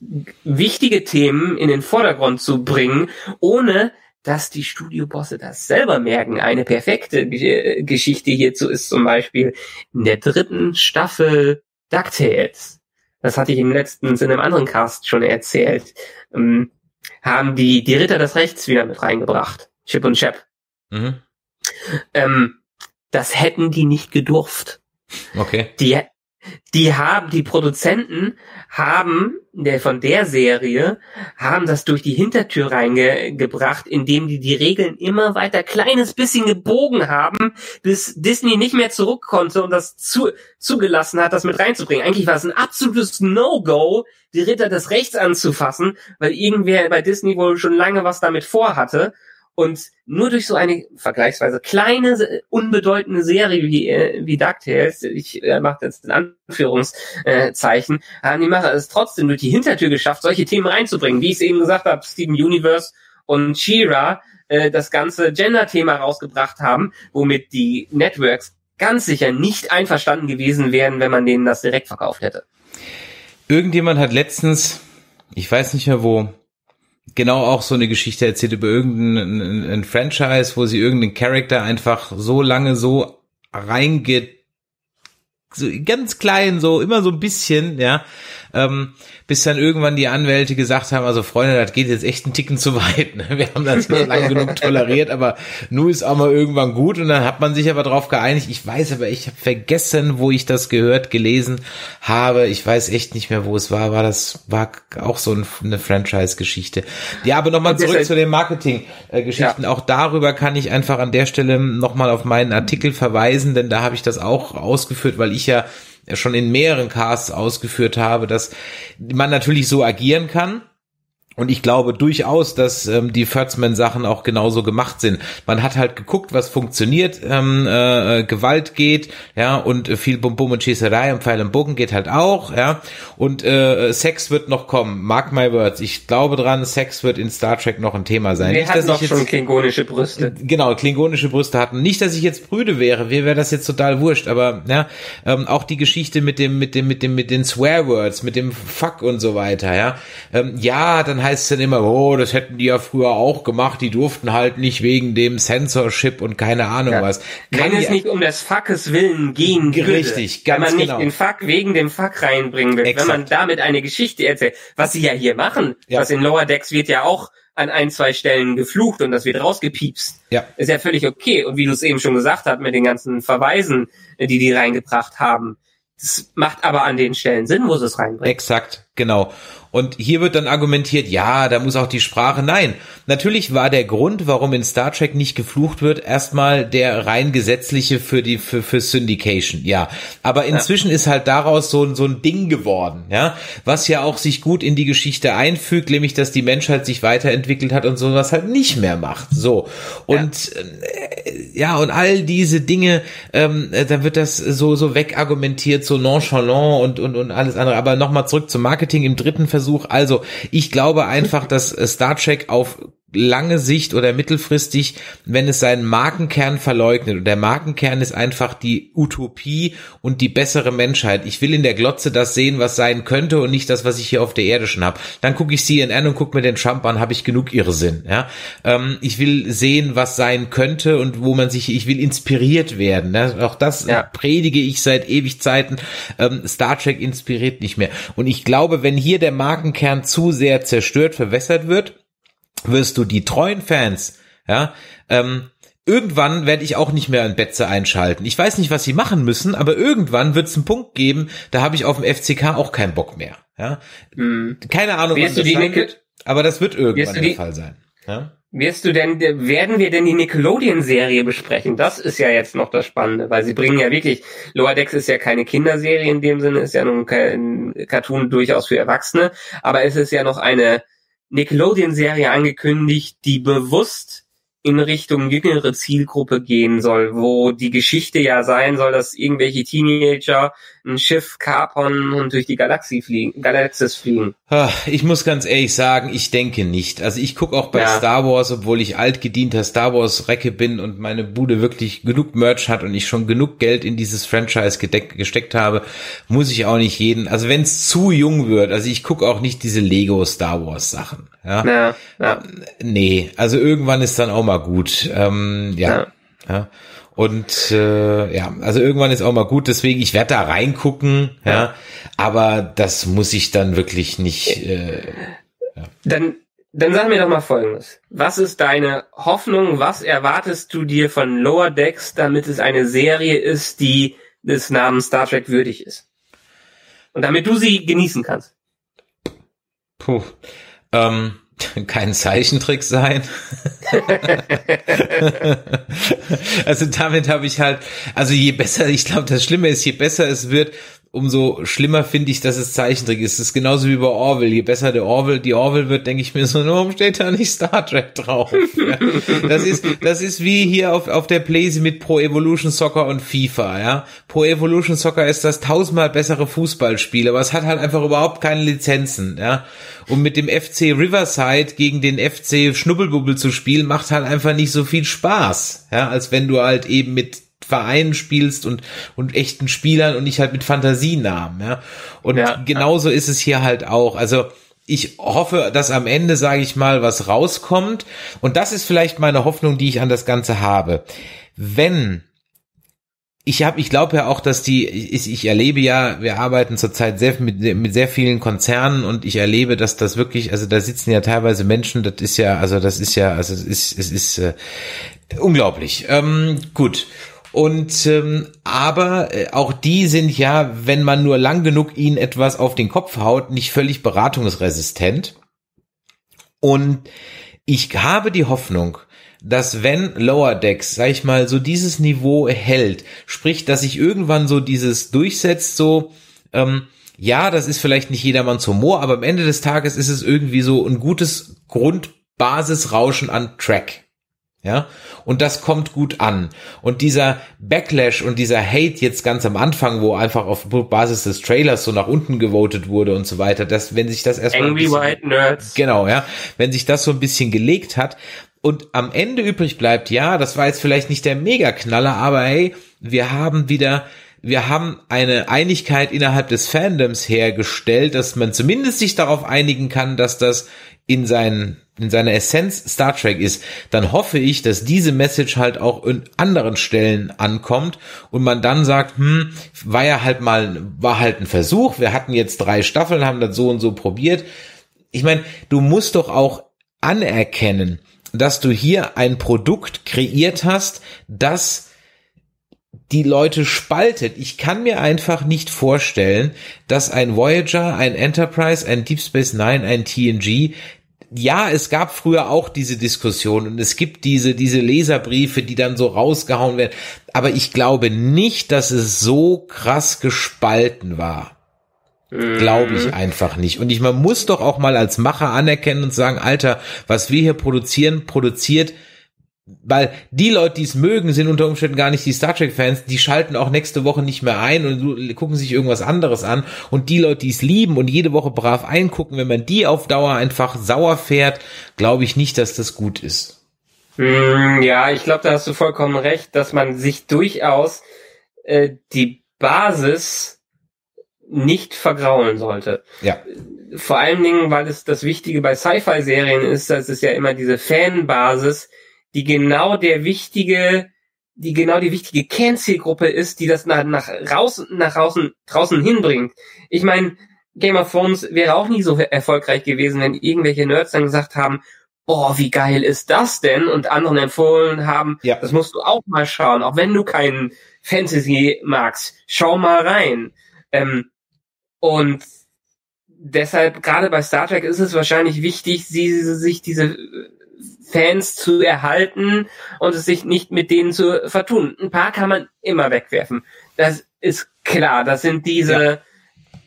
wichtige Themen in den Vordergrund zu bringen, ohne dass die Studiobosse das selber merken. Eine perfekte G Geschichte hierzu ist zum Beispiel in der dritten Staffel DuckTales. Das hatte ich im letzten in einem anderen Cast schon erzählt. Ähm, haben die, die Ritter des Rechts wieder mit reingebracht. Chip und Chap. Mhm. Ähm, das hätten die nicht gedurft. Okay. Die, die haben, die Produzenten haben, der von der Serie, haben das durch die Hintertür reingebracht, indem die die Regeln immer weiter kleines bisschen gebogen haben, bis Disney nicht mehr zurück konnte und das zu, zugelassen hat, das mit reinzubringen. Eigentlich war es ein absolutes No-Go, die Ritter des Rechts anzufassen, weil irgendwer bei Disney wohl schon lange was damit vorhatte. Und nur durch so eine vergleichsweise kleine, unbedeutende Serie wie, äh, wie DuckTales, ich äh, mache jetzt in Anführungszeichen, haben die Macher es trotzdem durch die Hintertür geschafft, solche Themen reinzubringen. Wie ich es eben gesagt habe, Steven Universe und She-Ra äh, das ganze Gender-Thema rausgebracht haben, womit die Networks ganz sicher nicht einverstanden gewesen wären, wenn man denen das direkt verkauft hätte. Irgendjemand hat letztens, ich weiß nicht mehr wo, genau auch so eine Geschichte erzählt über irgendein ein Franchise, wo sie irgendeinen Charakter einfach so lange so reingeht, so ganz klein, so immer so ein bisschen, ja, ähm, bis dann irgendwann die Anwälte gesagt haben, also Freunde, das geht jetzt echt einen Ticken zu weit. Ne? Wir haben das nicht lange genug toleriert, aber nun ist auch mal irgendwann gut und dann hat man sich aber darauf geeinigt. Ich weiß aber, ich habe vergessen, wo ich das gehört, gelesen habe. Ich weiß echt nicht mehr, wo es war. War das war auch so eine Franchise-Geschichte. Ja, aber nochmal zurück zu den Marketing-Geschichten. Ja. Auch darüber kann ich einfach an der Stelle nochmal auf meinen Artikel verweisen, denn da habe ich das auch ausgeführt, weil ich ja schon in mehreren Casts ausgeführt habe, dass man natürlich so agieren kann, und ich glaube durchaus, dass ähm, die Furzman-Sachen auch genauso gemacht sind. Man hat halt geguckt, was funktioniert, ähm, äh, Gewalt geht, ja, und äh, viel Bum Bum und Schießerei und Pfeil und Bogen geht halt auch, ja. Und äh, Sex wird noch kommen. Mark my words. Ich glaube dran, Sex wird in Star Trek noch ein Thema sein. Wir hatten doch schon klingonische Brüste. Genau, klingonische Brüste hatten. Nicht, dass ich jetzt Brüde wäre, mir wäre das jetzt total wurscht, aber ja, ähm, auch die Geschichte mit dem, mit dem, mit dem, mit den Swearwords, mit dem Fuck und so weiter, ja. Ähm, ja, dann heißt es dann immer, oh, das hätten die ja früher auch gemacht, die durften halt nicht wegen dem Censorship und keine Ahnung ja. was. Kann Wenn es nicht um des Fuckes willen gehen würde, richtig, ganz wenn man nicht genau. den Fuck wegen dem Fuck reinbringen will, Exakt. wenn man damit eine Geschichte erzählt, was sie ja hier machen, ja. was in Lower Decks wird ja auch an ein, zwei Stellen geflucht und das wird rausgepiepst. Ja. Ist ja völlig okay. Und wie du es eben schon gesagt hast, mit den ganzen Verweisen, die die reingebracht haben, das macht aber an den Stellen Sinn, wo sie es reinbringen. Exakt, genau. Und hier wird dann argumentiert, ja, da muss auch die Sprache. Nein, natürlich war der Grund, warum in Star Trek nicht geflucht wird, erstmal der rein gesetzliche für die für, für Syndication. Ja, aber inzwischen ja. ist halt daraus so so ein Ding geworden, ja, was ja auch sich gut in die Geschichte einfügt, nämlich dass die Menschheit sich weiterentwickelt hat und sowas halt nicht mehr macht. So und ja, äh, ja und all diese Dinge, ähm, äh, da wird das so so wegargumentiert, so nonchalant und und und alles andere. Aber nochmal zurück zum Marketing im dritten Versuch. Also ich glaube einfach, dass Star Trek auf lange Sicht oder mittelfristig, wenn es seinen Markenkern verleugnet. Und der Markenkern ist einfach die Utopie und die bessere Menschheit. Ich will in der Glotze das sehen, was sein könnte und nicht das, was ich hier auf der Erde schon habe. Dann gucke ich CNN und gucke mir den Trump an, habe ich genug Irrsinn. Ja? Ähm, ich will sehen, was sein könnte und wo man sich, ich will inspiriert werden. Ne? Auch das ja. predige ich seit ewig Zeiten. Ähm, Star Trek inspiriert nicht mehr. Und ich glaube, wenn hier der Markenkern zu sehr zerstört, verwässert wird, wirst du die treuen Fans, ja, ähm, irgendwann werde ich auch nicht mehr ein Betze einschalten. Ich weiß nicht, was sie machen müssen, aber irgendwann wird es einen Punkt geben, da habe ich auf dem FCK auch keinen Bock mehr. Ja? Hm. Keine Ahnung, wirst du die wird, aber das wird irgendwann der die, Fall sein. Ja? Wirst du denn, werden wir denn die Nickelodeon-Serie besprechen? Das ist ja jetzt noch das Spannende, weil sie bringen ja wirklich, Lower Decks ist ja keine Kinderserie in dem Sinne, ist ja nun kein Cartoon durchaus für Erwachsene, aber es ist ja noch eine Nickelodeon-Serie angekündigt, die bewusst in Richtung jüngere Zielgruppe gehen soll, wo die Geschichte ja sein soll, dass irgendwelche Teenager ein Schiff kapern und durch die Galaxie fliegen, Galaxis fliegen. Ich muss ganz ehrlich sagen, ich denke nicht. Also ich gucke auch bei ja. Star Wars, obwohl ich altgedienter Star Wars Recke bin und meine Bude wirklich genug Merch hat und ich schon genug Geld in dieses Franchise gesteckt habe, muss ich auch nicht jeden. Also wenn es zu jung wird, also ich gucke auch nicht diese Lego Star Wars Sachen. Ja? ja, ja. Nee, also irgendwann ist dann auch mal gut. Ähm, ja. ja. ja. Und äh, ja, also irgendwann ist auch mal gut, deswegen, ich werde da reingucken, ja. ja, aber das muss ich dann wirklich nicht. Äh, ja. Dann, dann sag mir doch mal folgendes. Was ist deine Hoffnung, was erwartest du dir von Lower Decks, damit es eine Serie ist, die des Namens Star Trek würdig ist? Und damit du sie genießen kannst. Puh. Ähm, kein Zeichentrick sein. also damit habe ich halt, also je besser, ich glaube, das Schlimme ist, je besser es wird, umso schlimmer finde ich, dass es Zeichentrick ist. Das ist genauso wie bei Orwell. Je besser der Orwell, die Orwell wird, denke ich mir so, warum steht da nicht Star Trek drauf? Ja. Das ist, das ist wie hier auf, auf der Playsee mit Pro Evolution Soccer und FIFA, ja. Pro Evolution Soccer ist das tausendmal bessere Fußballspiel, aber es hat halt einfach überhaupt keine Lizenzen, ja. Und mit dem FC Riverside gegen den FC Schnubbelbubbel zu spielen, macht halt einfach nicht so viel Spaß, ja, als wenn du halt eben mit Vereinen spielst und, und echten Spielern und nicht halt mit Fantasienamen, ja. Und ja, genauso ja. ist es hier halt auch. Also, ich hoffe, dass am Ende, sage ich mal, was rauskommt. Und das ist vielleicht meine Hoffnung, die ich an das Ganze habe. Wenn ich habe, ich glaube ja auch, dass die, ich, ich erlebe ja, wir arbeiten zurzeit sehr mit, mit sehr vielen Konzernen und ich erlebe, dass das wirklich, also da sitzen ja teilweise Menschen, das ist ja, also das ist ja, also es ist, es ist äh, unglaublich. Ähm, gut. Und ähm, aber äh, auch die sind ja, wenn man nur lang genug ihnen etwas auf den Kopf haut, nicht völlig beratungsresistent. Und ich habe die Hoffnung, dass wenn Lower Decks, sag ich mal, so dieses Niveau hält, sprich, dass sich irgendwann so dieses durchsetzt, so, ähm, ja, das ist vielleicht nicht jedermanns Humor, aber am Ende des Tages ist es irgendwie so ein gutes Grundbasisrauschen an Track. Ja, und das kommt gut an. Und dieser Backlash und dieser Hate jetzt ganz am Anfang, wo einfach auf Basis des Trailers so nach unten gewotet wurde und so weiter, dass wenn sich das erstmal Angry bisschen, White Nerds. Genau, ja, wenn sich das so ein bisschen gelegt hat und am Ende übrig bleibt, ja, das war jetzt vielleicht nicht der Mega-Knaller, aber hey, wir haben wieder wir haben eine Einigkeit innerhalb des Fandoms hergestellt, dass man zumindest sich darauf einigen kann, dass das in seinen in seiner Essenz Star Trek ist, dann hoffe ich, dass diese Message halt auch in anderen Stellen ankommt und man dann sagt, hm, war ja halt mal, war halt ein Versuch, wir hatten jetzt drei Staffeln, haben das so und so probiert. Ich meine, du musst doch auch anerkennen, dass du hier ein Produkt kreiert hast, das die Leute spaltet. Ich kann mir einfach nicht vorstellen, dass ein Voyager, ein Enterprise, ein Deep Space Nine, ein TNG ja, es gab früher auch diese Diskussion und es gibt diese, diese Leserbriefe, die dann so rausgehauen werden. Aber ich glaube nicht, dass es so krass gespalten war. Glaube ich mhm. einfach nicht. Und ich, man muss doch auch mal als Macher anerkennen und sagen, Alter, was wir hier produzieren, produziert weil die Leute, die es mögen, sind unter Umständen gar nicht die Star Trek Fans, die schalten auch nächste Woche nicht mehr ein und gucken sich irgendwas anderes an und die Leute, die es lieben und jede Woche brav eingucken, wenn man die auf Dauer einfach sauer fährt, glaube ich nicht, dass das gut ist. Hm, ja, ich glaube, da hast du vollkommen recht, dass man sich durchaus äh, die Basis nicht vergraulen sollte. Ja. Vor allen Dingen, weil es das Wichtige bei Sci-Fi-Serien ist, dass es ja immer diese Fanbasis, die genau der wichtige, die genau die wichtige Kernzielgruppe ist, die das nach, nach raus, nach draußen, draußen hinbringt. Ich meine, Game of Thrones wäre auch nie so erfolgreich gewesen, wenn irgendwelche Nerds dann gesagt haben, boah, wie geil ist das denn? Und anderen empfohlen haben, ja. das musst du auch mal schauen, auch wenn du keinen Fantasy magst, schau mal rein. Ähm, und deshalb, gerade bei Star Trek ist es wahrscheinlich wichtig, sie, sich diese Fans zu erhalten und es sich nicht mit denen zu vertun. Ein paar kann man immer wegwerfen. Das ist klar. Das sind diese ja.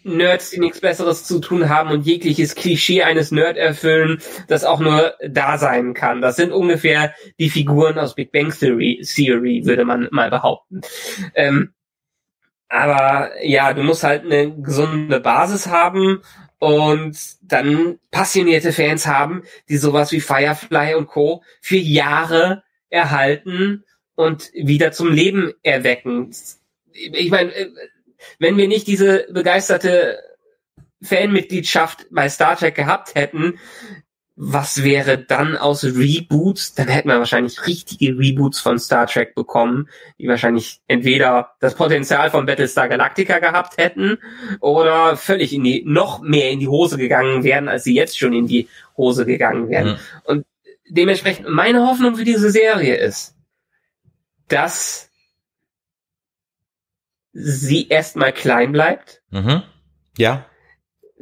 Nerds, die nichts Besseres zu tun haben und jegliches Klischee eines Nerd erfüllen, das auch nur da sein kann. Das sind ungefähr die Figuren aus Big Bang Theory, Theory würde man mal behaupten. Ähm, aber ja, du musst halt eine gesunde Basis haben und dann passionierte Fans haben, die sowas wie Firefly und Co. für Jahre erhalten und wieder zum Leben erwecken. Ich meine, äh, wenn wir nicht diese begeisterte Fanmitgliedschaft bei Star Trek gehabt hätten, was wäre dann aus Reboots? Dann hätten wir wahrscheinlich richtige Reboots von Star Trek bekommen, die wahrscheinlich entweder das Potenzial von Battlestar Galactica gehabt hätten oder völlig in die, noch mehr in die Hose gegangen wären, als sie jetzt schon in die Hose gegangen wären. Mhm. Und dementsprechend meine Hoffnung für diese Serie ist, dass sie erstmal klein bleibt. Mhm. Ja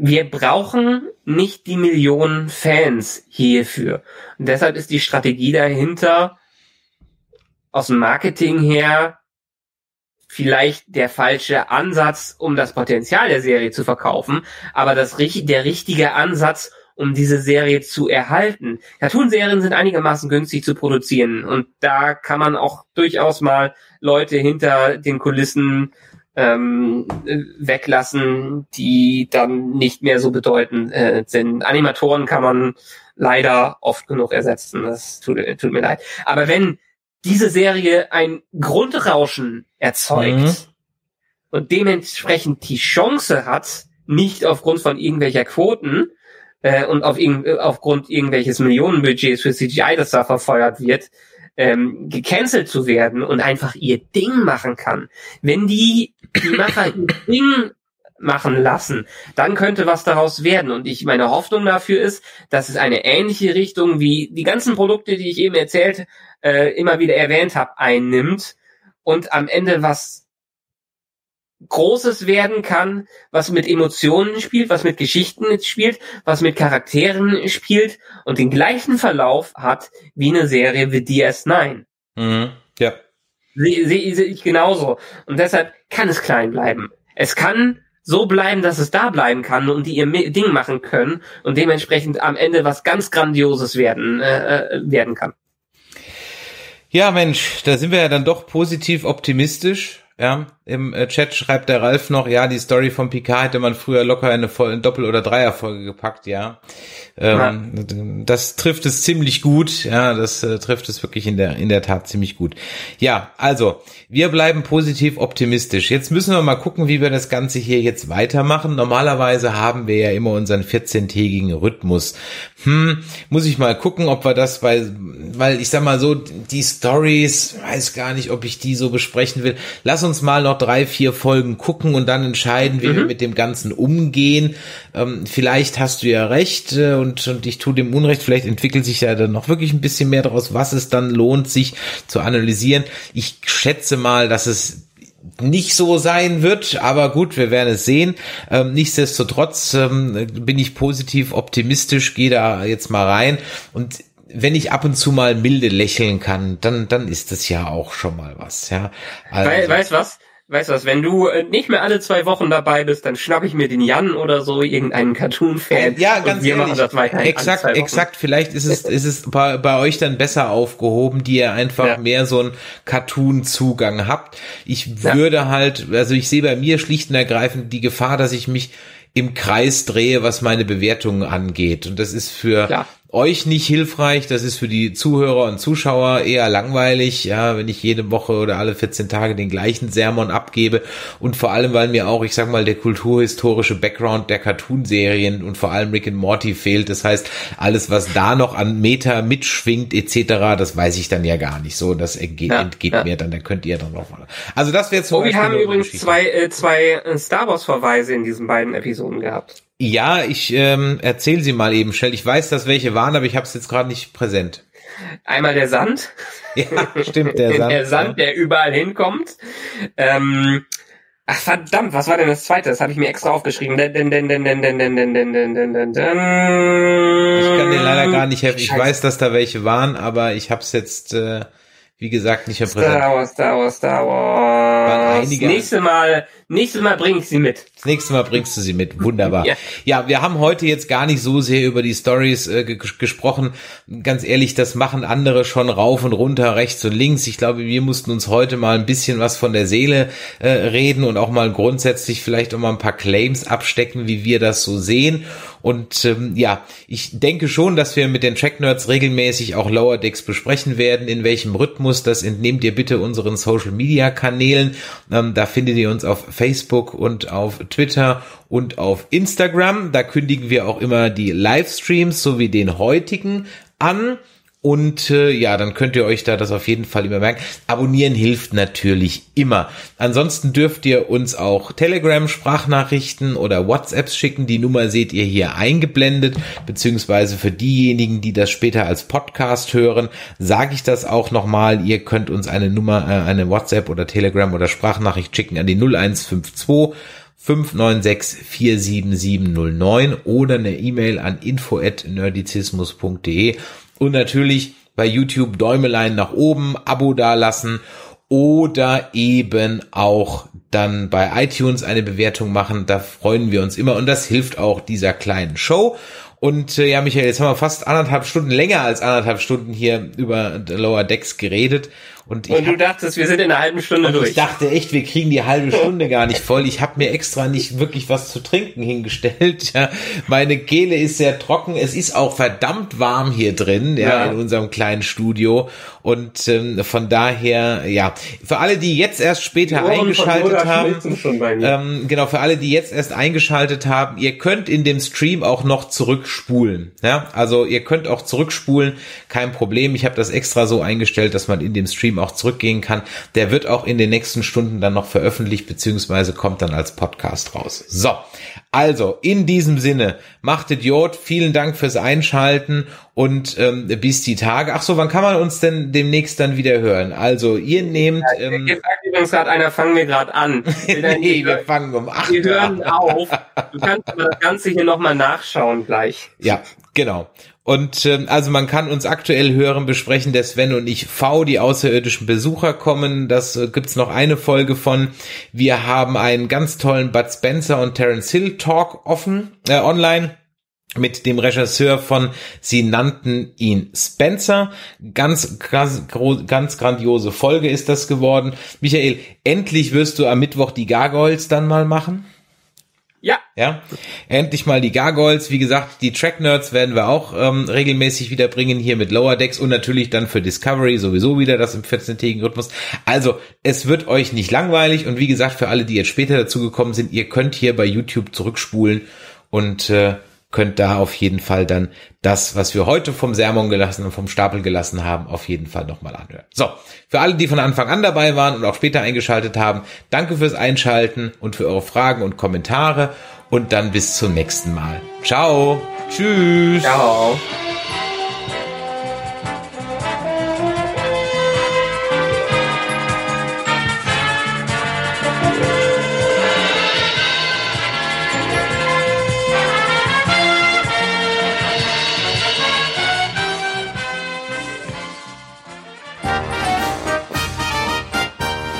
wir brauchen nicht die Millionen Fans hierfür. Und deshalb ist die Strategie dahinter aus dem Marketing her vielleicht der falsche Ansatz, um das Potenzial der Serie zu verkaufen, aber das, der richtige Ansatz, um diese Serie zu erhalten. Cartoonserien sind einigermaßen günstig zu produzieren und da kann man auch durchaus mal Leute hinter den Kulissen ähm, weglassen, die dann nicht mehr so bedeutend äh, sind. Animatoren kann man leider oft genug ersetzen. Das tut, tut mir leid. Aber wenn diese Serie ein Grundrauschen erzeugt mhm. und dementsprechend die Chance hat, nicht aufgrund von irgendwelcher Quoten äh, und auf irg aufgrund irgendwelches Millionenbudgets für CGI, das da verfeuert wird, ähm, gecancelt zu werden und einfach ihr Ding machen kann. Wenn die, die Macher ihr Ding machen lassen, dann könnte was daraus werden. Und ich meine Hoffnung dafür ist, dass es eine ähnliche Richtung wie die ganzen Produkte, die ich eben erzählt, äh, immer wieder erwähnt habe, einnimmt und am Ende was Großes werden kann, was mit Emotionen spielt, was mit Geschichten spielt, was mit Charakteren spielt und den gleichen Verlauf hat wie eine Serie wie DS9. Mhm. Ja. Sehe seh, seh ich genauso. Und deshalb kann es klein bleiben. Es kann so bleiben, dass es da bleiben kann und die ihr Ding machen können und dementsprechend am Ende was ganz Grandioses werden, äh, äh werden kann. Ja, Mensch, da sind wir ja dann doch positiv optimistisch. Ja, im äh, Chat schreibt der Ralf noch, ja, die Story von Picard hätte man früher locker in eine Voll Doppel- oder Dreierfolge gepackt, ja. Ähm, ja. Das trifft es ziemlich gut, ja, das äh, trifft es wirklich in der, in der Tat ziemlich gut. Ja, also, wir bleiben positiv optimistisch. Jetzt müssen wir mal gucken, wie wir das Ganze hier jetzt weitermachen. Normalerweise haben wir ja immer unseren 14-tägigen Rhythmus. Hm, muss ich mal gucken, ob wir das, weil, weil ich sag mal so, die Stories, weiß gar nicht, ob ich die so besprechen will. Lass uns mal noch drei, vier Folgen gucken und dann entscheiden, wie mhm. wir mit dem Ganzen umgehen. Ähm, vielleicht hast du ja recht äh, und, und ich tue dem Unrecht, vielleicht entwickelt sich ja dann noch wirklich ein bisschen mehr daraus, was es dann lohnt, sich zu analysieren. Ich schätze mal, dass es nicht so sein wird, aber gut, wir werden es sehen. Ähm, nichtsdestotrotz ähm, bin ich positiv optimistisch, gehe da jetzt mal rein und wenn ich ab und zu mal milde lächeln kann, dann, dann ist das ja auch schon mal was, ja. Also, weißt was? weißt du was, wenn du äh, nicht mehr alle zwei Wochen dabei bist, dann schnapp ich mir den Jan oder so, irgendeinen Cartoon-Fan. Ja, ganz wir ehrlich. machen das alle Exakt, exakt. Vielleicht ist es, ist es bei, bei euch dann besser aufgehoben, die ihr einfach Ja. mehr so einen Cartoon-Zugang habt. Ich Ja. würde halt, also ich sehe bei mir schlicht und ergreifend die Gefahr, dass ich mich im Kreis drehe, was meine Bewertungen angeht. Und das ist für Klar. Euch nicht hilfreich, das ist für die Zuhörer und Zuschauer eher langweilig, ja, wenn ich jede Woche oder alle 14 Tage den gleichen Sermon abgebe und vor allem, weil mir auch, ich sag mal, der kulturhistorische Background der Cartoonserien und vor allem Rick and Morty fehlt. Das heißt, alles, was da noch an Meta mitschwingt etc., das weiß ich dann ja gar nicht so. Das entgeht, Ja, entgeht ja. mir dann, da könnt ihr dann noch mal. Also das wäre zum Oh, wir Beispiel haben eine übrigens zwei, äh, zwei äh, Star Wars Verweise in diesen beiden Episoden gehabt. Ja, ich ähm, erzähle sie mal eben schnell. Ich weiß, dass welche waren, aber ich habe es jetzt gerade nicht präsent. Einmal der Sand. Ja, stimmt, der Sand. der Sand, der überall hinkommt. Ähm, ach verdammt, was war denn das zweite? Das habe ich mir extra aufgeschrieben. Ich kann dir leider gar nicht helfen. Ich weiß, dass da welche waren, aber ich habe es jetzt, äh, wie gesagt, nicht mehr. Star Wars, Star Wars, Star Wars. Nächste Mal nächstes Mal bringe ich sie mit. Das nächste Mal bringst du sie mit. Wunderbar. Ja. Ja, wir haben heute jetzt gar nicht so sehr über die Stories äh, ge gesprochen. Ganz ehrlich, das machen andere schon rauf und runter, rechts und links. Ich glaube, wir mussten uns heute mal ein bisschen was von der Seele äh, reden und auch mal grundsätzlich vielleicht auch mal ein paar Claims abstecken, wie wir das so sehen. Und ähm, ja, ich denke schon, dass wir mit den Track Nerds regelmäßig auch Lower Decks besprechen werden. In welchem Rhythmus, das entnehmt ihr bitte unseren Social Media Kanälen. Ähm, da findet ihr uns auf Facebook und auf Twitter und auf Instagram. Da kündigen wir auch immer die Livestreams sowie den heutigen an. Und äh, ja, dann könnt ihr euch da das auf jeden Fall immer merken. Abonnieren hilft natürlich immer. Ansonsten dürft ihr uns auch Telegram-Sprachnachrichten oder WhatsApps schicken. Die Nummer seht ihr hier eingeblendet, beziehungsweise für diejenigen, die das später als Podcast hören, sage ich das auch nochmal. Ihr könnt uns eine Nummer, äh, eine WhatsApp oder Telegram oder Sprachnachricht schicken an die 0152 596 47709 oder eine E-Mail an info@nerdizismus.de und natürlich bei YouTube Däumelein nach oben, Abo dalassen oder eben auch dann bei iTunes eine Bewertung machen. Da freuen wir uns immer und das hilft auch dieser kleinen Show. Und äh, ja, Michael, jetzt haben wir fast anderthalb Stunden, länger als anderthalb Stunden hier über Lower Decks geredet. Und Und du dachtest, wir sind in einer halben Stunde und durch. ich dachte echt, wir kriegen die halbe Stunde gar nicht voll. Ich habe mir extra nicht wirklich was zu trinken hingestellt. Ja, meine Kehle ist sehr trocken. Es ist auch verdammt warm hier drin, ja, Ja. in unserem kleinen Studio. Und ähm, von daher, ja, für alle, die jetzt erst später eingeschaltet haben, ähm, genau, für alle, die jetzt erst eingeschaltet haben, ihr könnt in dem Stream auch noch zurückspulen. Ja, also ihr könnt auch zurückspulen, kein Problem. Ich habe das extra so eingestellt, dass man in dem Stream auch zurückgehen kann. Der wird auch in den nächsten Stunden dann noch veröffentlicht, beziehungsweise kommt dann als Podcast raus. So, also in diesem Sinne, macht Idiot, vielen Dank fürs Einschalten und ähm, bis die Tage. Ach so, wann kann man uns denn demnächst dann wieder hören? Also ihr nehmt... Ähm, sagt übrigens gerade einer, fangen wir gerade an. Nee, wir fangen um 8 wir hören auf. Du kannst das Ganze hier nochmal nachschauen gleich. Ja, genau. Und ähm, also man kann uns aktuell hören, besprechen, der Sven und ich V, die außerirdischen Besucher kommen. Das äh, gibt's noch eine Folge von. Wir haben einen ganz tollen Bud Spencer und Terence Hill Talk offen, äh, online mit dem Regisseur von Sie nannten ihn Spencer. Ganz, ganz, ganz grandiose Folge ist das geworden. Michael, endlich wirst du am Mittwoch die Gargoyles dann mal machen. Ja, Ja, endlich mal die Gargoyles. Wie gesagt, die Track Nerds werden wir auch ähm, regelmäßig wieder bringen hier mit Lower Decks und natürlich dann für Discovery sowieso wieder das im 14-tägigen Rhythmus. Also, es wird euch nicht langweilig und wie gesagt, für alle, die jetzt später dazugekommen sind, ihr könnt hier bei YouTube zurückspulen und äh, könnt da auf jeden Fall dann das, was wir heute vom Sermon gelassen und vom Stapel gelassen haben, auf jeden Fall nochmal anhören. So, für alle, die von Anfang an dabei waren und auch später eingeschaltet haben, danke fürs Einschalten und für eure Fragen und Kommentare und dann bis zum nächsten Mal. Ciao. Tschüss. ciao.